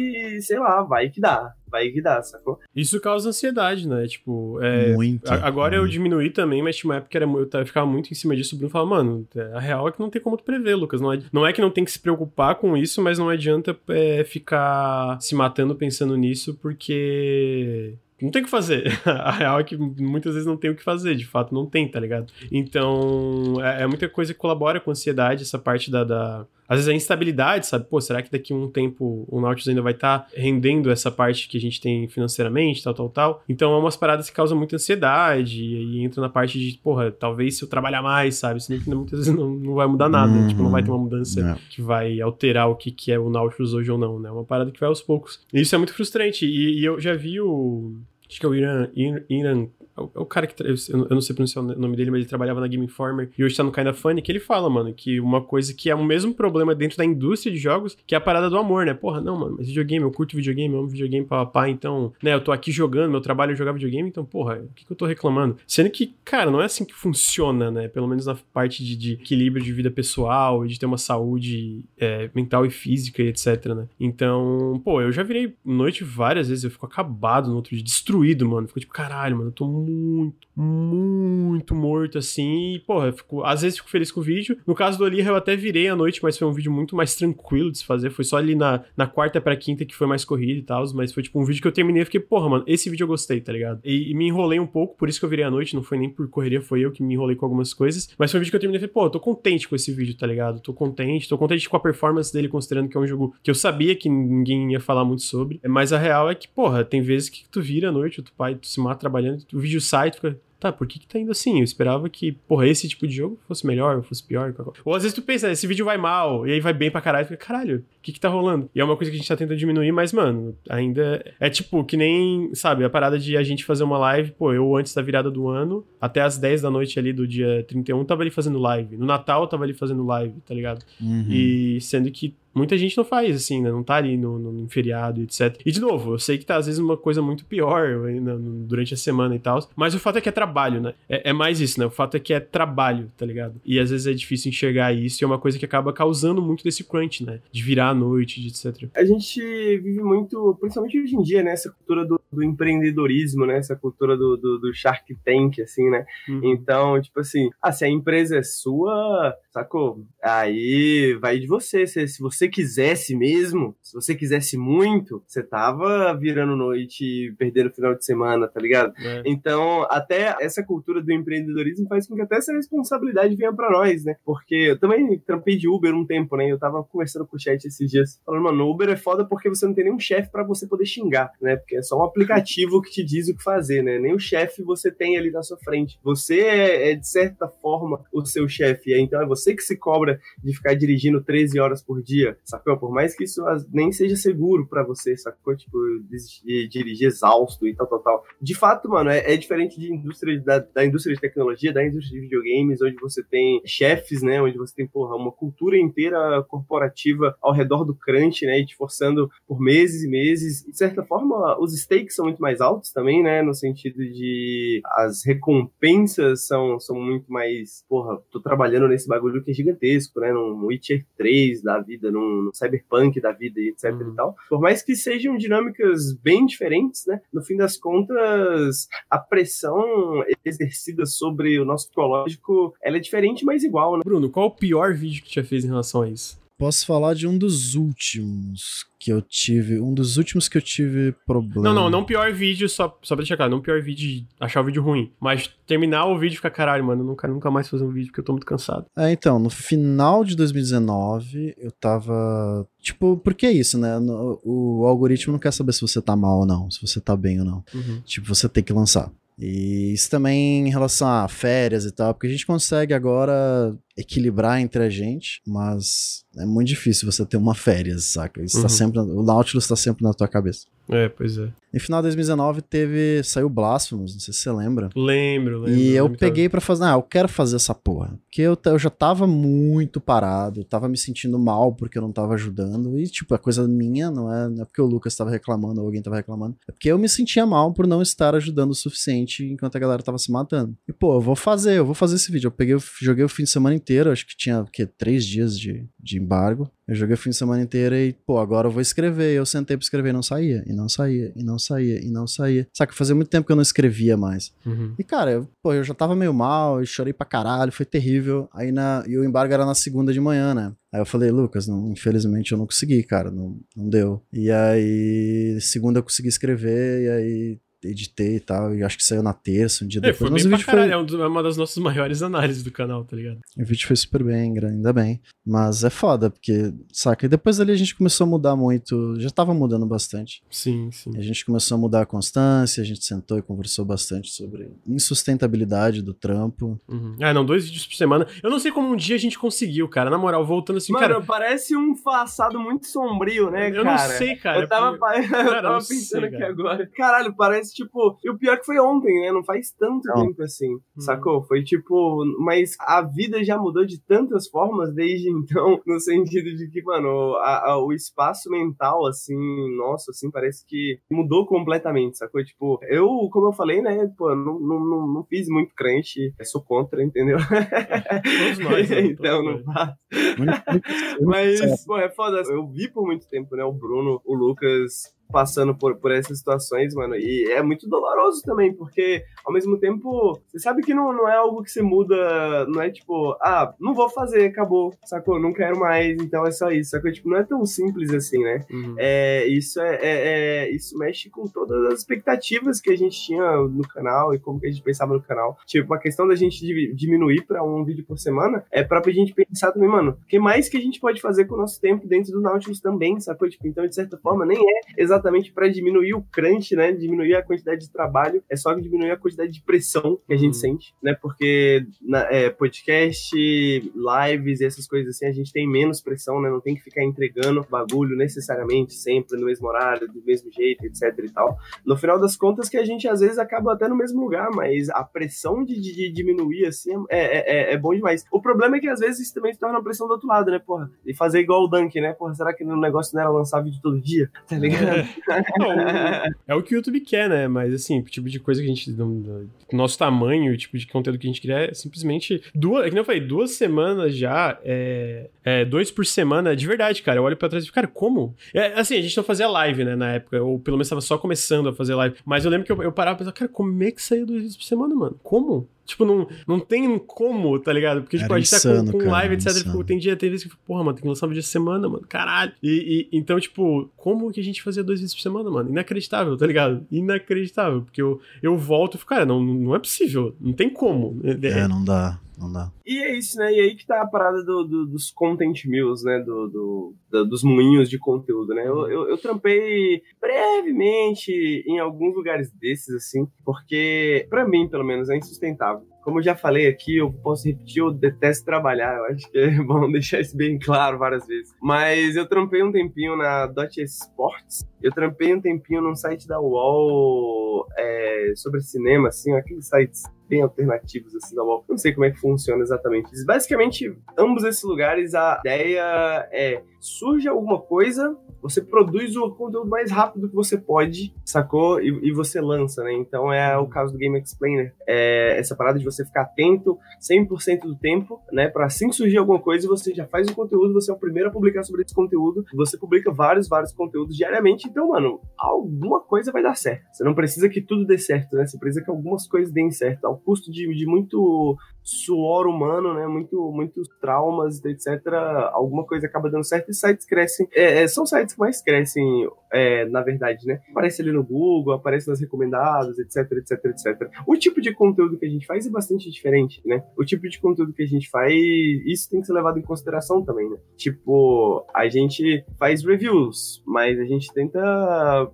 sei lá, vai que dá vai dá, sacou? Isso causa ansiedade, né? Tipo, é, Muito. Agora eu diminuí também, mas tinha uma época que era, eu ficava muito em cima disso. O Bruno falava, mano, é, a real é que não tem como tu prever, Lucas. Não é, não é que não tem que se preocupar com isso, mas não adianta é, ficar se matando pensando nisso, porque não tem o que fazer. *laughs* A real é que muitas vezes não tem o que fazer, de fato não tem, tá ligado? Então, é, é muita coisa que colabora com a ansiedade, essa parte da, da, às vezes a instabilidade, sabe? Pô, será que daqui a um tempo o Nautilus ainda vai estar tá rendendo essa parte que a gente tem financeiramente, tal, tal, tal? Então é umas paradas que causam muita ansiedade e, entra na parte de, porra, talvez se eu trabalhar mais, sabe? Senão muitas vezes *laughs* não, não vai mudar nada, uhum. tipo, não vai ter uma mudança não. que vai alterar o que, que é o Nautilus hoje ou não, né? É uma parada que vai aos poucos. E isso é muito frustrante e, e eu já vi o... Acho que é o Iran, Iran o cara que. Eu não sei pronunciar o nome dele, mas ele trabalhava na Game Informer e hoje tá no Kinda Funny, que ele fala, mano, que uma coisa que é o mesmo problema dentro da indústria de jogos, que é a parada do amor, né? Porra, não, mano, mas videogame, eu curto videogame, eu amo videogame, papá, então, né, eu tô aqui jogando, meu trabalho é jogar videogame, então, porra, o que, que eu tô reclamando? Sendo que, cara, não é assim que funciona, né? Pelo menos na parte de, de equilíbrio de vida pessoal e de ter uma saúde é, mental e física e etc, né? Então, pô, eu já virei noite várias vezes, eu fico acabado no outro dia, destruído, mano. Fico tipo, caralho, mano, eu tô muito, muito morto assim. E, porra, fico, às vezes fico feliz com o vídeo. No caso do Ali, eu até virei à noite, mas foi um vídeo muito mais tranquilo de se fazer. Foi só ali na, na quarta pra quinta que foi mais corrido e tal. Mas foi tipo um vídeo que eu terminei e fiquei, porra, mano, esse vídeo eu gostei, tá ligado? E, e, me enrolei um pouco, por isso que eu virei à noite. Não foi nem por correria, foi eu que me enrolei com algumas coisas. Mas foi um vídeo que eu terminei e falei, pô, eu tô contente com esse vídeo, tá ligado? Tô contente, tô contente com a performance dele, considerando que é um jogo que eu sabia que ninguém ia falar muito sobre. Mas a real é que, porra, tem vezes que tu vira à noite, tu pai, tu se mata trabalhando, o vídeo sai, tu fica, tá, por que que tá indo assim? Eu esperava que, porra, esse tipo de jogo fosse melhor, fosse pior. Ou às vezes tu pensa, esse vídeo vai mal, e aí vai bem pra caralho, tu fica, caralho, o que que tá rolando? E é uma coisa que a gente tá tentando diminuir, mas, mano, ainda é tipo que nem, sabe, a parada de a gente fazer uma live, pô, eu antes da virada do ano, até as 10 da noite ali do dia 31, tava ali fazendo live. No Natal, tava ali fazendo live, tá ligado? Uhum. E sendo que Muita gente não faz, assim, né? Não tá ali no, no feriado, etc. E, de novo, eu sei que tá, às vezes, uma coisa muito pior né, durante a semana e tal. Mas o fato é que é trabalho, né? É, é, mais isso, né? O fato é que é trabalho, tá ligado? E às vezes é difícil enxergar isso e é uma coisa que acaba causando muito desse crunch, né? De virar à noite, etc. A gente vive muito, principalmente hoje em dia, né? Essa cultura do, do empreendedorismo, né? Essa cultura do, do, do Shark Tank, assim, né? Uhum. Então, tipo assim, ah, se a empresa é sua, sacou? Aí vai de você. Se, se você quisesse mesmo, se você quisesse muito, você tava virando noite e perdendo o final de semana, tá ligado? É. Então, até essa cultura do empreendedorismo faz com que até essa responsabilidade venha para nós, né? Porque eu também trampei de Uber um tempo, né? Eu tava conversando com o chat esses dias, falando, mano, Uber é foda porque você não tem nenhum chefe para você poder xingar, né? Porque é só um aplicativo que te diz o que fazer, né? Nem o chefe você tem ali na sua frente. Você é, é de certa forma, o seu chefe. Então é você que se cobra de ficar dirigindo 13 horas por dia, sacou? Por mais que isso nem seja seguro para você, sacou? Tipo, de dirigir exausto e tal, tal, tal. De fato, mano, é, é diferente de indústria, da, da, indústria de tecnologia, da indústria de videogames, onde você tem chefes, né? Onde você tem, porra, uma cultura inteira corporativa ao redor do crunch, né? E te forçando por meses e meses. De certa forma, os stakes são muito mais altos também, né? No sentido de as recompensas são, são muito mais, porra, tô trabalhando nesse bagulho que é gigantesco, né? Num Witcher 3 da vida, num, num Cyberpunk da vida e etc uhum. e tal. Por mais que sejam dinâmicas bem diferentes, né? No fim das contas, a pressão exercida sobre o nosso psicológico, ela é diferente, mas igual, né? Bruno, qual o pior vídeo que tu já fez em relação a isso? Posso falar de um dos últimos que eu tive. Um dos últimos que eu tive problema. Não, não, não pior vídeo, só, só pra deixar claro, não pior vídeo de achar o vídeo ruim. Mas terminar o vídeo e ficar, caralho, mano, eu não quero nunca mais fazer um vídeo porque eu tô muito cansado. É, então, no final de 2019, eu tava. Tipo, por que isso, né? O, o algoritmo não quer saber se você tá mal ou não, se você tá bem ou não. Uhum. Tipo, você tem que lançar. E isso também em relação a férias e tal, porque a gente consegue agora equilibrar entre a gente, mas é muito difícil você ter uma férias, saca? Isso tá uhum. tá sempre, o Nautilus tá sempre na tua cabeça. É, pois é. Em final de 2019 teve, saiu Blasphemous, não sei se você lembra. Lembro, lembro. E eu lembro peguei para fazer, ah, eu quero fazer essa porra. Porque eu, eu já tava muito parado, tava me sentindo mal porque eu não tava ajudando. E, tipo, a coisa minha, não é, não é porque o Lucas tava reclamando ou alguém tava reclamando. É porque eu me sentia mal por não estar ajudando o suficiente enquanto a galera tava se matando. E, pô, eu vou fazer, eu vou fazer esse vídeo. Eu peguei, eu joguei o fim de semana inteiro, acho que tinha, o quê, três dias de, de embargo. Eu joguei o fim de semana inteiro e, pô, agora eu vou escrever. Eu sentei pra escrever e não saía, e não saía, e não saía, e não saía. Saca, fazia muito tempo que eu não escrevia mais. Uhum. E, cara, eu, pô, eu já tava meio mal, eu chorei pra caralho, foi terrível. Aí na, e o embargo era na segunda de manhã, né? Aí eu falei, Lucas, não, infelizmente eu não consegui, cara, não, não deu. E aí, segunda eu consegui escrever, e aí editei e tal, e acho que saiu na terça, um dia é, depois. Foi Mas bem o vídeo caralho, foi... é uma das nossas maiores análises do canal, tá ligado? O vídeo foi super bem, ainda bem. Mas é foda, porque, saca? E depois ali a gente começou a mudar muito, já tava mudando bastante. Sim, sim. A gente começou a mudar a constância, a gente sentou e conversou bastante sobre insustentabilidade do trampo. Uhum. Ah, não, dois vídeos por semana. Eu não sei como um dia a gente conseguiu, cara. Na moral, voltando assim, Mano, cara... parece um passado muito sombrio, né, eu cara? Eu não sei, cara. Eu tava, *laughs* cara, eu tava pensando sei, aqui agora. Caralho, parece, tipo... E o pior que foi ontem, né? Não faz tanto não. tempo assim, hum. sacou? Foi tipo... Mas a vida já mudou de tantas formas desde *laughs* então, no sentido de que, mano, a, a, o espaço mental, assim, nossa, assim, parece que mudou completamente, sacou? Tipo, eu, como eu falei, né, pô, não, não, não, não fiz muito crunch, sou contra, entendeu? Todos nós, né? *laughs* então, não faço. *laughs* Mas, pô, é foda. Eu vi por muito tempo, né, o Bruno, o Lucas passando por, por essas situações, mano. E é muito doloroso também, porque ao mesmo tempo, você sabe que não, não é algo que você muda, não é tipo, ah, não vou fazer, acabou, sacou? Não quero mais, então é só isso, sacou? Tipo, não é tão simples assim, né? Uhum. É, isso é, é, é, isso mexe com todas as expectativas que a gente tinha no canal e como que a gente pensava no canal. Tipo, a questão da gente diminuir para um vídeo por semana é pra gente pensar também, mano, o que mais que a gente pode fazer com o nosso tempo dentro do Nautilus também, sacou? Tipo, então, de certa forma, nem é exatamente exatamente para diminuir o crunch, né? Diminuir a quantidade de trabalho, é só diminuir a quantidade de pressão que a gente uhum. sente, né? Porque na, é, podcast, lives e essas coisas assim, a gente tem menos pressão, né? Não tem que ficar entregando bagulho necessariamente sempre no mesmo horário, do mesmo jeito, etc e tal. No final das contas, que a gente às vezes acaba até no mesmo lugar, mas a pressão de, de, de diminuir assim é, é, é, é, bom demais. O problema é que às vezes isso também se torna uma pressão do outro lado, né, porra? E fazer igual o Dunk, né? Porra, será que o negócio não era lançar vídeo todo dia? *laughs* Tá ligado? *laughs* Não, é o que o YouTube quer, né? Mas assim, o tipo de coisa que a gente. Nosso tamanho, o tipo de conteúdo que a gente quer é simplesmente duas. É que eu falei, duas semanas já, é, é, dois por semana, de verdade, cara. Eu olho pra trás e fico, cara, como? É, assim, a gente não fazia live, né, na época, ou pelo menos tava só começando a fazer live. Mas eu lembro que eu, eu parava e pensava, cara, como é que saiu dois vídeos por semana, mano? Como? Tipo, não, não tem como, tá ligado? Porque, tipo, a gente insano, tá com, com cara, live, etc. Tipo, tem dia, tem vezes que, porra, mano, tem que lançar um vídeo de semana, mano. Caralho. E, e, então, tipo, como que a gente fazia dois vídeos por semana, mano? Inacreditável, tá ligado? Inacreditável. Porque eu, eu volto e fico, cara, não, não é possível. Não tem como. É, não dá. Não dá. E é isso, né? E aí que tá a parada do, do, dos content mills, né? Do, do, do, dos moinhos de conteúdo, né? Eu, eu, eu, trampei brevemente em alguns lugares desses, assim, porque, para mim, pelo menos, é insustentável. Como eu já falei aqui, eu posso repetir, eu detesto trabalhar. Eu acho que é *laughs* bom deixar isso bem claro várias vezes. Mas eu trampei um tempinho na Dot Sports. Eu trampei um tempinho num site da UOL é, sobre cinema, assim, aqueles sites bem alternativos assim da UOL. Não sei como é que funciona exatamente. Basicamente, ambos esses lugares, a ideia é surge alguma coisa, você produz o conteúdo mais rápido que você pode, sacou? E, e você lança, né? Então é o caso do Game Explainer. É essa parada de você ficar atento 100% do tempo, né? Para assim que surgir alguma coisa, você já faz o conteúdo, você é o primeiro a publicar sobre esse conteúdo, você publica vários, vários conteúdos diariamente. Então, mano, alguma coisa vai dar certo. Você não precisa que tudo dê certo, né? Você precisa que algumas coisas deem certo, custo de, de muito suor humano, né? Muito, muitos traumas, etc. Alguma coisa acaba dando certo e sites crescem. É, é, são sites que mais crescem, é, na verdade, né? Aparece ali no Google, aparece nas recomendadas, etc, etc, etc. O tipo de conteúdo que a gente faz é bastante diferente, né? O tipo de conteúdo que a gente faz, isso tem que ser levado em consideração também, né? Tipo, a gente faz reviews, mas a gente tenta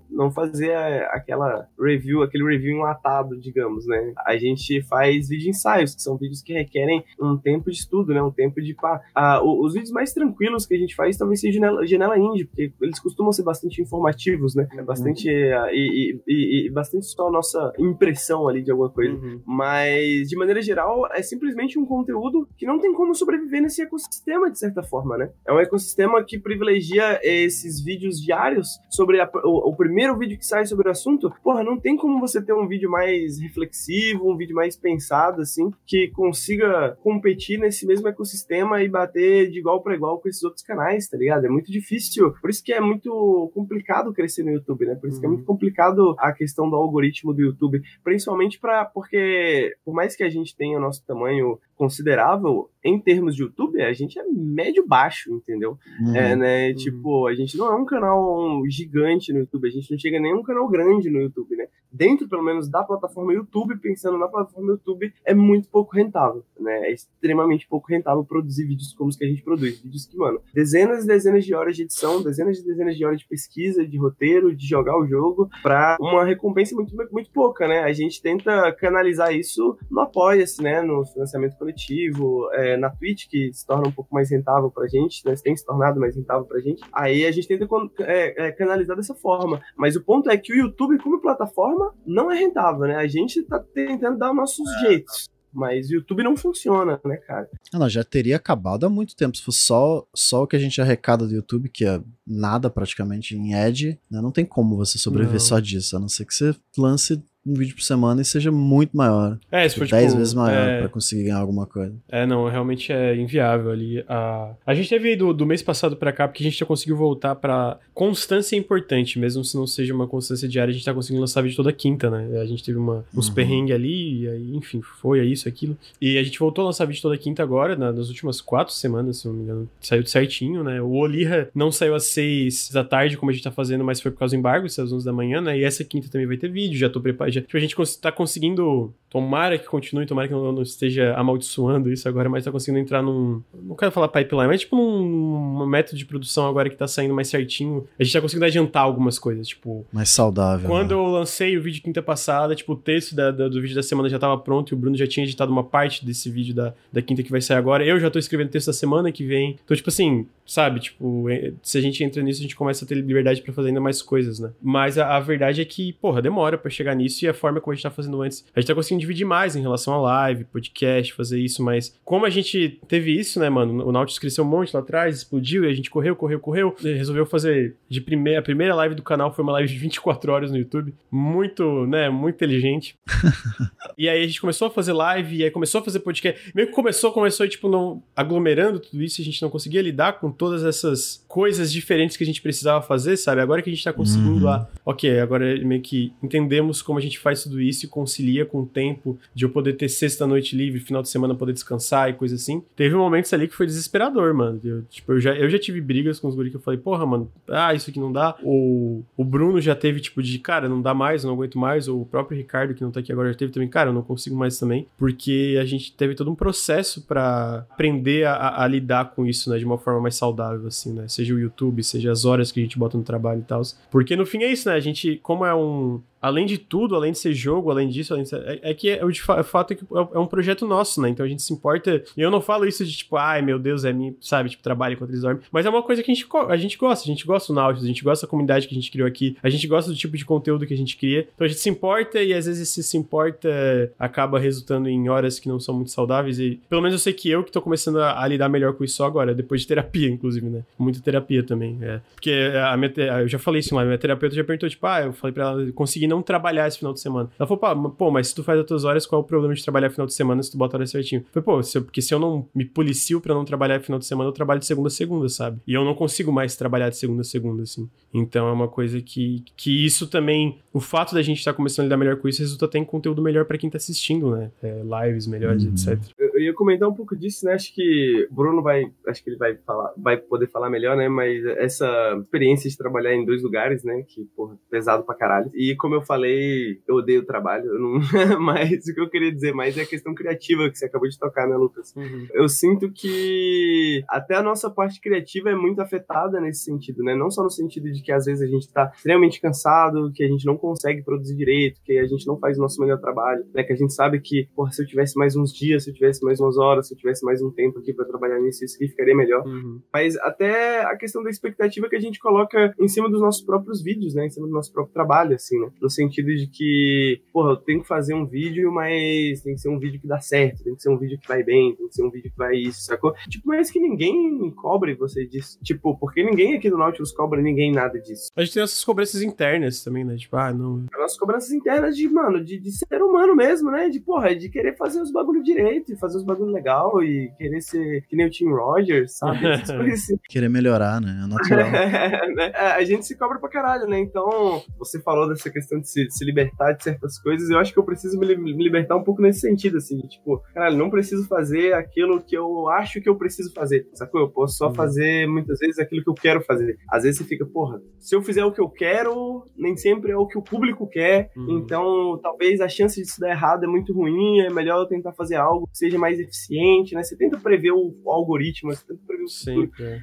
não fazer aquela review, aquele review enlatado, digamos, né? A gente faz vídeo ensaios, que são vídeos que requerem um tempo de estudo, né? Um tempo de pá. Ah, os vídeos mais tranquilos que a gente faz talvez seja janela, janela indie, porque eles costumam ser bastante informativos, né? É bastante. Uhum. E, e, e, bastante só a nossa impressão ali de alguma coisa. Uhum. Mas, de maneira geral, é simplesmente um conteúdo que não tem como sobreviver nesse ecossistema, de certa forma, né? É um ecossistema que privilegia esses vídeos diários sobre a, o, o primeiro vídeo que sai sobre o assunto. Porra, não tem como você ter um vídeo mais reflexivo, um vídeo mais pensado, assim, que consiga competir nesse mesmo ecossistema e bater de igual para igual com esses outros canais, tá ligado? É muito difícil. Por isso que é muito complicado crescer no YouTube, né? Por isso uhum. que é muito uhum. complicado a questão do algoritmo do YouTube, principalmente para porque por mais que a gente tenha o nosso tamanho considerável em termos de YouTube, a gente é médio baixo, entendeu? Uhum. É, né? Uhum. Tipo, a gente não é um canal gigante no YouTube, a gente não chega nem um canal grande no YouTube, né? Dentro, pelo menos, da plataforma YouTube, pensando na plataforma YouTube, é muito pouco rentável, né? É extremamente pouco rentável produzir vídeos como os que a gente produz. Vídeos que, mano, dezenas e dezenas de horas de edição, dezenas e dezenas de horas de pesquisa, de roteiro, de jogar o jogo, pra uma recompensa muito, muito pouca, né? A gente tenta canalizar isso no Apoia-se, né? No financiamento coletivo, é, na Twitch, que se torna um pouco mais rentável pra gente, né? Tem se tornado mais rentável pra gente. Aí a gente tenta é, é, canalizar dessa forma. Mas o ponto é que o YouTube, como plataforma, não é rentável, né? A gente tá tentando dar nossos é. jeitos. Mas o YouTube não funciona, né, cara? Ah, não, já teria acabado há muito tempo. Se fosse só, só o que a gente arrecada do YouTube, que é nada praticamente em ad, né, não tem como você sobreviver não. só disso, a não ser que você lance um vídeo por semana e seja muito maior. É, se for 10 tipo, vezes maior é... pra conseguir ganhar alguma coisa. É, não, realmente é inviável ali. A, a gente teve do, do mês passado pra cá, porque a gente já conseguiu voltar pra. Constância é importante, mesmo se não seja uma constância diária, a gente tá conseguindo lançar vídeo toda quinta, né? A gente teve uma, uns uhum. perrengues ali, e aí, enfim, foi é isso, aquilo. E a gente voltou a lançar vídeo toda quinta agora, na, nas últimas quatro semanas, se não me engano. Saiu certinho, né? O Olira não saiu às seis da tarde, como a gente tá fazendo, mas foi por causa do embargo, saiu às onze da manhã, né? E essa quinta também vai ter vídeo, já tô preparado Tipo, a gente tá conseguindo Tomara que continue, tomara que não esteja amaldiçoando isso agora, mas tá conseguindo entrar num. Não quero falar pipeline, mas tipo num método de produção agora que tá saindo mais certinho. A gente tá conseguindo adiantar algumas coisas, tipo. Mais saudável. Quando né? eu lancei o vídeo quinta passada, tipo, o texto da, da, do vídeo da semana já tava pronto e o Bruno já tinha editado uma parte desse vídeo da, da quinta que vai sair agora. Eu já tô escrevendo o texto da semana que vem. Então, tipo assim, sabe? Tipo, é, se a gente entra nisso, a gente começa a ter liberdade para fazer ainda mais coisas, né? Mas a, a verdade é que, porra, demora para chegar nisso e a forma como a gente tá fazendo antes. A gente tá conseguindo dividir mais em relação a live, podcast, fazer isso, mas como a gente teve isso, né, mano? O Nautilus cresceu um monte lá atrás, explodiu e a gente correu, correu, correu. Resolveu fazer de primeira, a primeira live do canal foi uma live de 24 horas no YouTube. Muito, né, muito inteligente. *laughs* e aí a gente começou a fazer live, e aí começou a fazer podcast. Meio que começou, começou, tipo, não, aglomerando tudo isso, a gente não conseguia lidar com todas essas coisas diferentes que a gente precisava fazer, sabe? Agora que a gente tá conseguindo, uhum. ah, ok, agora meio que entendemos como a gente faz tudo isso e concilia com o tempo de eu poder ter sexta-noite livre, final de semana poder descansar e coisa assim. Teve momentos ali que foi desesperador, mano. Eu, tipo, eu já, eu já tive brigas com os guri que eu falei, porra, mano, ah, isso aqui não dá. O, o Bruno já teve, tipo, de, cara, não dá mais, não aguento mais. Ou o próprio Ricardo, que não tá aqui agora, já teve também, cara, eu não consigo mais também. Porque a gente teve todo um processo para aprender a, a, lidar com isso, né, de uma forma mais saudável, assim, né? Seja o YouTube, seja as horas que a gente bota no trabalho e tal. Porque no fim é isso, né? A gente, como é um, além de tudo, além de ser jogo, além disso, além é, é, que é, o, de fa fato é que é, é um projeto nosso, né? Então a gente se importa. E eu não falo isso de tipo, ai meu Deus, é mim, sabe? Tipo, trabalho enquanto eles dormem. Mas é uma coisa que a gente, a gente gosta. A gente gosta do Nautilus, a gente gosta da comunidade que a gente criou aqui, a gente gosta do tipo de conteúdo que a gente cria. Então a gente se importa e às vezes esse se importa acaba resultando em horas que não são muito saudáveis. E pelo menos eu sei que eu que tô começando a, a lidar melhor com isso agora, depois de terapia, inclusive, né? Muita terapia também. É. Porque a minha, eu já falei isso lá, minha terapeuta já perguntou, tipo, ah, eu falei pra ela, consegui não trabalhar esse final de semana. Ela falou, pô, mas se tu faz as tuas horas, qual é o problema de trabalhar final de semana se tu bota a hora certinho? Eu falei, pô, se eu, porque se eu não me policio pra não trabalhar final de semana, eu trabalho de segunda a segunda, sabe? E eu não consigo mais trabalhar de segunda a segunda, assim. Então é uma coisa que, que isso também, o fato da gente estar tá começando a lidar melhor com isso, resulta até em conteúdo melhor para quem tá assistindo, né? É, lives melhores, uhum. etc. Eu, eu, ia comentar um pouco disso, né? Acho que o Bruno vai, acho que ele vai falar, vai poder falar melhor, né? Mas essa experiência de trabalhar em dois lugares, né? Que, porra, pesado pra caralho. E como eu falei, eu odeio o trabalho, não... *laughs* mas o que eu queria dizer mais é a questão criativa que você acabou de tocar, né, Lucas? Uhum. Eu sinto que até a nossa parte criativa é muito afetada nesse sentido, né? Não só no sentido de que às vezes a gente tá extremamente cansado, que a gente não consegue produzir direito, que a gente não faz o nosso melhor trabalho, né? Que a gente sabe que, porra, se eu tivesse mais uns dias, se eu tivesse mais umas horas, se eu tivesse mais um tempo aqui para trabalhar nisso, isso aqui ficaria melhor. Uhum. Mas até a questão da expectativa que a gente coloca em cima dos nossos próprios vídeos, né? Em cima do nosso próprio trabalho, assim, né? No sentido de que, porra, eu tenho que fazer um vídeo, mas tem que ser um vídeo que dá certo, tem que ser um vídeo que vai bem, tem que ser um vídeo que vai isso, sacou? Tipo, mas que ninguém cobre você disso. Tipo, porque ninguém aqui do Nautilus cobra ninguém nada disso. A gente tem essas cobranças internas também, né? Tipo, ah, não. As nossas cobranças internas de, mano, de, de ser humano mesmo, né? De, porra, de querer fazer os bagulho direito, e fazer os bagulho legal e querer ser que nem o Tim Rogers, sabe? *laughs* Essas coisas assim. Querer melhorar, né? É natural. *laughs* né? É, a gente se cobra pra caralho, né? Então, você falou dessa questão de se, se libertar de certas coisas, eu acho que eu preciso me, me libertar um pouco nesse sentido, assim, de, tipo, caralho, não preciso fazer aquilo que eu acho que eu preciso fazer, sacou? Eu posso só uhum. fazer, muitas vezes, aquilo que eu quero fazer. Às vezes você fica, porra, se eu fizer o que eu quero, nem sempre é o que o público quer, uhum. então talvez a chance disso dar errado é muito ruim, é melhor eu tentar fazer algo que seja mais eficiente, né? Você tenta prever o, o algoritmo, você tenta prever o futuro. Sim, é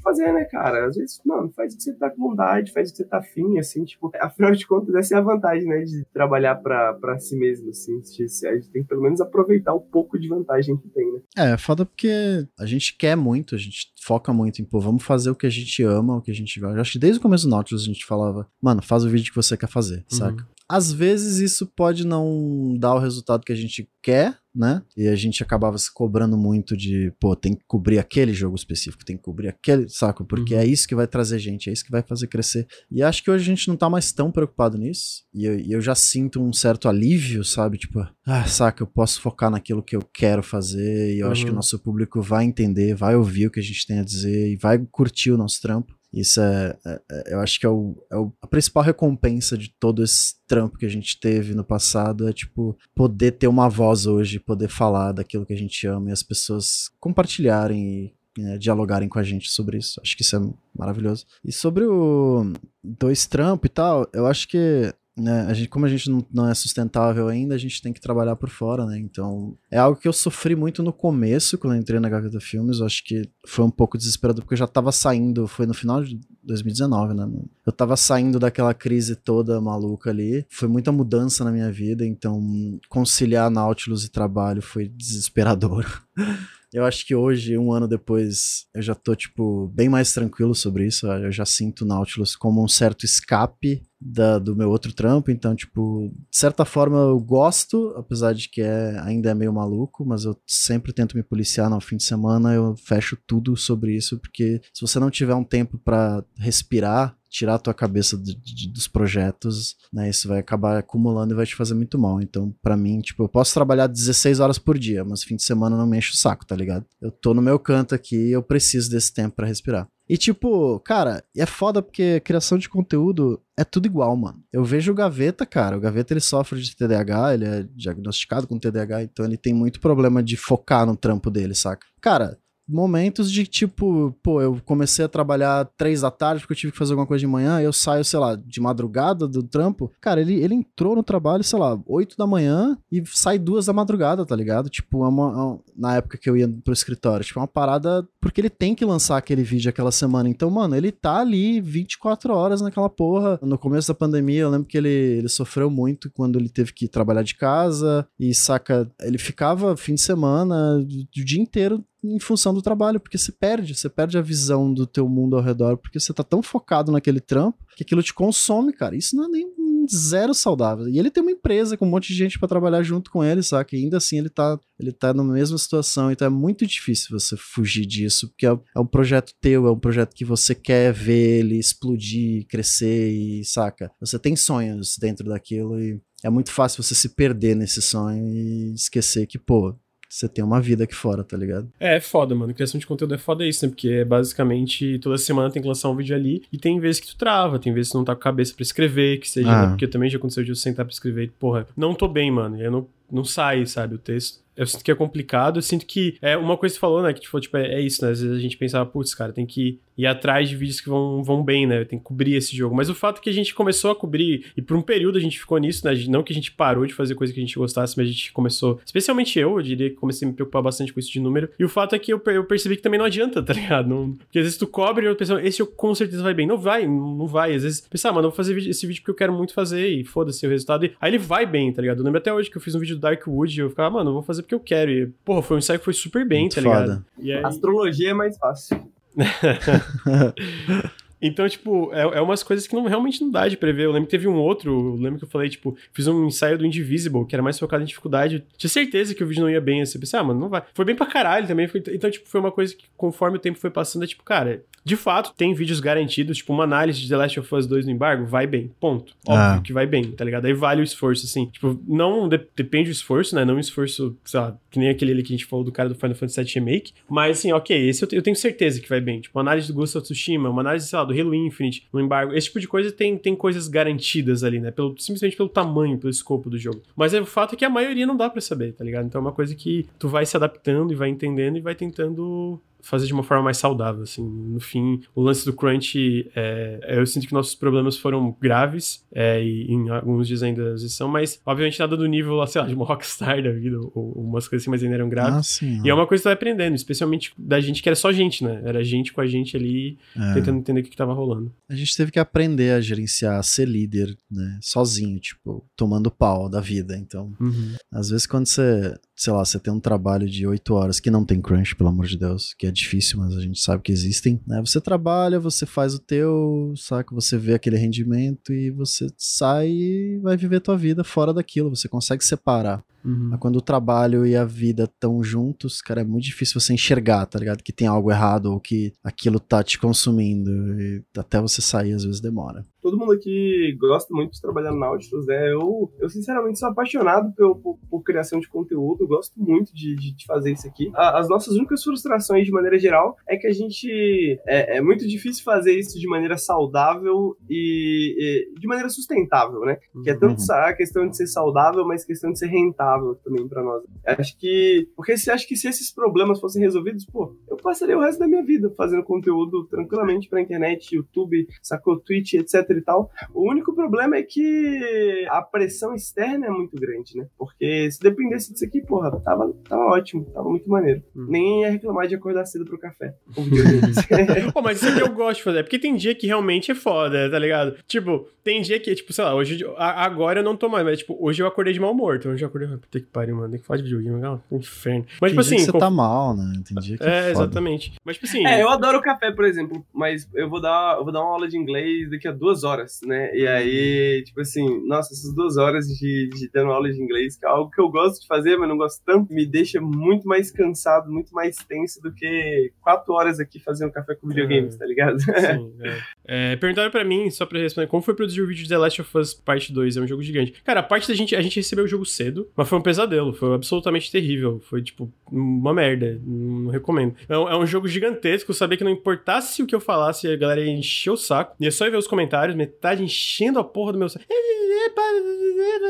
fazer, né, cara? Às vezes, mano, faz o que você tá com vontade, faz o que você tá afim, assim, tipo, *laughs* afinal de contas, essa é a vantagem, né, de trabalhar pra, pra si mesmo, assim. A gente tem que pelo menos aproveitar o pouco de vantagem que tem, né? É, é foda porque a gente quer muito, a gente foca muito em, pô, vamos fazer o que a gente ama, o que a gente gosta. Acho que desde o começo do Nautilus a gente falava, mano, faz o vídeo que você quer fazer, uhum. saca? Às vezes isso pode não dar o resultado que a gente quer, né? E a gente acabava se cobrando muito de, pô, tem que cobrir aquele jogo específico, tem que cobrir aquele, saco? Porque uhum. é isso que vai trazer gente, é isso que vai fazer crescer. E acho que hoje a gente não tá mais tão preocupado nisso. E eu, e eu já sinto um certo alívio, sabe? Tipo, ah, saca, eu posso focar naquilo que eu quero fazer. E eu uhum. acho que o uhum. nosso público vai entender, vai ouvir o que a gente tem a dizer e vai curtir o nosso trampo. Isso é, é, é, eu acho que é, o, é o, a principal recompensa de todo esse trampo que a gente teve no passado é tipo poder ter uma voz hoje, poder falar daquilo que a gente ama e as pessoas compartilharem e né, dialogarem com a gente sobre isso. Acho que isso é maravilhoso. E sobre o dois trampo e tal, eu acho que né, a gente, como a gente não, não, é sustentável ainda, a gente tem que trabalhar por fora, né? Então, é algo que eu sofri muito no começo, quando eu entrei na Gaveta Filmes. Eu acho que foi um pouco desesperador, porque eu já tava saindo, foi no final de 2019, né? Eu tava saindo daquela crise toda maluca ali. Foi muita mudança na minha vida, então conciliar Nautilus e trabalho foi desesperador. *laughs* Eu acho que hoje, um ano depois, eu já tô, tipo, bem mais tranquilo sobre isso. Eu já sinto Nautilus como um certo escape da, do meu outro trampo. Então, tipo, de certa forma eu gosto, apesar de que é, ainda é meio maluco, mas eu sempre tento me policiar no fim de semana. Eu fecho tudo sobre isso, porque se você não tiver um tempo para respirar, tirar a tua cabeça de, de, dos projetos, né? Isso vai acabar acumulando e vai te fazer muito mal. Então, para mim, tipo, eu posso trabalhar 16 horas por dia, mas fim de semana não me enche o saco, tá ligado? Eu tô no meu canto aqui eu preciso desse tempo para respirar. E tipo, cara, é foda porque criação de conteúdo é tudo igual, mano. Eu vejo o Gaveta, cara, o Gaveta ele sofre de TDAH, ele é diagnosticado com TDAH, então ele tem muito problema de focar no trampo dele, saca? Cara, momentos de tipo, pô, eu comecei a trabalhar três da tarde porque eu tive que fazer alguma coisa de manhã, eu saio, sei lá, de madrugada do trampo. Cara, ele, ele entrou no trabalho, sei lá, oito da manhã e sai duas da madrugada, tá ligado? Tipo, é uma, é uma, na época que eu ia pro escritório, tipo, é uma parada porque ele tem que lançar aquele vídeo aquela semana. Então, mano, ele tá ali 24 horas naquela porra. No começo da pandemia, eu lembro que ele, ele sofreu muito quando ele teve que trabalhar de casa e saca, ele ficava fim de semana, o dia inteiro em função do trabalho, porque você perde, você perde a visão do teu mundo ao redor, porque você tá tão focado naquele trampo que aquilo te consome, cara. Isso não é nem zero saudável. E ele tem uma empresa com um monte de gente para trabalhar junto com ele, saca? E ainda assim ele tá, ele tá na mesma situação, então é muito difícil você fugir disso, porque é, é um projeto teu, é um projeto que você quer ver ele explodir, crescer e, saca? Você tem sonhos dentro daquilo e é muito fácil você se perder nesse sonho e esquecer que, pô, você tem uma vida aqui fora, tá ligado? É, é foda, mano. Criação de conteúdo é foda isso, né? Porque é basicamente toda semana tem que lançar um vídeo ali e tem vezes que tu trava, tem vezes que tu não tá com a cabeça pra escrever, que seja, ah. né? Porque também já aconteceu de eu sentar pra escrever e, porra, não tô bem, mano. Eu não, não sai, sabe, o texto eu sinto que é complicado. Eu sinto que é uma coisa que você falou, né? Que tipo, tipo é, é, isso, né? Às vezes a gente pensava, putz, cara, tem que ir atrás de vídeos que vão, vão bem, né? Tem que cobrir esse jogo. Mas o fato é que a gente começou a cobrir, e por um período a gente ficou nisso, né? Não que a gente parou de fazer coisa que a gente gostasse, mas a gente começou, especialmente eu, eu diria que comecei a me preocupar bastante com isso de número. E o fato é que eu, eu percebi que também não adianta, *laughs* tá ligado? Não, porque às vezes tu cobre e eu penso, esse com certeza vai bem. Não vai, não vai. Às vezes, pensar, ah, mano, eu vou fazer esse vídeo porque eu quero muito fazer e foda-se o resultado. E aí ele vai bem, tá ligado? Eu lembro até hoje que eu fiz um vídeo do Darkwood e eu ficava, mano, eu vou fazer porque eu quero. E porra, foi um ensaio que foi super bem, Muito tá ligado? Aí... Astrologia é mais fácil. *laughs* Então, tipo, é, é umas coisas que não, realmente não dá de prever. Eu lembro que teve um outro, eu lembro que eu falei, tipo, fiz um ensaio do Indivisible, que era mais focado em dificuldade. Eu tinha certeza que o vídeo não ia bem, assim. Pensei, ah, mano, não vai. Foi bem pra caralho também. Foi, então, tipo, foi uma coisa que conforme o tempo foi passando, é tipo, cara, de fato, tem vídeos garantidos, tipo, uma análise de The Last of Us 2 no embargo, vai bem, ponto. Óbvio ah. que vai bem, tá ligado? Aí vale o esforço, assim. Tipo, não de, depende do esforço, né? Não um esforço, sei lá, que nem aquele ali que a gente falou do cara do Final Fantasy VII Remake. Mas, assim, ok, esse eu, eu tenho certeza que vai bem. Tipo, uma análise do Ghost of Tsushima, uma análise, sei lá, do Halo Infinite, no embargo. Esse tipo de coisa tem, tem coisas garantidas ali, né? Pelo, simplesmente pelo tamanho, pelo escopo do jogo. Mas é, o fato é que a maioria não dá para saber, tá ligado? Então é uma coisa que tu vai se adaptando e vai entendendo e vai tentando fazer de uma forma mais saudável, assim. No fim, o lance do crunch, é, eu sinto que nossos problemas foram graves, é, e em alguns dias ainda são, mas obviamente nada do nível, sei lá, de uma *laughs* rockstar da vida, ou, ou umas coisas assim, mas ainda eram graves. Ah, e é uma coisa que tu vai aprendendo, especialmente da gente que era só gente, né? Era gente com a gente ali, é. tentando entender o que, que tava rolando. A gente teve que aprender a gerenciar, a ser líder, né? Sozinho, tipo, tomando pau da vida. Então, uhum. às vezes quando você sei lá, você tem um trabalho de oito horas que não tem crunch, pelo amor de Deus, que é difícil, mas a gente sabe que existem, né? Você trabalha, você faz o teu, saca? Você vê aquele rendimento e você sai e vai viver tua vida fora daquilo, você consegue separar. Uhum. Mas quando o trabalho e a vida estão juntos, cara, é muito difícil você enxergar, tá ligado? Que tem algo errado ou que aquilo tá te consumindo. E até você sair, às vezes demora. Todo mundo aqui gosta muito de trabalhar no Nautilus, né? Eu, eu sinceramente, sou apaixonado por, por, por criação de conteúdo, gosto muito de, de, de fazer isso aqui. A, as nossas únicas frustrações, de maneira geral, é que a gente. É, é muito difícil fazer isso de maneira saudável e, e de maneira sustentável, né? Que é tanto uhum. a questão de ser saudável, mas questão de ser rentável também para nós. Acho que. Porque você acha que se esses problemas fossem resolvidos, pô, eu passaria o resto da minha vida fazendo conteúdo tranquilamente pra internet, YouTube, sacou Twitch, etc. e tal. O único problema é que a pressão externa é muito grande, né? Porque se dependesse disso aqui, porra, tava, tava ótimo, tava muito maneiro. Hum. Nem ia reclamar de acordar cedo pro café. *laughs* *laughs* Pô, mas isso aqui eu gosto de fazer, porque tem dia que realmente é foda, tá ligado? Tipo, tem dia que, tipo, sei lá, hoje, agora eu não tô mais, mas, tipo, hoje eu acordei de mau humor, então eu já acordei, puta que pariu, mano, tem que falar de videogame, legal, inferno. Mas, tem tipo assim. você tá mal, né? Tem dia que é, é exatamente. Mas, tipo assim. É, eu adoro café, por exemplo, mas eu vou dar, eu vou dar uma aula de inglês daqui a duas horas, né? E aí, tipo assim, nossa, essas duas horas de, de dando aula de inglês, que é algo que eu gosto de fazer, mas não gosto tanto, me deixa muito mais cansado, muito mais tenso do que quatro horas aqui fazendo café com videogames, é. tá ligado? Sim, é. *laughs* é, perguntaram pra mim, só pra responder, como foi produzir o vídeo de The Last of Us Parte 2? É um jogo gigante. Cara, a parte da gente, a gente recebeu o jogo cedo, mas foi um pesadelo, foi absolutamente terrível. Foi, tipo, uma merda. Não recomendo. É um, é um jogo gigantesco, sabia que não importasse o que eu falasse, a galera ia encher o saco. E é só ver os comentários, metade enchendo a porra do meu saco.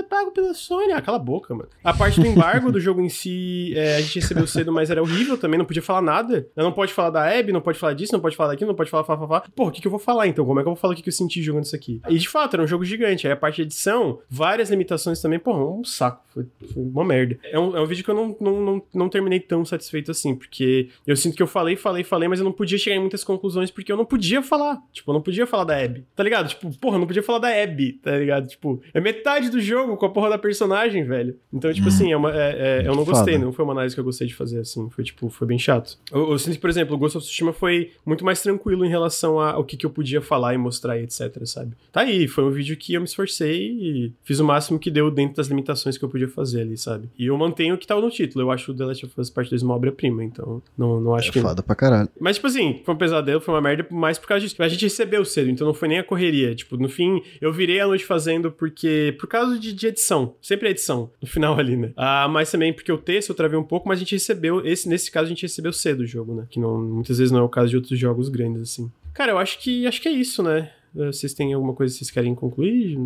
Pago pela Sony. Ah, cala a boca, mano. A parte do embargo do jogo em si, é, a gente recebeu cedo, mas era horrível também, não podia falar nada. Não pode falar da Abby, não pode falar disso, não pode falar daquilo, não pode falar, falar, falar. Pô, o que, que eu vou falar então? Como é que eu vou falar o que, que eu senti jogando isso aqui? E de fato, era um jogo gigante. Aí a parte de edição, várias limitações também, pô, um saco. Foi, foi uma merda. É um, é um vídeo que eu não, não, não, não terminei tão satisfeito assim, porque eu sinto que eu falei, falei, falei, mas eu não podia chegar em muitas conclusões porque eu não podia falar. Tipo, eu não podia falar da Abby. Tá ligado? Tipo, porra, eu não podia falar da Abby, tá ligado? Tipo, é metade do jogo com a porra da personagem, velho. Então, tipo hum. assim, é uma, é, é, eu não gostei, Foda. não foi uma análise que eu gostei de fazer, assim. Foi, tipo, foi bem chato. Eu, eu sinto que, por exemplo, o Ghost of Tsushima foi muito mais tranquilo em relação ao que, que eu podia falar e mostrar e etc, sabe? Tá aí, foi um vídeo que eu me esforcei e fiz o máximo que deu dentro das limitações que eu podia fazer ali, sabe? E eu mantenho o que tá no título. Eu acho o The Last of Us Part 2 uma obra-prima, então não, não acho é que. Foda pra caralho. Mas, tipo assim, foi um pesadelo, foi uma merda, mais por causa disso. A gente recebeu cedo, então não foi nem a correria. Tipo, no fim, eu virei a noite fazendo porque. Por causa de, de edição. Sempre é edição, no final ali, né? Ah, mas também porque o texto eu travei um pouco, mas a gente recebeu. Esse, nesse caso, a gente recebeu cedo o jogo, né? Que não, muitas vezes não é o caso de outros jogos grandes, assim. Cara, eu acho que acho que é isso, né? Vocês têm alguma coisa que vocês querem concluir?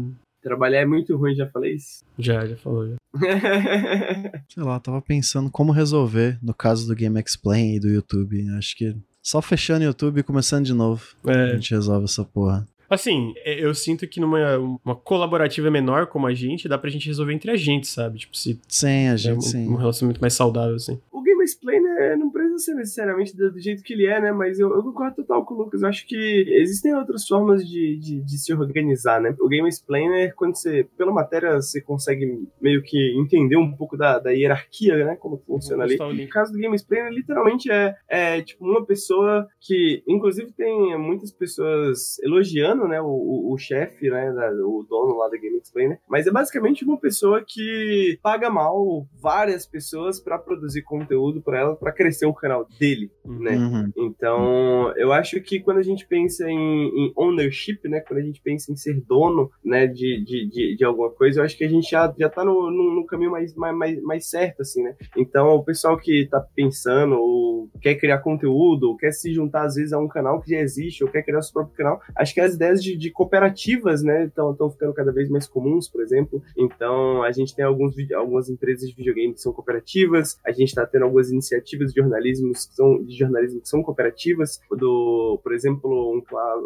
Trabalhar é muito ruim, já falei isso? Já, já falou, já. *laughs* Sei lá, tava pensando como resolver no caso do Game Explain e do YouTube. Acho que só fechando o YouTube e começando de novo. É. A gente resolve essa porra. Assim, é, eu sinto que numa uma colaborativa menor como a gente, dá pra gente resolver entre a gente, sabe? Tipo, se. Sim, a gente, é um, sim. Um relacionamento mais saudável, assim. O Game Explainer não precisa ser necessariamente do, do, jeito que ele é, né? Mas eu, eu concordo total com o Lucas. Eu acho que existem outras formas de, de, de, se organizar, né? O Game Explainer, quando você, pela matéria, você consegue meio que entender um pouco da, da hierarquia, né? Como funciona ali. No caso do Game Explainer, literalmente é, é tipo uma pessoa que, inclusive, tem muitas pessoas elogiando né, o, o, o chefe, né, da, o dono lá da Game Explainer, mas é basicamente uma pessoa que paga mal várias pessoas para produzir conteúdo para ela, para crescer o canal dele, né? Uhum. Então, eu acho que quando a gente pensa em, em, ownership, né, quando a gente pensa em ser dono, né, de, de, de, de alguma coisa, eu acho que a gente já, já tá no, no, no caminho mais, mais, mais certo, assim, né? Então, o pessoal que tá pensando ou quer criar conteúdo, ou quer se juntar às vezes a um canal que já existe, ou quer criar seu próprio canal, acho que as ideias de, de cooperativas, né, estão ficando cada vez mais comuns, por exemplo. Então, a gente tem alguns, algumas empresas de videogame que são cooperativas, a gente está tendo algumas iniciativas de jornalismo que são, de jornalismo que são cooperativas. Do, por exemplo, um,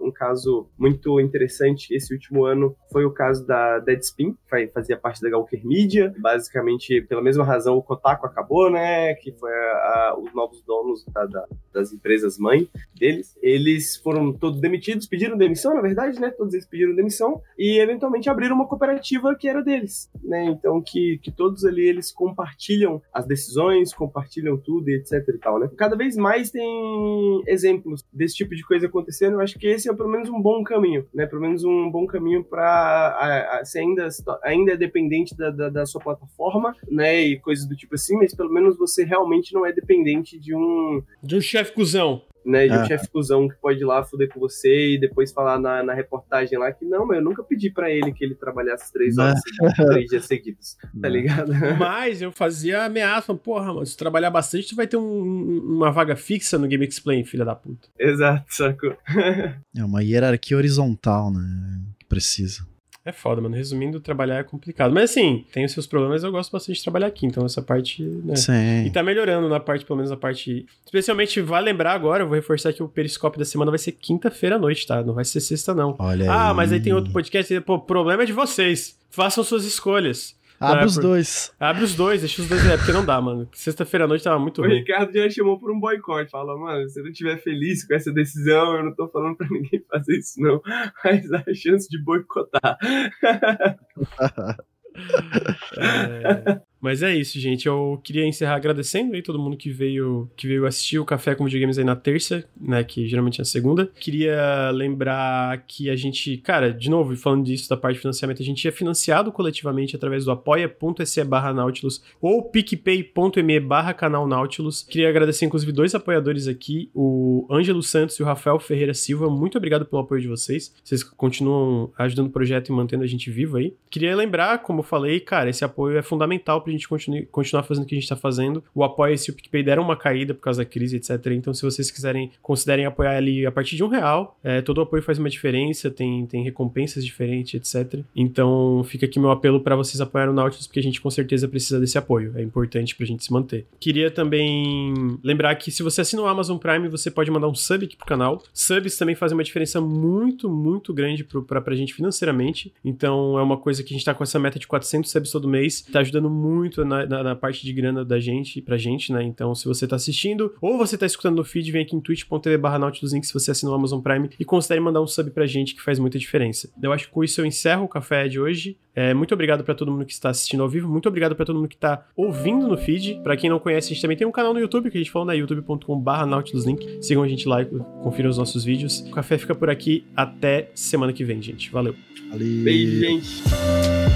um caso muito interessante esse último ano foi o caso da Deadspin, que fazia parte da Gawker Media. Basicamente, pela mesma razão, o Kotaku acabou, né, que foi a, a, os novos donos da, da, das empresas mãe deles. Eles foram todos demitidos, pediram demissão, na verdade, né? Todos eles pediram demissão e eventualmente abriram uma cooperativa que era deles, né? Então que, que todos ali eles compartilham as decisões, compartilham tudo e etc e tal, né? Cada vez mais tem exemplos desse tipo de coisa acontecendo. Eu acho que esse é pelo menos um bom caminho, né? Pelo menos um bom caminho para se ainda ainda é dependente da, da, da sua plataforma, né? E coisas do tipo assim, mas pelo menos você realmente não é dependente de um de um chefe cuzão né, de um ah. chefe cuzão que pode ir lá fuder com você e depois falar na, na reportagem lá que não, mas eu nunca pedi para ele que ele trabalhasse três horas seguidas, *laughs* três dias seguidos, tá ligado? Mas eu fazia ameaça, porra, mano, se trabalhar bastante, tu vai ter um, uma vaga fixa no Game Explain, filha da puta. Exato, sacou? *laughs* é uma hierarquia horizontal, né, que precisa. É foda, mano. Resumindo, trabalhar é complicado. Mas assim, tem os seus problemas, eu gosto bastante de trabalhar aqui. Então essa parte, né? Sim. E tá melhorando na parte, pelo menos na parte. Especialmente, vai lembrar agora, eu vou reforçar que o Periscope da semana vai ser quinta-feira à noite, tá? Não vai ser sexta, não. Olha ah, aí. mas aí tem outro podcast. Pô, o problema é de vocês. Façam suas escolhas. Abre É, os por- dois. Abre os dois, deixa os dois. É porque não dá, mano. Sexta-feira à noite tava muito O ruim. Ricardo já chamou por um boicote. Falou, mano, se eu não estiver feliz com essa decisão, eu não tô falando pra *laughs* ninguém fazer isso, não. Mas há chance de boicotar. *laughs* *laughs* É, Mas é isso, gente. Eu queria encerrar agradecendo aí todo mundo que veio que veio assistir o Café com Videogames aí na terça, né? Que geralmente é a segunda. Queria lembrar que a gente, cara, de novo, falando disso da parte de financiamento, a gente é financiado coletivamente através do apoia.se barra Nautilus ou picpay.me barra canal Nautilus. Queria agradecer, inclusive, dois apoiadores aqui, o Ângelo Santos e o Rafael Ferreira Silva. Muito obrigado pelo apoio de vocês. Vocês continuam ajudando o projeto e mantendo a gente vivo aí. Queria lembrar, como eu falei, cara, esse apoio é fundamental pra gente continue- continuar fazendo o que a gente tá fazendo. O Apoia-se e o PicPay deram uma caída por causa da crise, etc. Então, se vocês quiserem, considerem apoiar ali a partir de um real, é, todo apoio faz uma diferença, tem, tem recompensas diferentes, etc. Então, fica aqui meu apelo pra vocês apoiarem o Nautilus, porque a gente com certeza precisa desse apoio. É importante pra gente se manter. Queria também lembrar que se você assina o Amazon Prime, você pode mandar um sub aqui pro canal. Subs também fazem uma diferença muito, muito grande pro, pra, pra gente financeiramente. Então, é uma coisa que a gente tá com essa meta de 400 subs todo mês. Tá ajudando muito na, na, na parte de grana da gente, pra gente, né? Então, se você tá assistindo ou você tá escutando no feed, vem aqui em twitch.tv barra se você assinou o Amazon Prime e considere mandar um sub pra gente que faz muita diferença. Eu acho que com isso eu encerro o café de hoje. É, muito obrigado pra todo mundo que está assistindo ao vivo, muito obrigado pra todo mundo que tá ouvindo no feed. Pra quem não conhece, a gente também tem um canal no YouTube que a gente falou, né? youtube.com/barra Nautilus Link. Sigam a gente lá e confiram os nossos vídeos. O café fica por aqui. Até semana que vem, gente. Valeu. Ali. Beijo, gente.